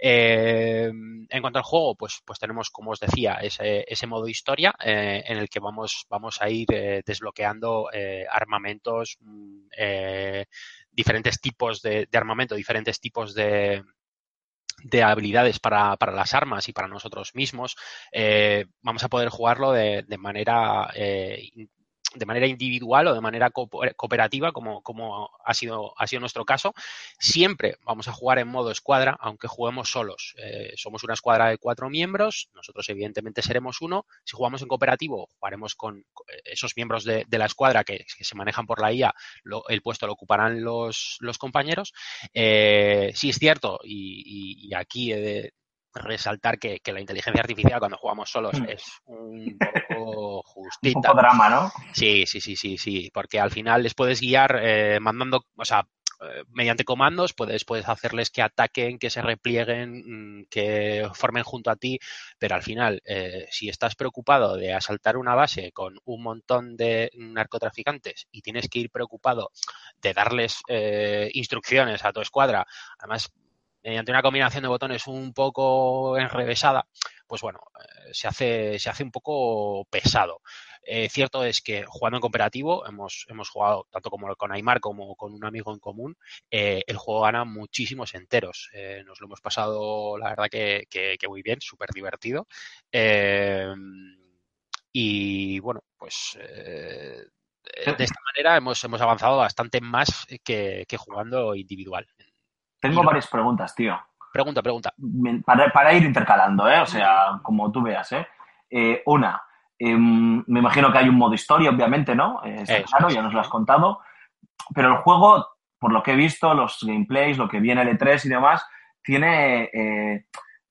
Eh, en cuanto al juego, pues, pues tenemos, como os decía, ese, ese modo historia eh, en el que vamos, vamos a ir eh, desbloqueando armamentos, mm, diferentes tipos de armamento, diferentes tipos de, de habilidades para, para, las armas y para nosotros mismos, eh, vamos a poder jugarlo de, de manera eh, de manera individual o de manera cooperativa, como, como ha, sido, ha sido nuestro caso. Siempre vamos a jugar en modo escuadra, aunque juguemos solos. Eh, somos una escuadra de cuatro miembros, nosotros evidentemente seremos uno. Si jugamos en cooperativo, jugaremos con esos miembros de, de la escuadra que, que, se manejan por la IA, lo, el puesto lo ocuparán los, los compañeros. Eh, sí es cierto, y, y, y aquí he de, resaltar que, que, la inteligencia artificial cuando jugamos solos mm. es un poco justita. un poco drama, ¿no? Sí, sí, sí, sí, sí, porque al final les puedes guiar eh, mandando, o sea, eh, mediante comandos puedes, puedes hacerles que ataquen, que se replieguen, mm, que formen junto a ti, pero al final, eh, si estás preocupado de asaltar una base con un montón de narcotraficantes y tienes que ir preocupado de darles eh, instrucciones a tu escuadra, además mediante una combinación de botones un poco enrevesada, pues bueno, eh, se hace, se hace un poco pesado. Eh, cierto es que jugando en cooperativo, hemos, hemos jugado tanto como con Aymar como con un amigo en común, eh, el juego gana muchísimos enteros. Eh, nos lo hemos pasado, la verdad, que, que, que muy bien, súper divertido. Y bueno, pues de esta manera hemos, hemos avanzado bastante más que, que jugando individual. Tengo varias preguntas, tío. Pregunta, pregunta. Para, para ir intercalando, ¿eh? O sea, como tú veas, ¿eh? eh una, eh, me imagino que hay un modo historia, obviamente, ¿no? Eh, está Eso, claro, ya nos lo has contado. Pero el juego, por lo que he visto, los gameplays, lo que viene el E3 y demás, tiene eh,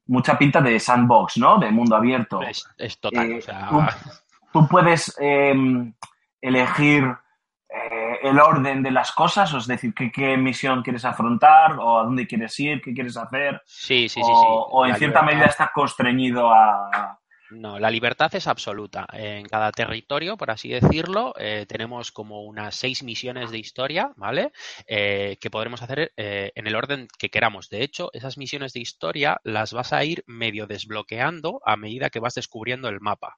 mucha pinta de sandbox, ¿no? De mundo abierto. Es, es total. Eh, o sea... tú, tú, puedes em, elegir eh, el orden de las cosas, es decir, ¿qué, qué, misión quieres afrontar o a dónde quieres ir, qué quieres hacer. Sí, sí, o, sí. sí. O en cierta medida está constreñido a, no, la libertad es absoluta. En cada territorio, por así decirlo, eh, tenemos como unas seis misiones de historia, ¿vale? Eh, que podremos hacer eh, en el orden que queramos. De hecho, esas misiones de historia las vas a ir medio desbloqueando a medida que vas descubriendo el mapa.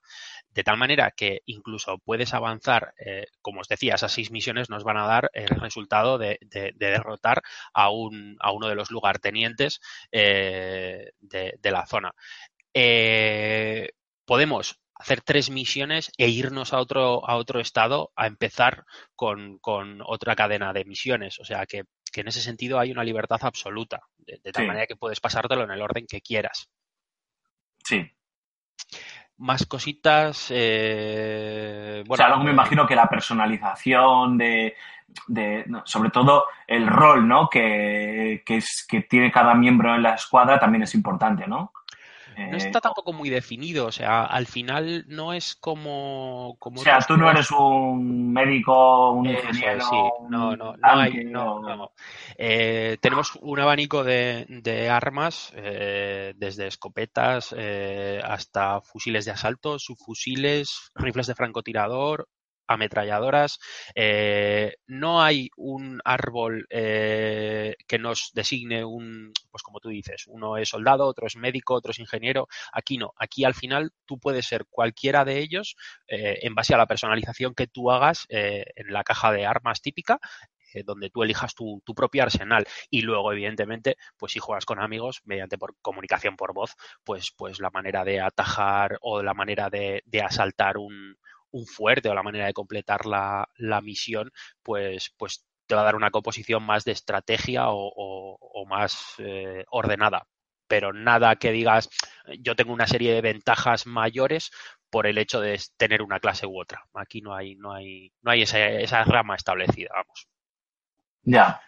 De tal manera que incluso puedes avanzar, como os decía, esas seis misiones nos van a dar el resultado de, de, de derrotar a, un, a, uno de los lugartenientes de, de la zona. Eh, podemos hacer tres misiones e irnos a otro, a otro estado a empezar con, con otra cadena de misiones. O sea que, que, en ese sentido hay una libertad absoluta, de, de tal sí. manera que puedes pasártelo en el orden que quieras. Sí. Más cositas. Eh, bueno, o sea, luego me imagino que la personalización de, de no, sobre todo el rol ¿no? que, que, es, que tiene cada miembro en la escuadra también es importante, ¿no? No está tampoco muy definido, o sea, al final no es como... como o sea, tú no eres un médico, un Eso, ingeniero... Sí, no, no, no, hay, no, no. Eh, tenemos un abanico de, de armas, eh, desde escopetas eh, hasta fusiles de asalto, subfusiles, rifles de francotirador, ametralladoras. Eh, no hay un árbol eh, que nos designe un, pues como tú dices, uno es soldado, otro es médico, otro es ingeniero. Aquí no. Aquí al final tú puedes ser cualquiera de ellos eh, en base a la personalización que tú hagas en la caja de armas típica donde tú elijas tu, tu, propio arsenal y luego evidentemente pues si juegas con amigos mediante por comunicación por voz pues pues la manera de atajar o la manera de, de asaltar un, un fuerte o la manera de completar la, la misión, pues, pues te va a dar una composición más de estrategia o, o, o más eh, ordenada. Pero nada que digas, yo tengo una serie de ventajas mayores por el hecho de tener una clase u otra. Aquí no hay, no hay, no hay esa, esa rama establecida, vamos. Ya. Yeah.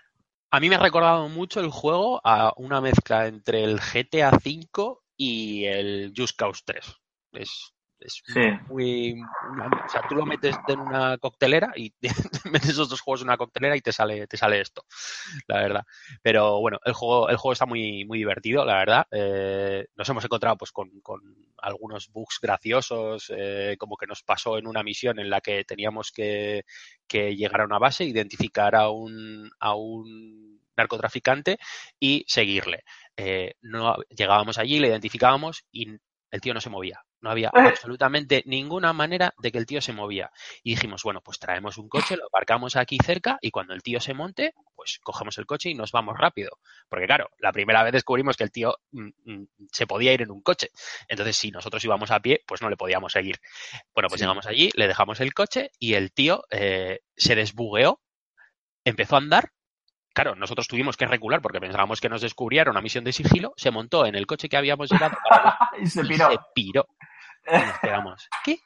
A mí me ha recordado mucho el juego a una mezcla entre el GTA V y el Just Cause 3. Es Es Sí. muy, o sea, tú lo metes en una coctelera y metes esos dos juegos en una coctelera y te sale, te sale esto, la verdad. Pero bueno, el juego, el juego está muy, muy divertido, la verdad. Eh, nos hemos encontrado pues con, con algunos bugs graciosos, eh, como que nos pasó en una misión en la que teníamos que, que llegar a una base, identificar a un, a un narcotraficante y seguirle. Eh, no llegábamos allí, le identificábamos y el tío no se movía. No había absolutamente ninguna manera de que el tío se movía. Y dijimos, bueno, pues traemos un coche, lo aparcamos aquí cerca y cuando el tío se monte, pues cogemos el coche y nos vamos rápido. Porque claro, la primera vez descubrimos que el tío mm, mm, se podía ir en un coche. Entonces, si nosotros íbamos a pie, pues no le podíamos seguir. Bueno, pues Sí. llegamos allí, le dejamos el coche y el tío eh, se desbugueó, empezó a andar. Claro, nosotros tuvimos que recular porque pensábamos que nos descubriera una misión de sigilo. Se montó en el coche que habíamos llevado para y se y piró. se piró. Y nos quedamos, ¿qué?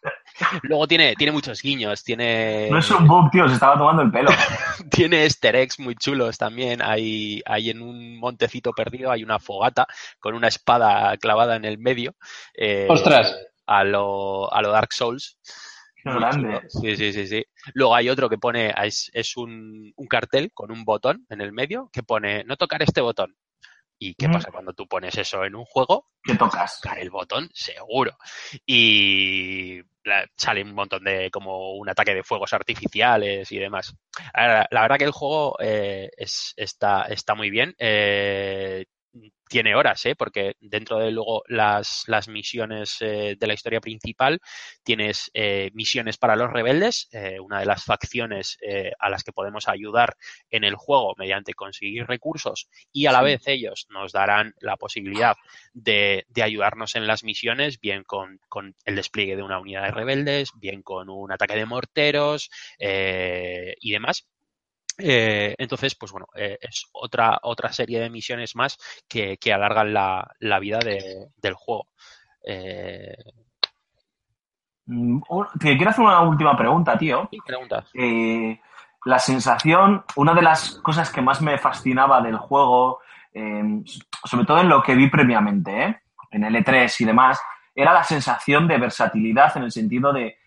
Luego tiene, tiene muchos guiños, tiene, No es un bug, tío, se estaba tomando el pelo. tiene easter eggs muy chulos también. Hay, hay en un montecito perdido, hay una fogata con una espada clavada en el medio. eh, ¡Ostras! A lo, a lo Dark Souls. Grande. Sí, sí, sí, sí. Luego hay otro que pone, es, es un, un cartel con un botón en el medio que pone no tocar este botón. ¿Y qué Mm. pasa cuando tú pones eso en un juego? ¿Qué tocas? tocar el botón, seguro. Y la- sale un montón de, como un ataque de fuegos artificiales y demás. La verdad que el juego eh, es, está, está muy bien. Eh, tiene horas, ¿eh? porque dentro de luego las, las misiones eh, de la historia principal tienes eh, misiones para los rebeldes, eh, una de las facciones eh, a las que podemos ayudar en el juego mediante conseguir recursos y a la vez ellos nos darán la posibilidad de, de ayudarnos en las misiones, bien con, con el despliegue de una unidad de rebeldes, bien con un ataque de morteros eh, y demás. Eh, entonces, pues bueno, eh, es otra, otra serie de misiones más que, que alargan la, la vida de- del juego. Eh, Mm, Te quiero hacer una última pregunta, tío. ¿y preguntas? Eh, la sensación, una de las cosas que más me fascinaba del juego, eh, sobre todo en lo que vi previamente, ¿eh? en el E3 y demás, era la sensación de versatilidad en el sentido de,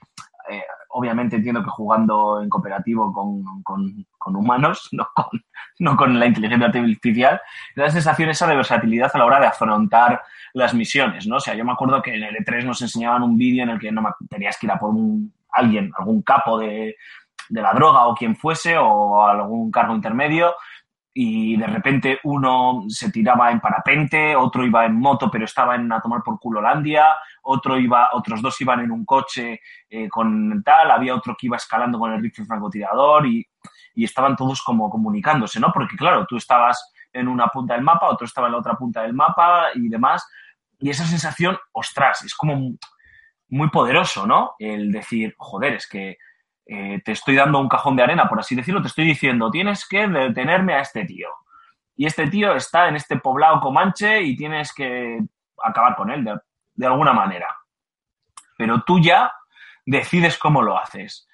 obviamente entiendo que jugando en cooperativo con, con- humanos, no con, no con la inteligencia artificial, la sensación esa de versatilidad a la hora de afrontar las misiones, ¿no? O sea, yo me acuerdo que en el E3 nos enseñaban un vídeo en el que no me- tenías que ir a por un, alguien, algún capo de, de la droga o quien fuese, o algún cargo intermedio, y de repente uno se tiraba en parapente, otro iba en moto pero estaba en a tomar por culo Landia, otro iba, otros dos iban en un coche eh, con tal, había otro que iba escalando con el rifle francotirador y, y estaban todos como comunicándose, ¿no? Porque claro, tú estabas en una punta del mapa, otro estaba en la otra punta del mapa y demás, y esa sensación, ostras, es como muy poderoso, ¿no? El decir, joder, es que eh, te estoy dando un cajón de arena, por así decirlo, te estoy diciendo, tienes que detenerme a este tío. Y este tío está en este poblado comanche y tienes que acabar con él de, alguna manera. Pero tú ya decides cómo lo haces.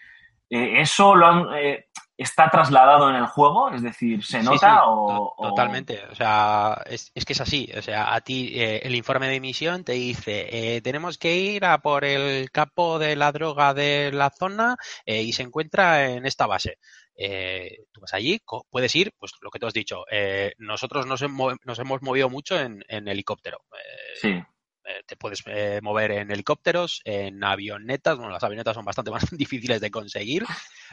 Eh, ¿Eso lo han, eh, está trasladado en el juego? Es decir, ¿se nota sí, o, to- o- Totalmente. O sea, es, es que es así. O sea, a ti eh, el informe de misión te dice, eh, tenemos que ir a por el capo de la droga de la zona eh, y se encuentra en esta base. Eh, tú vas allí, puedes ir, pues lo que tú has dicho. eh, nosotros nos, hemo- nos hemos movido mucho en, en helicóptero. Eh, Sí, te puedes eh, mover en helicópteros, en avionetas, bueno, las avionetas son bastante más difíciles de conseguir,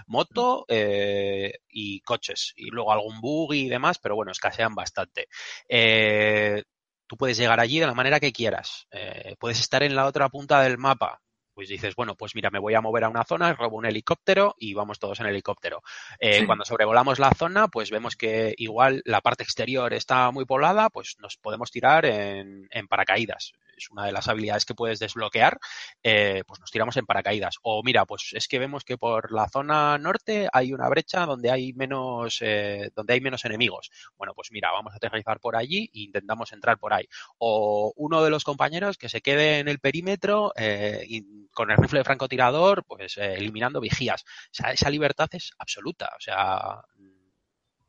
moto eh, y coches, y luego algún bug y demás, pero bueno, escasean bastante. Eh, tú puedes llegar allí de la manera que quieras, eh, puedes estar en la otra punta del mapa. Pues dices, bueno, pues mira, me voy a mover a una zona, robo un helicóptero y vamos todos en helicóptero. Eh, Sí. Cuando sobrevolamos la zona, pues vemos que igual la parte exterior está muy poblada, pues nos podemos tirar en, en paracaídas. Es una de las habilidades que puedes desbloquear, eh, pues nos tiramos en paracaídas. O mira, pues es que vemos que por la zona norte hay una brecha donde hay menos, eh, donde hay menos enemigos. Bueno, pues mira, vamos a aterrizar por allí e intentamos entrar por ahí. O uno de los compañeros que se quede en el perímetro eh, y con el rifle de francotirador, pues eh, eliminando vigías. O sea, esa libertad es absoluta. O sea,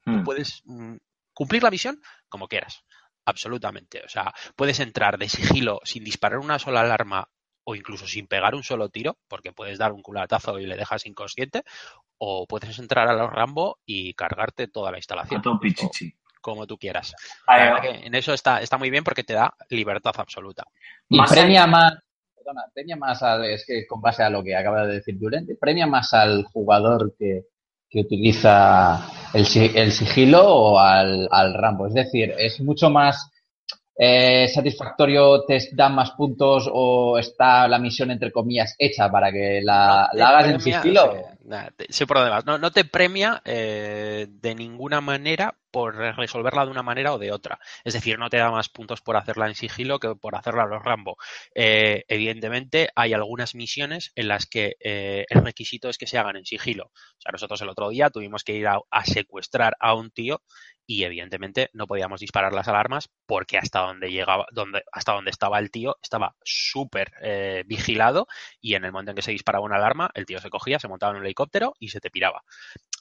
Mm. puedes mm, cumplir la misión como quieras. Absolutamente. O sea, puedes entrar de sigilo sin disparar una sola alarma o incluso sin pegar un solo tiro, porque puedes dar un culatazo y le dejas inconsciente, o puedes entrar a los Rambo y cargarte toda la instalación. Pichichi. Como tú quieras. Ah, La eh, verdad que en eso está, está muy bien porque te da libertad absoluta. Y Más premia más, perdona, premia más a, es que con base a lo que acaba de decir Julen, premia más al jugador que, que utiliza el, el sigilo o al, al Rambo. Es decir, es mucho más eh, satisfactorio, te dan más puntos o está la misión entre comillas hecha para que la, No te la hagas en premia- sigilo. te- sí, por lo demás. No, no te premia eh, de ninguna manera por resolverla de una manera o de otra. Es decir, no te da más puntos por hacerla en sigilo que por hacerla a los Rambo. Eh, evidentemente, hay algunas misiones en las que eh, el requisito es que se hagan en sigilo. O sea, nosotros el otro día tuvimos que ir a, a secuestrar a un tío y evidentemente no podíamos disparar las alarmas porque hasta donde llegaba, donde, hasta donde estaba el tío estaba súper eh, vigilado y en el momento en que se disparaba una alarma, el tío se cogía, se montaba en un helicóptero y se te piraba.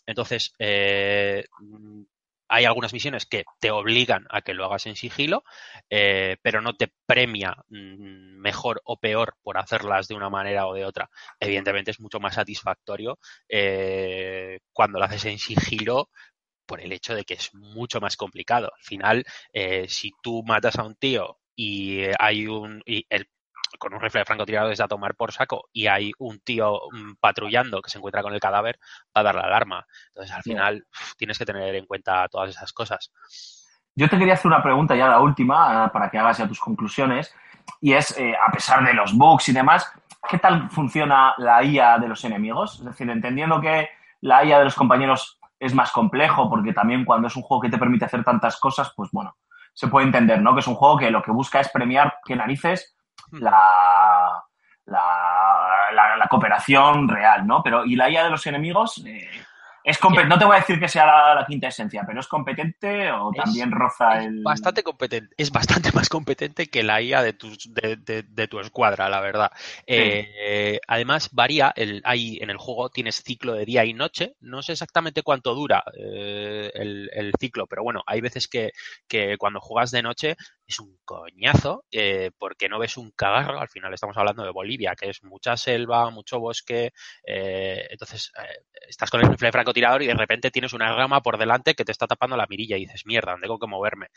Entonces, eh, mm, hay algunas misiones que te obligan a que lo hagas en sigilo, eh, pero no te premia mm, mejor o peor por hacerlas de una manera o de otra. Evidentemente es mucho más satisfactorio cuando lo haces en sigilo por el hecho de que es mucho más complicado. Al final, eh, si tú matas a un tío y hay un y el- con un rifle de francotirador es a tomar por saco y hay un tío mm, patrullando que se encuentra con el cadáver, va a dar la alarma. Entonces, al final, tienes que tener en cuenta todas esas cosas. Yo te quería hacer una pregunta ya, la última, eh, para que hagas ya tus conclusiones. Y es, eh, a pesar de los bugs y demás, ¿qué tal funciona la IA de los enemigos? Es decir, entendiendo que la IA de los compañeros es más complejo, porque también cuando es un juego que te permite hacer tantas cosas, pues bueno, se puede entender, ¿no? Que es un juego que lo que busca es premiar que narices la, la, la- la cooperación real, ¿no? Pero, ¿y la IA de los enemigos? Eh, es no te voy a decir que sea la, la quinta esencia, pero ¿es competente o Es- también roza Es el...? bastante competente, es bastante más competente que la IA de tu, de, de- de tu escuadra, la verdad. Eh, además, varía, el, hay, en el juego tienes ciclo de día y noche, no sé exactamente cuánto dura eh, el, el ciclo, pero bueno, hay veces que, que cuando juegas de noche es un coñazo eh, porque no ves un cagarro, al final estamos hablando de Bolivia, que es mucha selva, mucho bosque, eh, entonces eh, estás con el rifle francotirador y de repente tienes una rama por delante que te está tapando la mirilla y dices, mierda, tengo que moverme.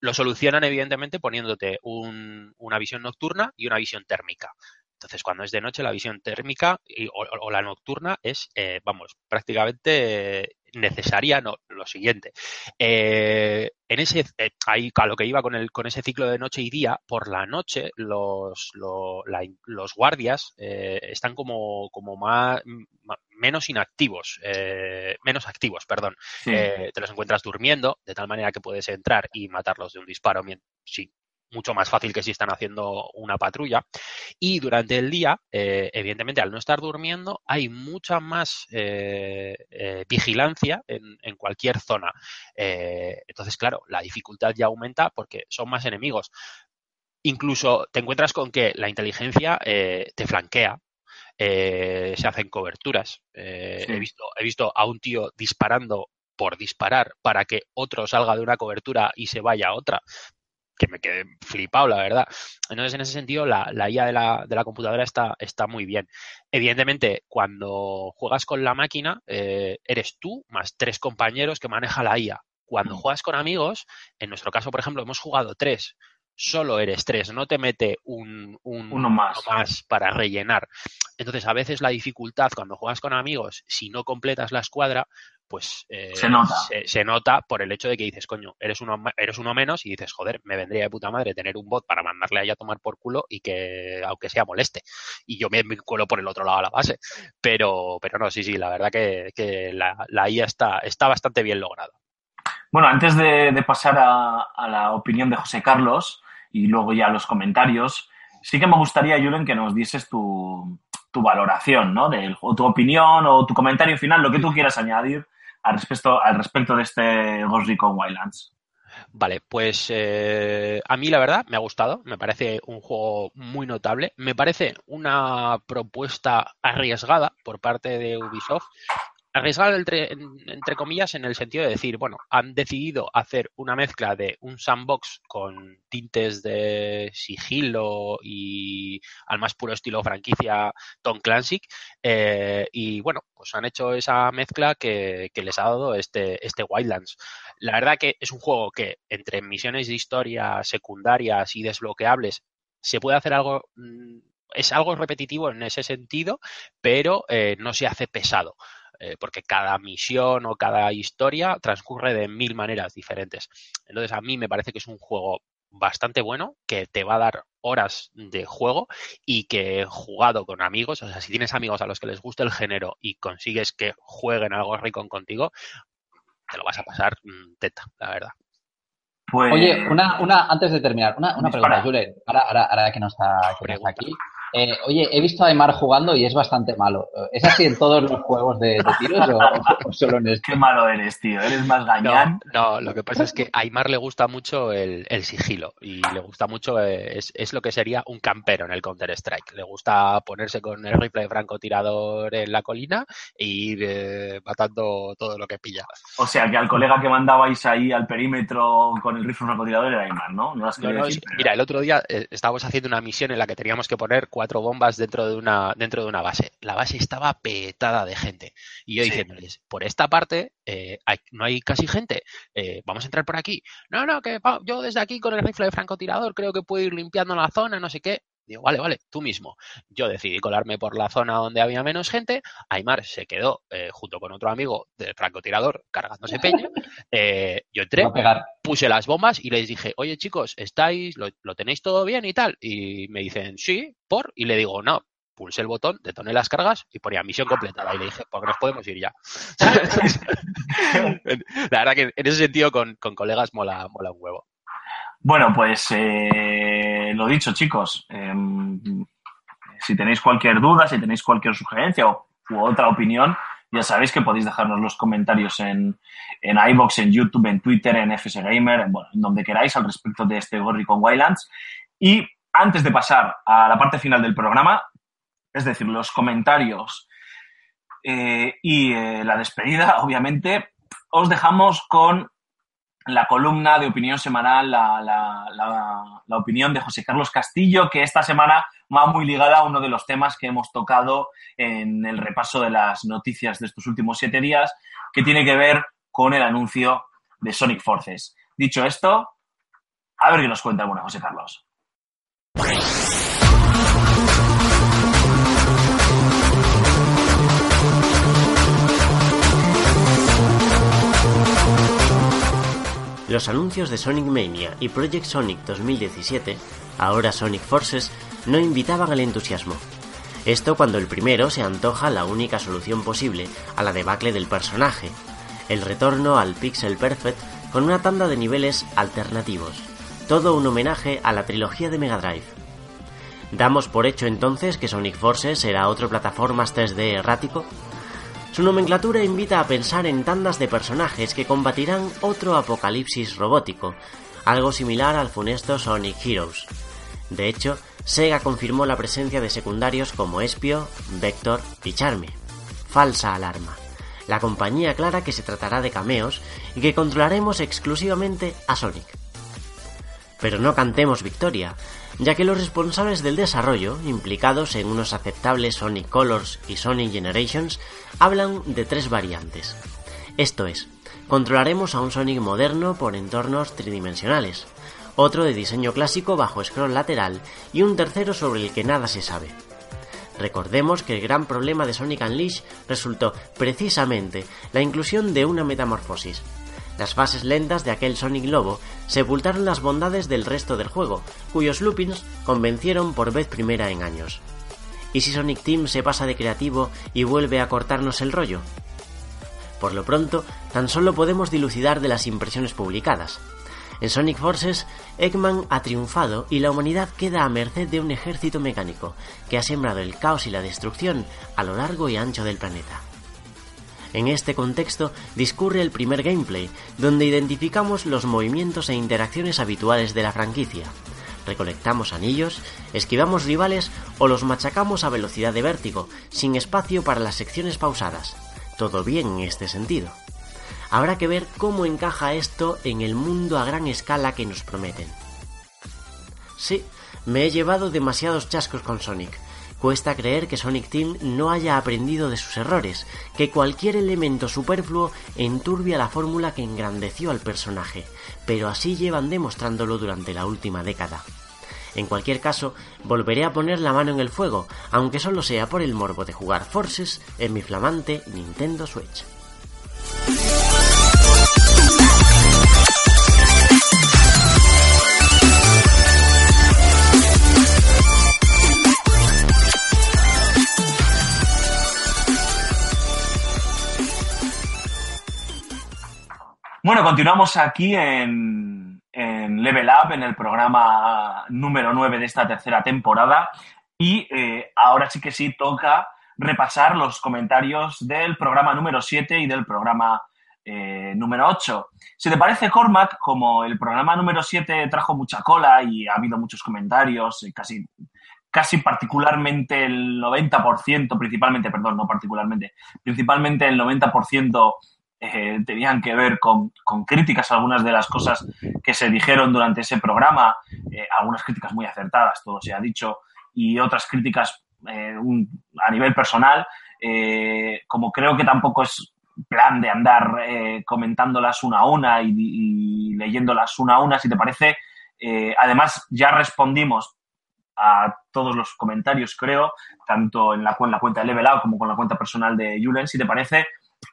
Lo solucionan evidentemente poniéndote un- una visión nocturna y una visión térmica. Entonces, cuando es de noche, la visión térmica o, la nocturna es, eh, vamos, prácticamente necesaria, no, lo siguiente. Eh, en ese, eh, ahí a lo que iba con, el, con ese ciclo de noche y día, por la noche los, lo- la- los guardias eh, están como, como más, menos inactivos, eh, menos activos, perdón. Sí. Eh, te los encuentras durmiendo, de tal manera que puedes entrar y matarlos de un disparo, sí, mucho más fácil que si están haciendo una patrulla. Y durante el día, eh, evidentemente, al no estar durmiendo, hay mucha más eh, eh, vigilancia en, en cualquier zona. Entonces, claro, la dificultad ya aumenta porque son más enemigos. Incluso te encuentras con que la inteligencia te flanquea. Eh, se hacen coberturas. Eh, Sí. he, visto, he visto a un tío disparando por disparar para que otro salga de una cobertura y se vaya a otra que me quedé flipado, la verdad. Entonces, en ese sentido, la, la IA de la, de la computadora está, está muy bien. Evidentemente, cuando juegas con la máquina, eh, eres tú más tres compañeros que maneja la IA. Cuando Mm. juegas con amigos, en nuestro caso, por ejemplo, hemos jugado tres. Solo eres tres, no te mete un, un- Uno más. para rellenar. Entonces, a veces la dificultad cuando juegas con amigos, si no completas la escuadra, pues eh, Se nota. Se, se nota por el hecho de que dices, coño, eres uno, eres uno menos y dices, joder, me vendría de puta madre tener un bot para mandarle ahí a tomar por culo y que, aunque sea moleste, y yo me, cuelo por el otro lado a la base. Pero, pero no, sí, sí, la verdad que, que la, la IA está, está bastante bien lograda. Bueno, antes de, de pasar a, a la opinión de José Carlos y luego ya los comentarios, sí que me gustaría, Julen, que nos dieses tu, tu valoración, ¿no? Del- o tu opinión o tu comentario final, lo que tú quieras añadir al respecto, al respecto de este Ghost Recon Wildlands. Vale, pues eh, a mí la verdad me ha gustado, me parece un juego muy notable, me parece una propuesta arriesgada por parte de Ubisoft arriesgado entre, entre, comillas en el sentido de decir, bueno, han decidido hacer una mezcla de un sandbox con tintes de sigilo y al más puro estilo franquicia Tom Clancy eh, y bueno, pues han hecho esa mezcla que, que, les ha dado este, este Wildlands. La verdad que es un juego que entre misiones de historia secundarias y desbloqueables se puede hacer algo mm, es algo repetitivo en ese sentido, pero eh, no se hace pesado. Eh, porque cada misión o cada historia transcurre de mil maneras diferentes. Entonces, a mí me parece que es un juego bastante bueno, que te va a dar horas de juego y que jugado con amigos, o sea, si tienes amigos a los que les gusta el género y consigues que jueguen algo rico contigo, te lo vas a pasar mm, teta, la verdad. Pues... Oye, una, una, antes de terminar, una, una pregunta, Julen, ahora, ahora, ahora, que no está, que no está aquí. Eh, oye, he visto a Aymar jugando y es bastante malo. ¿Es así en todos los juegos de, tiros o, solo en este? Qué malo eres, tío. Eres más gañán. No, lo que pasa es que a Aymar le gusta mucho el, sigilo y le gusta mucho, eh, es, lo que sería un campero en el Counter-Strike. Le gusta ponerse con el rifle de francotirador en la colina e ir eh, matando todo lo que pilla. O sea, que al colega que mandabais ahí al perímetro con el rifle francotirador era Aymar, ¿no? no, mira, el otro día estábamos haciendo una misión en la que teníamos que poner cuatro cuatro bombas dentro de una dentro de una base. La base estaba petada de gente. Y yo diciéndoles, por esta parte eh, no hay casi gente, eh, vamos a entrar por aquí. No, no, que yo desde aquí con el rifle de francotirador creo que puedo ir limpiando la zona, no sé qué. Digo, vale, vale, tú mismo. Yo decidí colarme por la zona donde había menos gente. Aymar se quedó eh, junto con otro amigo del francotirador cargándose peña. Eh, yo entré, puse las bombas y les dije, oye chicos, ¿estáis, lo, lo, tenéis todo bien y tal? Y me dicen, sí, por. Y le digo, no, pulsé el botón, detoné las cargas y ponía misión completada. Y le dije, porque nos podemos ir ya. La verdad que en ese sentido con, con colegas mola, mola un huevo. Bueno, pues eh, lo dicho, chicos. Eh, si tenéis cualquier duda, si tenéis cualquier sugerencia o u otra opinión, ya sabéis que podéis dejarnos los comentarios en, en iBox, en YouTube, en Twitter, en FS Gamer, en, donde queráis al respecto de este Gorri con Wildlands. Y antes de pasar a la parte final del programa, es decir, los comentarios eh, y eh, la despedida, obviamente, os dejamos con la columna de opinión semanal, la, la, la, la, opinión de José Carlos Castillo, que esta semana va muy ligada a uno de los temas que hemos tocado en el repaso de las noticias de estos últimos siete días, que tiene que ver con el anuncio de Sonic Forces. Dicho esto, a ver qué nos cuenta alguna José Carlos. Los anuncios de Sonic Mania y Project Sonic 2017, ahora Sonic Forces, no invitaban al entusiasmo. Esto cuando el primero se antoja la única solución posible a la debacle del personaje, el retorno al Pixel Perfect con una tanda de niveles alternativos, todo un homenaje a la trilogía de Mega Drive. ¿Damos por hecho entonces que Sonic Forces será otro plataformas 3D errático? Su nomenclatura invita a pensar en tandas de personajes que combatirán otro apocalipsis robótico, algo similar al funesto Sonic Heroes. De hecho, Sega confirmó la presencia de secundarios como Espio, Vector y Charme. Falsa alarma. La compañía aclara que se tratará de cameos y que controlaremos exclusivamente a Sonic. Pero no cantemos victoria, ya que los responsables del desarrollo, implicados en unos aceptables Sonic Colors y Sonic Generations, hablan de tres variantes. Esto es, controlaremos a un Sonic moderno por entornos tridimensionales, otro de diseño clásico bajo scroll lateral y un tercero sobre el que nada se sabe. Recordemos que el gran problema de Sonic Unleashed resultó precisamente la inclusión de una metamorfosis, las fases lentas de aquel Sonic Lobo sepultaron las bondades del resto del juego, cuyos loopings convencieron por vez primera en años. ¿Y si Sonic Team se pasa de creativo y vuelve a cortarnos el rollo? Por lo pronto, tan solo podemos dilucidar de las impresiones publicadas. En Sonic Forces, Eggman ha triunfado y la humanidad queda a merced de un ejército mecánico que ha sembrado el caos y la destrucción a lo largo y ancho del planeta. En este contexto discurre el primer gameplay, donde identificamos los movimientos e interacciones habituales de la franquicia. Recolectamos anillos, esquivamos rivales o los machacamos a velocidad de vértigo, sin espacio para las secciones pausadas. Todo bien en este sentido. Habrá que ver cómo encaja esto en el mundo a gran escala que nos prometen. Sí, me he llevado demasiados chascos con Sonic. Cuesta creer que Sonic Team no haya aprendido de sus errores, que cualquier elemento superfluo enturbia la fórmula que engrandeció al personaje, pero así llevan demostrándolo durante la última década. En cualquier caso, volveré a poner la mano en el fuego, aunque solo sea por el morbo de jugar Forces en mi flamante Nintendo Switch. Bueno, continuamos aquí en, en Level Up, en el programa número 9 de esta tercera temporada. Y eh, ahora sí que sí toca repasar los comentarios del programa número 7 y del programa eh, número 8. Si te parece, Cormac, como el programa número 7 trajo mucha cola y ha habido muchos comentarios, eh, casi, casi particularmente el 90%, principalmente, perdón, no particularmente, principalmente el 90% eh, tenían que ver con, con, críticas algunas de las cosas que se dijeron durante ese programa, eh, algunas críticas muy acertadas, todo se ha dicho, y otras críticas eh, a nivel personal, como creo que tampoco es plan de andar comentándolas una a una y, leyéndolas una a una, si te parece. además, ya respondimos a todos los comentarios, creo, tanto en la, en la cuenta de Level Up como con la cuenta personal de Julen, si te parece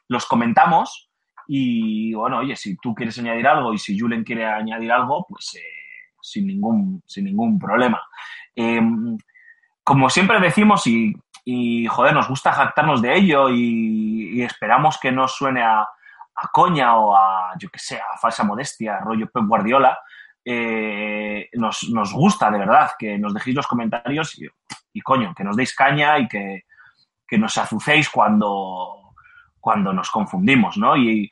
los comentamos y bueno, oye, si tú quieres añadir algo y si Julen quiere añadir algo, pues eh, sin, ningún, sin ningún problema. Eh, como siempre decimos y, joder, nos gusta jactarnos de ello y, y esperamos que no suene a, coña o a, yo que sé, a falsa modestia, rollo Pep Guardiola, eh, nos, nos, gusta de verdad que nos dejéis los comentarios y, y coño, que nos deis caña y que, que nos azucéis cuando, cuando nos confundimos, ¿no? Y,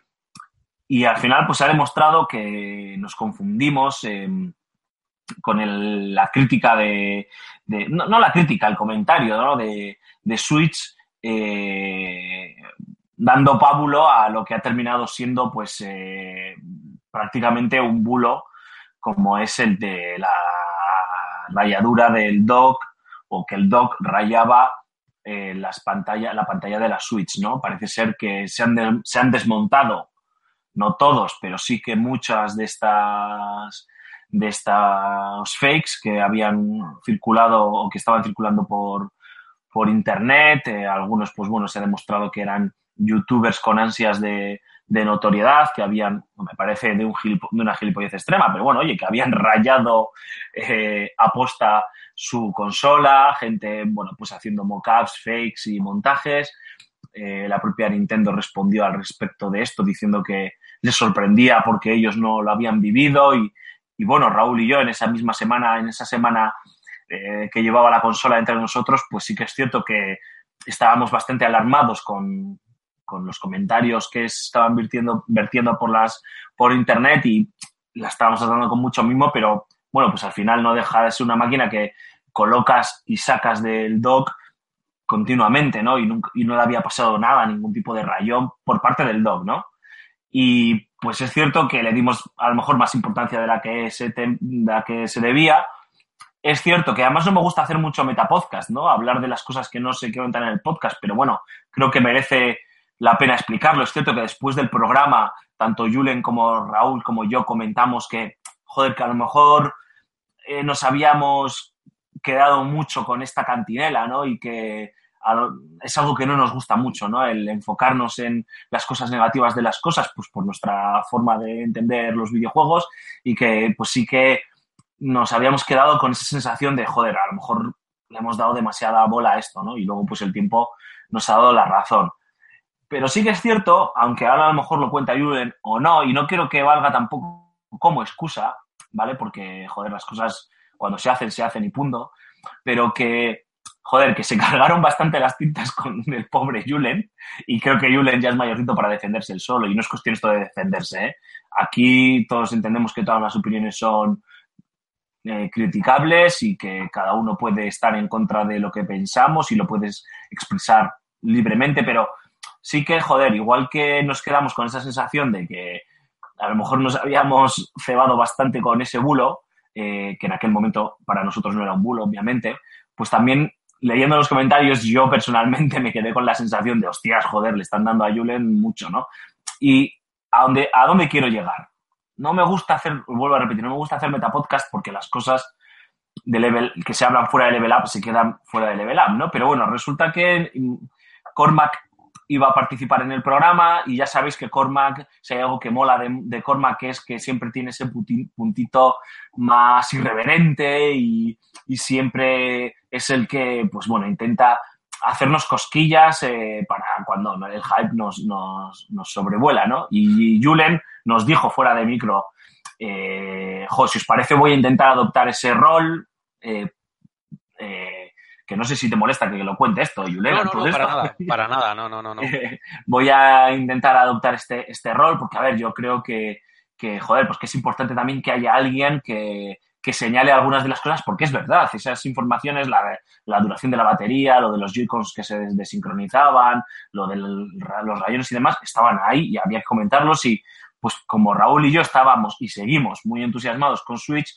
y al final, pues se ha demostrado que nos confundimos eh, con el, la crítica de. de no, no, la crítica, el comentario, ¿no? De, de Switch. Eh, dando pábulo a lo que ha terminado siendo, pues, eh, prácticamente un bulo, como es el de la rayadura del dock, o que el dock rayaba eh, las pantalla, la pantalla de la Switch, ¿no? Parece ser que se han, se han desmontado, no todos, pero sí que muchas de estas de estas fakes que habían circulado o que estaban circulando por, por internet. Eh, algunos, pues bueno, se ha demostrado que eran youtubers con ansias de, de notoriedad, que habían, me parece de, un gilipo, de una gilipollez extrema, pero bueno, oye, que habían rayado eh, aposta su consola, gente, bueno, pues haciendo mockups, fakes y montajes. Eh, la propia Nintendo respondió al respecto de esto, diciendo que les sorprendía porque ellos no lo habían vivido y, y bueno, Raúl y yo en esa misma semana, en esa semana eh, que llevaba la consola entre nosotros, pues sí que es cierto que estábamos bastante alarmados con, con los comentarios que estaban vertiendo, vertiendo por las por internet y la estábamos tratando con mucho mimo, pero bueno, pues al final no deja de ser una máquina que colocas y sacas del dock continuamente, ¿no? Y, no le había pasado nada, ningún tipo de rayón por parte del dock, ¿no? Y pues es cierto que le dimos a lo mejor más importancia de la que se, que se debía. Es cierto que además no me gusta hacer mucho metapodcast, ¿no? Hablar de las cosas que no se comentan en el podcast, pero bueno, creo que merece la pena explicarlo. Es cierto que después del programa, tanto Julen como Raúl como yo comentamos que, joder, que a lo mejor eh, nos habíamos quedado mucho con esta cantinela, ¿no? Y que es algo que no nos gusta mucho, ¿no? El enfocarnos en las cosas negativas de las cosas, pues por nuestra forma de entender los videojuegos y que pues sí que nos habíamos quedado con esa sensación de, joder, a lo mejor le hemos dado demasiada bola a esto, ¿no? Y luego pues el tiempo nos ha dado la razón. Pero sí que es cierto, aunque ahora a lo mejor lo cuenta Julen o no, y no quiero que valga tampoco como excusa, ¿vale? Porque, joder, las cosas cuando se hacen, se hacen y punto. Pero que, joder, que se cargaron bastante las tintas con el pobre Julen. Y creo que Julen ya es mayorcito para defenderse el solo. Y no es cuestión esto de defenderse, ¿eh? Aquí todos entendemos que todas las opiniones son eh, criticables y que cada uno puede estar en contra de lo que pensamos y lo puedes expresar libremente, pero sí que, joder, igual que nos quedamos con esa sensación de que a lo mejor nos habíamos cebado bastante con ese bulo, eh, que en aquel momento para nosotros no era un bulo, obviamente, pues también leyendo los comentarios, yo personalmente me quedé con la sensación de, hostias, joder, le están dando a Julen mucho, ¿no? Y a dónde, a dónde quiero llegar. No me gusta hacer, vuelvo a repetir, no me gusta hacer metapodcast porque las cosas de level, que se hablan fuera de level up se quedan fuera de level up, ¿no? Pero bueno, resulta que Cormac iba a participar en el programa y ya sabéis que Cormac, si hay algo que mola de, de Cormac es que siempre tiene ese puntito más irreverente y, siempre es el que, pues bueno, intenta hacernos cosquillas eh, para cuando el hype nos, nos, nos sobrevuela, ¿no? Y Julen nos dijo fuera de micro, eh, jo, si os parece voy a intentar adoptar ese rol, eh, eh, que no sé si te molesta que lo cuente esto, Julen. No, no, no, para esto. nada, para nada, no, no, no, no. voy a intentar adoptar este, este rol porque, a ver, yo creo que, que, joder, pues que es importante también que haya alguien que, que señale algunas de las cosas porque es verdad, esas informaciones, la, la duración de la batería, lo de los Joy-Cons que se des- desincronizaban, lo de los rayones y demás, estaban ahí y había que comentarlos y pues como Raúl y yo estábamos y seguimos muy entusiasmados con Switch,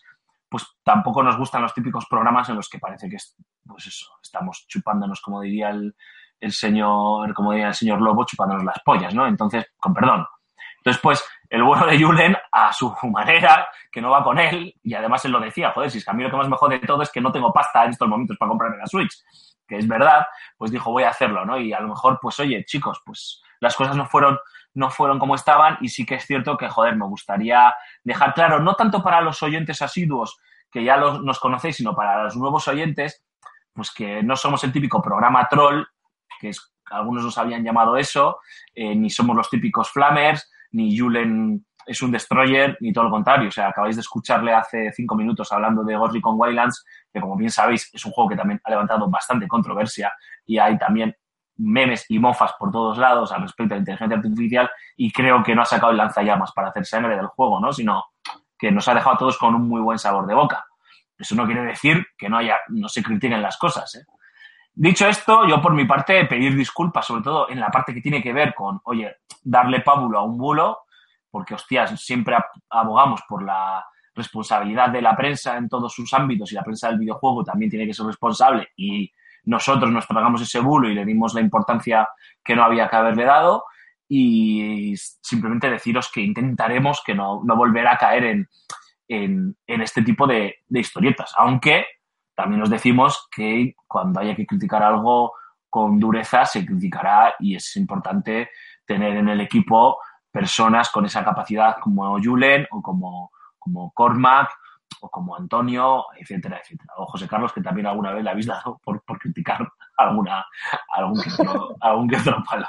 pues tampoco nos gustan los típicos programas en los que parece que es, pues eso, estamos chupándonos, como diría el, el señor, como diría el señor Lobo, chupándonos las pollas, ¿no? Entonces, con perdón. Entonces, pues, el bueno de Julen, a su manera, que no va con él, y además él lo decía, joder, si es que a mí lo que más me jode de todo es que no tengo pasta en estos momentos para comprarme la Switch, que es verdad, pues dijo, voy a hacerlo, ¿no? Y a lo mejor, pues, oye, chicos, pues las cosas no fueron, no fueron como estaban, y sí que es cierto que, joder, me gustaría dejar claro, no tanto para los oyentes asiduos, que ya los, nos conocéis, sino para los nuevos oyentes, pues que no somos el típico programa troll, que es, algunos nos habían llamado eso, eh, ni somos los típicos flamers, ni Julen es un destroyer, ni todo lo contrario. O sea, acabáis de escucharle hace cinco minutos hablando de Ghost Recon Wildlands, que como bien sabéis es un juego que también ha levantado bastante controversia y hay también memes y mofas por todos lados al respecto de la inteligencia artificial y creo que no ha sacado el lanzallamas para hacer sangre del juego, ¿no? Sino que nos ha dejado a todos con un muy buen sabor de boca. Eso no quiere decir que no haya, no se critiquen las cosas, ¿eh? Dicho esto, yo por mi parte pedir disculpas, sobre todo en la parte que tiene que ver con, oye, darle pábulo a un bulo, porque, hostias, siempre abogamos por la responsabilidad de la prensa en todos sus ámbitos y la prensa del videojuego también tiene que ser responsable y nosotros nos tragamos ese bulo y le dimos la importancia que no había que haberle dado y simplemente deciros que intentaremos que no, no volver a caer en, en, este tipo de, historietas, aunque también os decimos que cuando haya que criticar algo con dureza se criticará y es importante tener en el equipo personas con esa capacidad como Julen o como, como Cormac o como Antonio, etcétera, etcétera. O José Carlos, que también alguna vez le habéis dado por, por criticar alguna, algún, que otro, algún que otro palo,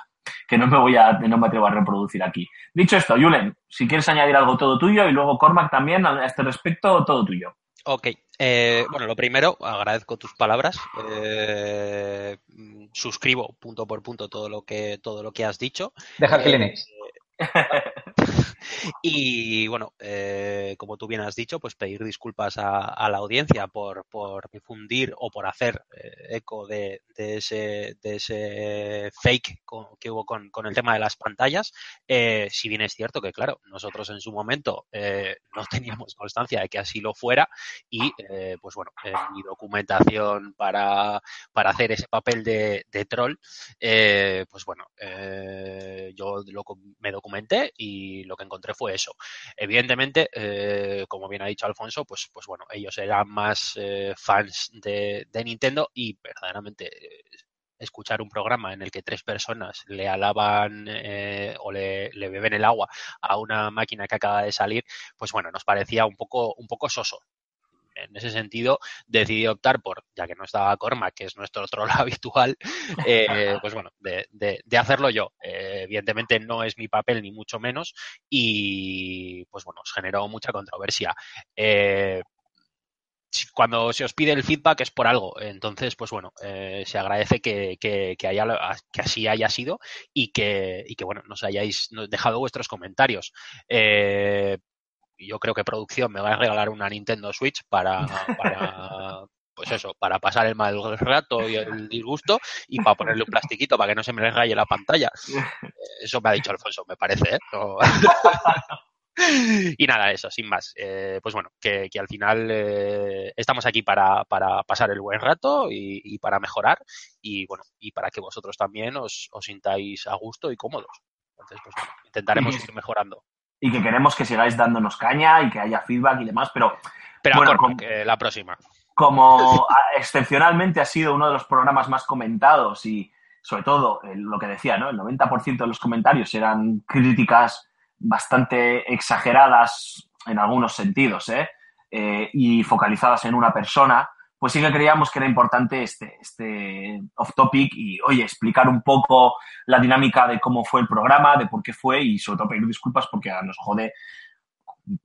que no me voy a, no me atrevo a reproducir aquí. Dicho esto, Julen, si quieres añadir algo, todo tuyo, y luego Cormac también a este respecto, todo tuyo. Ok, eh, bueno, lo primero, agradezco tus palabras. Eh, suscribo punto por punto todo lo que todo lo que has dicho. Deja el Eh, Kleenex. Y bueno, eh, como tú bien has dicho, pues pedir disculpas a, la audiencia por, por difundir o por hacer eh, eco de, ese, de ese fake que hubo con, el tema de las pantallas. Eh, si bien es cierto que, claro, nosotros en su momento eh, no teníamos constancia de que así lo fuera y, eh, pues bueno, en mi documentación para, para hacer ese papel de, de troll, pues bueno, yo lo me documenté y lo que encontré fue eso. Evidentemente, eh, como bien ha dicho Alfonso, pues, pues bueno, ellos eran más eh, fans de, de Nintendo y verdaderamente eh, escuchar un programa en el que tres personas le alaban eh, o le, le beben el agua a una máquina que acaba de salir, pues bueno, nos parecía un poco, un poco soso. En ese sentido, decidí optar por, ya que no estaba Cormac, que es nuestro troll habitual, eh, pues bueno, de, de- hacerlo yo. Eh, evidentemente no es mi papel, ni mucho menos, y pues bueno, generó mucha controversia. Eh, cuando se os pide el feedback es por algo, entonces, pues bueno, se agradece que, que, que haya, que así haya sido y que, y que bueno, nos hayáis dejado vuestros comentarios. Eh, yo creo que producción me va a regalar una Nintendo Switch para, para pues eso, para pasar el mal rato y el disgusto y para ponerle un plastiquito para que no se me raye la pantalla. Eh, Eso me ha dicho Alfonso, me parece, ¿eh? No- y nada, eso, sin más. Eh, pues bueno, que, que al final eh, estamos aquí para, para pasar el buen rato y, y para mejorar y bueno, y para que vosotros también os, os sintáis a gusto y cómodos. Entonces, pues bueno, intentaremos ir mejorando. Y que queremos que sigáis dándonos caña y que haya feedback y demás, pero Pero Bueno, que la próxima. como excepcionalmente ha sido uno de los programas más comentados y sobre todo lo que decía, ¿no? El 90% de los comentarios eran críticas bastante exageradas en algunos sentidos, ¿eh? Eh, y focalizadas en una persona, pues sí que creíamos que era importante este, este off topic y, oye, explicar un poco la dinámica de cómo fue el programa, de por qué fue y sobre todo pedir disculpas porque nos jode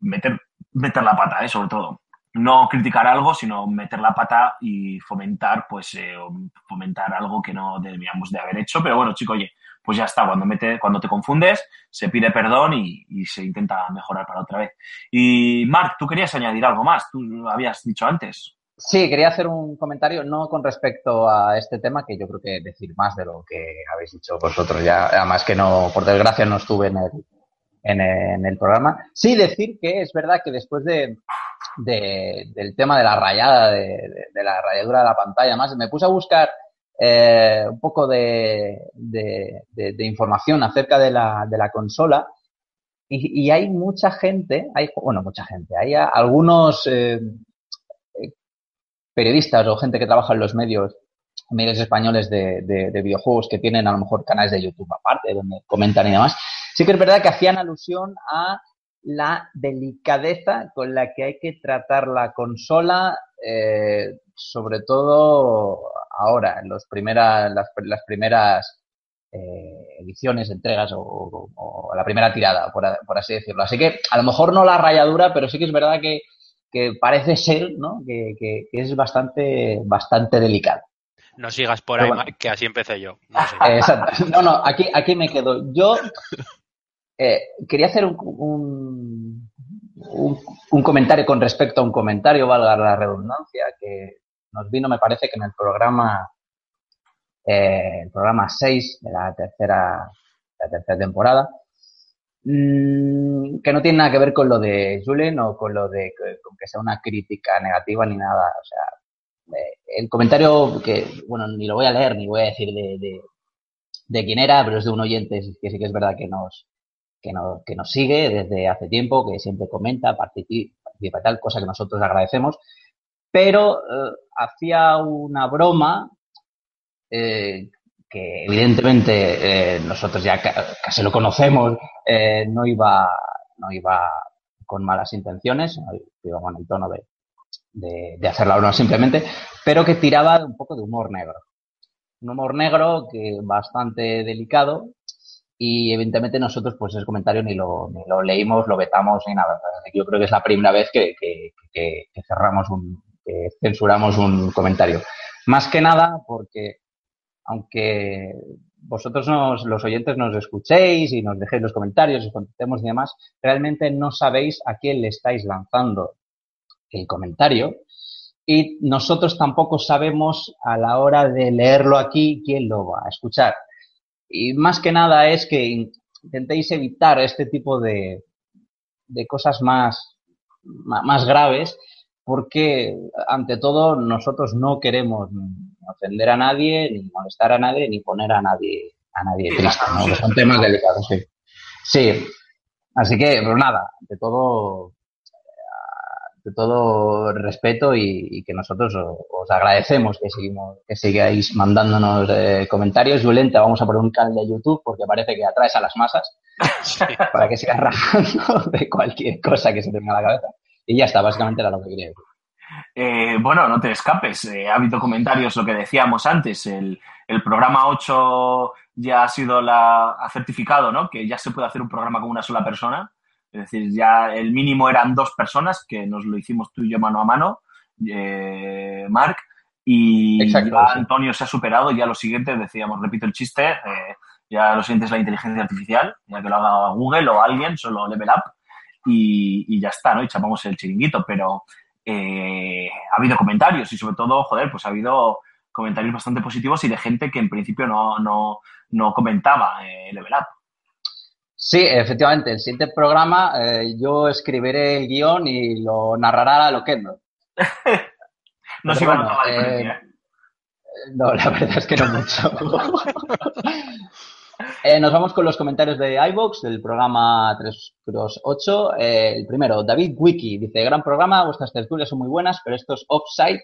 meter, meter la pata, ¿eh? Sobre todo no criticar algo, sino meter la pata y fomentar, pues, eh, fomentar algo que no debíamos de haber hecho. Pero bueno, chico, oye, pues ya está. Cuando, mete, cuando te confundes, se pide perdón y, se intenta mejorar para otra vez. Y Marc, tú querías añadir algo más. Tú habías dicho antes. Sí, quería hacer un comentario, no con respecto a este tema, que yo creo que decir más de lo que habéis dicho vosotros ya, además que no, por desgracia no estuve en el, programa. Sí decir que es verdad que después de, de- del tema de la rayada, de, la rayadura de la pantalla, más me puse a buscar eh, un poco de, información acerca de la, consola y, hay mucha gente, hay, bueno, mucha gente, hay algunos eh, periodistas o gente que trabaja en los medios, medios españoles de, de- de videojuegos que tienen a lo mejor canales de YouTube aparte, donde comentan y demás, sí que es verdad que hacían alusión a la delicadeza con la que hay que tratar la consola, eh, sobre todo ahora, en las, primeras eh, ediciones, entregas o, la primera tirada, por, por así decirlo. Así que a lo mejor no la rayadura, pero sí que es verdad que, que parece ser ¿no? que, que- que es bastante, bastante delicado. No sigas por ahí, bueno. Que así empecé yo. No sé. Exacto. No, no, aquí, aquí me quedo. Yo eh, quería hacer un, un, un- un comentario con respecto a un comentario, valga la redundancia, que nos vino, me parece que en el programa, eh, el programa 6 de la tercera, de la tercera temporada, mm, que no tiene nada que ver con lo de Julen o con lo de con que sea una crítica negativa ni nada. O sea, eh, el comentario que, bueno, ni lo voy a leer ni voy a decir de, de, quién era, pero es de un oyente que sí que es verdad que nos, que nos, que nos sigue desde hace tiempo, que siempre comenta, participa, participa y tal, cosa que nosotros agradecemos, pero eh, hacía una broma eh, que evidentemente eh, nosotros ya ca- casi lo conocemos, eh, no iba no iba con malas intenciones, iba con el tono de, de, de hacer la broma simplemente, pero que tiraba un poco de humor negro. Un humor negro que bastante delicado y evidentemente nosotros pues ese comentario ni lo, ni lo leímos, lo vetamos ni nada. Yo creo que es la primera vez que- que cerramos un, que censuramos un comentario. Más que nada porque aunque vosotros los oyentes nos escuchéis y nos dejéis los comentarios y contestemos y demás, realmente no sabéis a quién le estáis lanzando el comentario y nosotros tampoco sabemos a la hora de leerlo aquí quién lo va a escuchar. Y más que nada es que intentéis evitar este tipo de, de cosas más, más graves porque ante todo nosotros no queremos ofender a nadie, ni molestar a nadie, ni poner a nadie a nadie triste, ¿no? Que son temas delicados, sí. Sí, así que, pero nada, ante todo, ante todo respeto y, y que nosotros os agradecemos que seguimos, que sigáis mandándonos eh, comentarios. Julen, te vamos a poner un canal de YouTube porque parece que atraes a las masas Sí. para que sigas rajando de cualquier cosa que se te venga a la cabeza. Y ya está, básicamente era lo que quería decir. Eh, bueno, no te escapes. Eh, ha habido comentarios, lo que decíamos antes. El, el programa 8 ya ha sido la, ha certificado, ¿no? Que ya se puede hacer un programa con una sola persona. Es decir, ya el mínimo eran dos personas, que nos lo hicimos tú y yo mano a mano, eh, Marc. Y Exacto, ya sí. Antonio se ha superado. Ya lo siguiente, decíamos, repito el chiste, eh, ya lo siguiente es la inteligencia artificial, ya que lo haga Google o alguien, solo Level Up. Y, y ya está, ¿no? Y chapamos el chiringuito. Pero eh, ha habido comentarios y sobre todo, joder, pues ha habido comentarios bastante positivos y de gente que en principio no, no, no comentaba eh, Level Up. Sí, efectivamente. El siguiente programa eh, yo escribiré el guion y lo narrará lo que no. no se a bueno, notar la diferencia. ¿eh? No, la verdad es que no mucho. Eh, nos vamos con los comentarios de iVox del programa 328. Eh, el primero, David Wiki, dice, gran programa, vuestras tertulias son muy buenas, pero estos offsite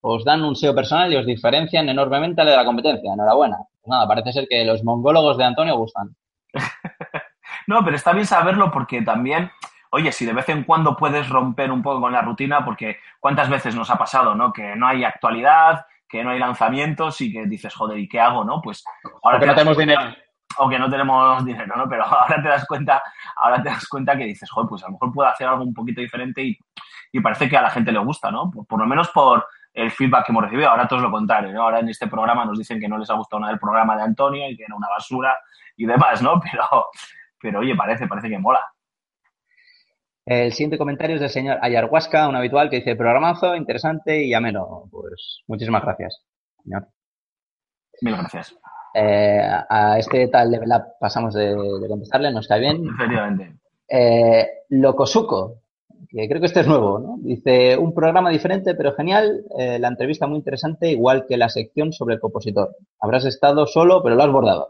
os dan un SEO personal y os diferencian enormemente de la competencia. Enhorabuena. Pues nada, parece ser que los mongólogos de Antonio gustan. No, pero está bien saberlo porque también, oye, si de vez en cuando puedes romper un poco con la rutina, porque cuántas veces nos ha pasado, ¿no? Que no hay actualidad, que no hay lanzamientos y que dices, joder, ¿y qué hago, no? Pues ahora Porque te no tenemos dinero. O que no tenemos dinero, ¿no? Pero ahora te das cuenta, ahora te das cuenta que dices, joder, pues a lo mejor puedo hacer algo un poquito diferente y, y parece que a la gente le gusta, ¿no? Por, por lo menos por el feedback que hemos recibido. Ahora todo es lo contrario, ¿no? Ahora en este programa nos dicen que no les ha gustado nada el programa de Antonio y que era una basura y demás, ¿no? Pero, pero oye, parece, parece que mola. El siguiente comentario es del señor Ayarhuasca, un habitual, que dice, programazo, interesante y ameno. Pues muchísimas gracias, señor. Mil gracias. Eh, a este tal level up pasamos de, de contestarle, nos cae bien. Efectivamente. Eh, Locosuco, que creo que este es nuevo, ¿no? Dice, un programa diferente pero genial, eh, la entrevista muy interesante, igual que la sección sobre el compositor. Habrás estado solo, pero lo has bordado.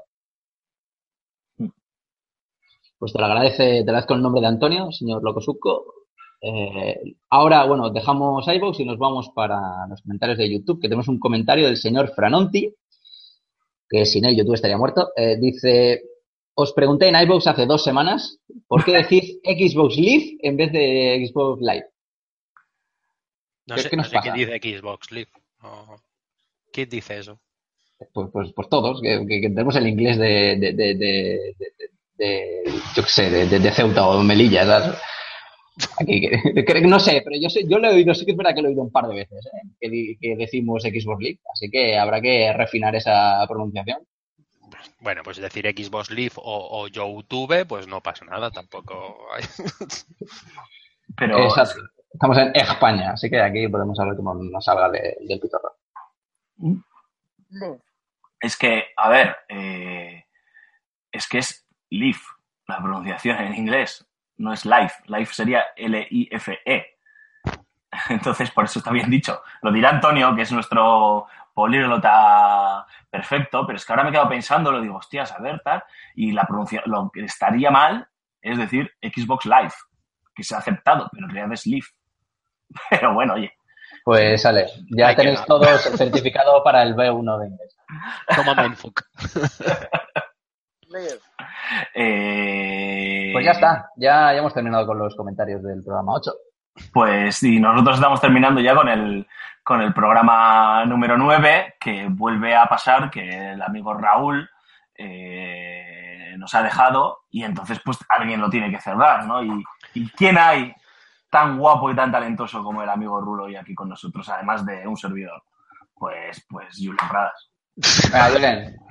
Pues te lo agradece, te agradezco el nombre de Antonio, señor Locosuco. Eh, ahora, bueno, dejamos iVoox y nos vamos para los comentarios de YouTube, que tenemos un comentario del señor Franonti, que sin él YouTube estaría muerto. Eh, dice, os pregunté en iVoox hace dos semanas por qué decís Xbox Live en vez de Xbox Live. No ¿Qué- sé, qué no nos sé pasa? quién dice Xbox Live. o- ¿Quién dice eso? Pues, pues, pues todos, que, que- que tenemos el inglés de, de, de, de, de- de- de- yo qué sé, de Ceuta o Melilla, ¿sabes? Aquí, que- que- no sé, pero yo sé, yo lo he oído, sí que es verdad que lo he oído un par de veces, ¿eh? que, decimos Xbox Live, así que habrá que refinar esa pronunciación. Bueno, pues decir Xbox Live o, o YouTube, pues no pasa nada tampoco. Pero Exacto. Estamos en España, así que aquí podemos hablar como nos salga de- del pitorro. es que, a ver, eh, es que es Live, la pronunciación en inglés, no es Life. Life sería L-I-F-E. Entonces, por eso está bien dicho. Lo dirá Antonio, que es nuestro políglota perfecto, pero es que ahora me he quedado pensando, lo digo, hostias, a ver, tal, y la pronuncia, lo que estaría mal es decir Xbox Live, que se ha aceptado, pero en realidad es Live. Pero bueno, oye, Pues sale, ya Hay tenéis todos el certificado para el B1 de inglés. Toma Mindfuck. eh, Pues ya está, ya, ya hemos terminado con los comentarios del programa 8. Pues y nosotros estamos terminando ya con el, con el programa número 9, que vuelve a pasar que el amigo Raúl eh, nos ha dejado y entonces pues alguien lo tiene que cerrar, ¿no? Y, ¿y quién hay tan guapo y tan talentoso como el amigo Rulo hoy aquí con nosotros, además de un servidor? Pues, pues Julián Pradas.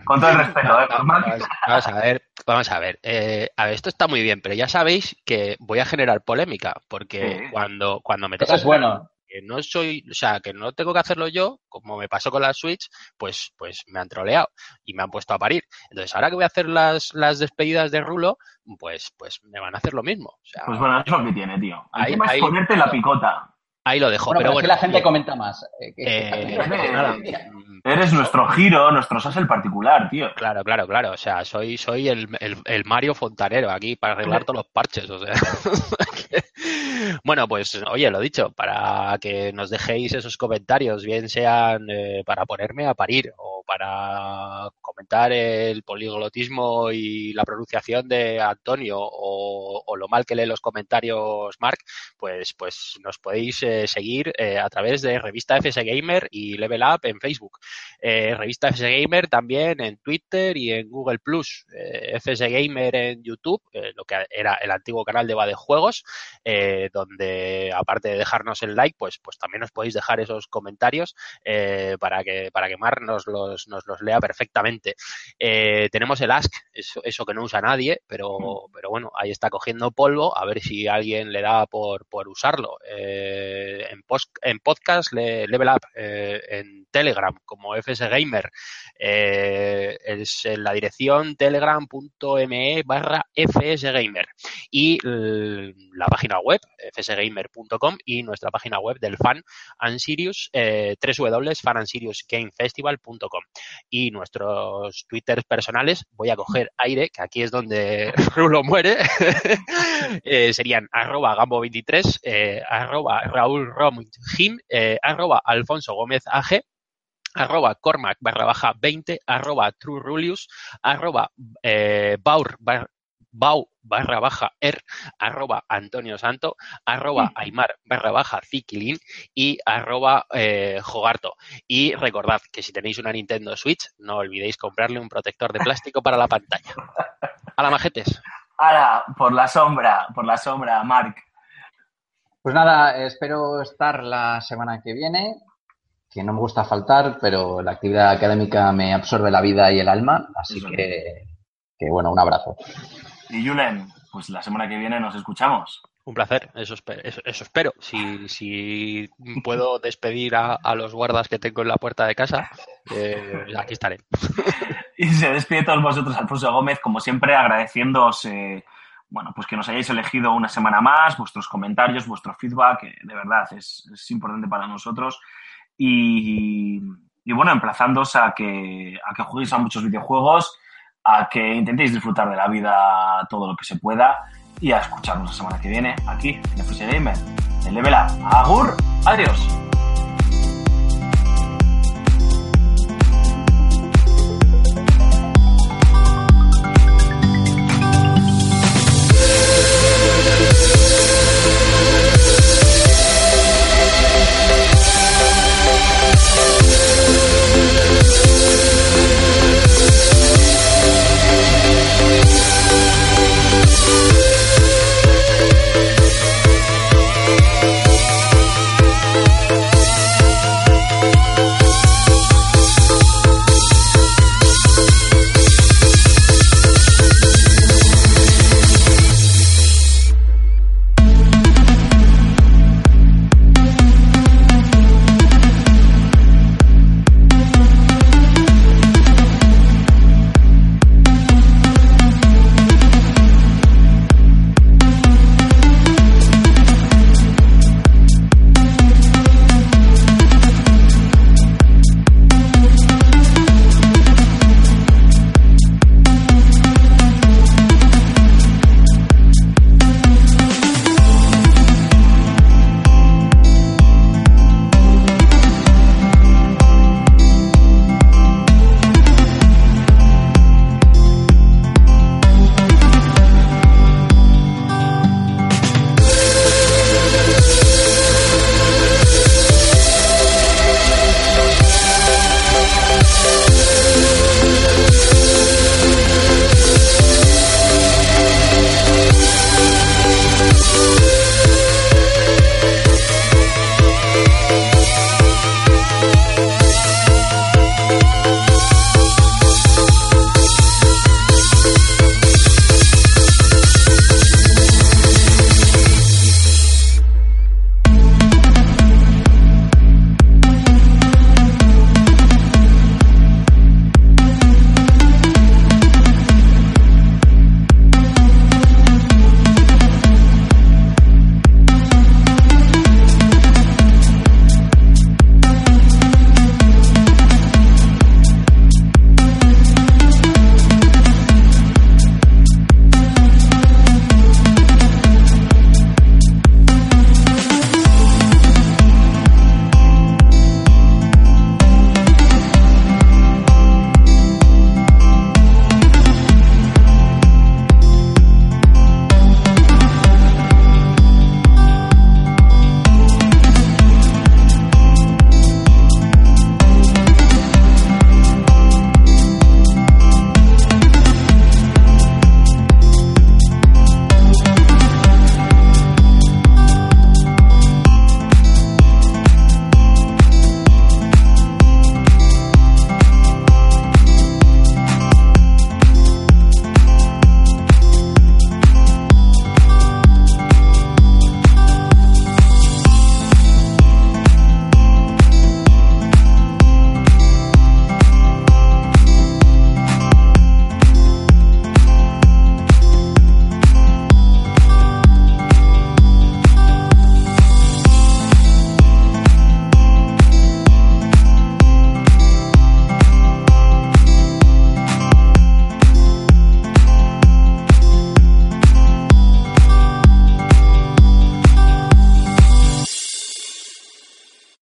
Con todo el respeto, ¿eh? Vamos, vamos a ver, vamos a ver. Eh, a ver, esto está muy bien, pero ya sabéis que voy a generar polémica, porque Sí. cuando, cuando me Eso toca es bueno. que no soy, o sea, que no tengo que hacerlo yo, como me pasó con la Switch, pues, pues me han troleado y me han puesto a parir. Entonces, ahora que voy a hacer las, las despedidas de Rulo, pues, pues me van a hacer lo mismo. O sea, Pues bueno, es lo que tiene, tío. El Ahí- tema es ahí- ponerte la picota. ahí lo dejo. Bueno, pero, pero es que bueno, la gente comenta más. Eh, eh, Eh, nada, eh, mm, Eres nuestro giro, nuestro sas el particular, tío. Claro, claro, claro. O sea, soy, soy el, el- el Mario Fontanero aquí para arreglar todos los parches. O sea. bueno, pues oye, lo dicho, para que nos dejéis esos comentarios, bien sean eh, para ponerme a parir o para comentar el poliglotismo y la pronunciación de Antonio o, o lo mal que lee los comentarios Mark, pues, pues nos podéis eh, seguir eh, a través de Revista FS Gamer y Level Up en Facebook. Eh, Revista FS Gamer también en Twitter y en Google Plus. Eh, FS Gamer en YouTube, eh, lo que era el antiguo canal de Va de Juegos, eh, donde aparte de dejarnos el like, pues, pues también os podéis dejar esos comentarios para que para que Mar nos los nos, los lea perfectamente. Tenemos el Ask, eso, eso que no usa nadie, pero, pero bueno, ahí está cogiendo polvo, a ver si alguien le da por, por usarlo. En, post, en podcast, le, Level Up, en Telegram, como FS Gamer, eh, es en la dirección telegram.me barra fsgamer y l- la página web fsgamer.com y nuestra página web del Fan and Sirius eh, www.fanansiriusgamefestival.com y nuestros twitters personales voy a coger aire que aquí es donde Rulo muere eh, serían arroba gambo23 eh, arroba Raúl Rom Jim eh, arroba Alfonso Gómez AG arroba Cormac barra baja 20, arroba True Rulius, arroba eh, Baur bar- Bau barra baja er, arroba Antonio Santo, arroba Aymar barra baja Zikilin y arroba eh, Jogarto. Y recordad que si tenéis una Nintendo Switch, no olvidéis comprarle un protector de plástico para la pantalla. A la majetes. Ahora, por la sombra, por la sombra, Marc. Pues nada, espero estar la semana que viene, que no me gusta faltar, pero la actividad académica me absorbe la vida y el alma, así que, que bueno, un abrazo. Y Julen, pues la semana que viene nos escuchamos. Un placer, eso, espe- eso, eso espero. Si, si puedo despedir a, a los guardas que tengo en la puerta de casa, eh, aquí estaré. Y se despide todos vosotros, Alfonso Gómez, como siempre, agradeciéndoos eh, bueno, pues que nos hayáis elegido una semana más, vuestros comentarios, vuestro feedback, que de verdad es, es importante para nosotros. Y, bueno, emplazándoos a que, a que juguéis a muchos videojuegos, a que intentéis disfrutar de la vida todo lo que se pueda y a escucharnos la semana que viene aquí en FS Gamer, Level. Agur, adiós.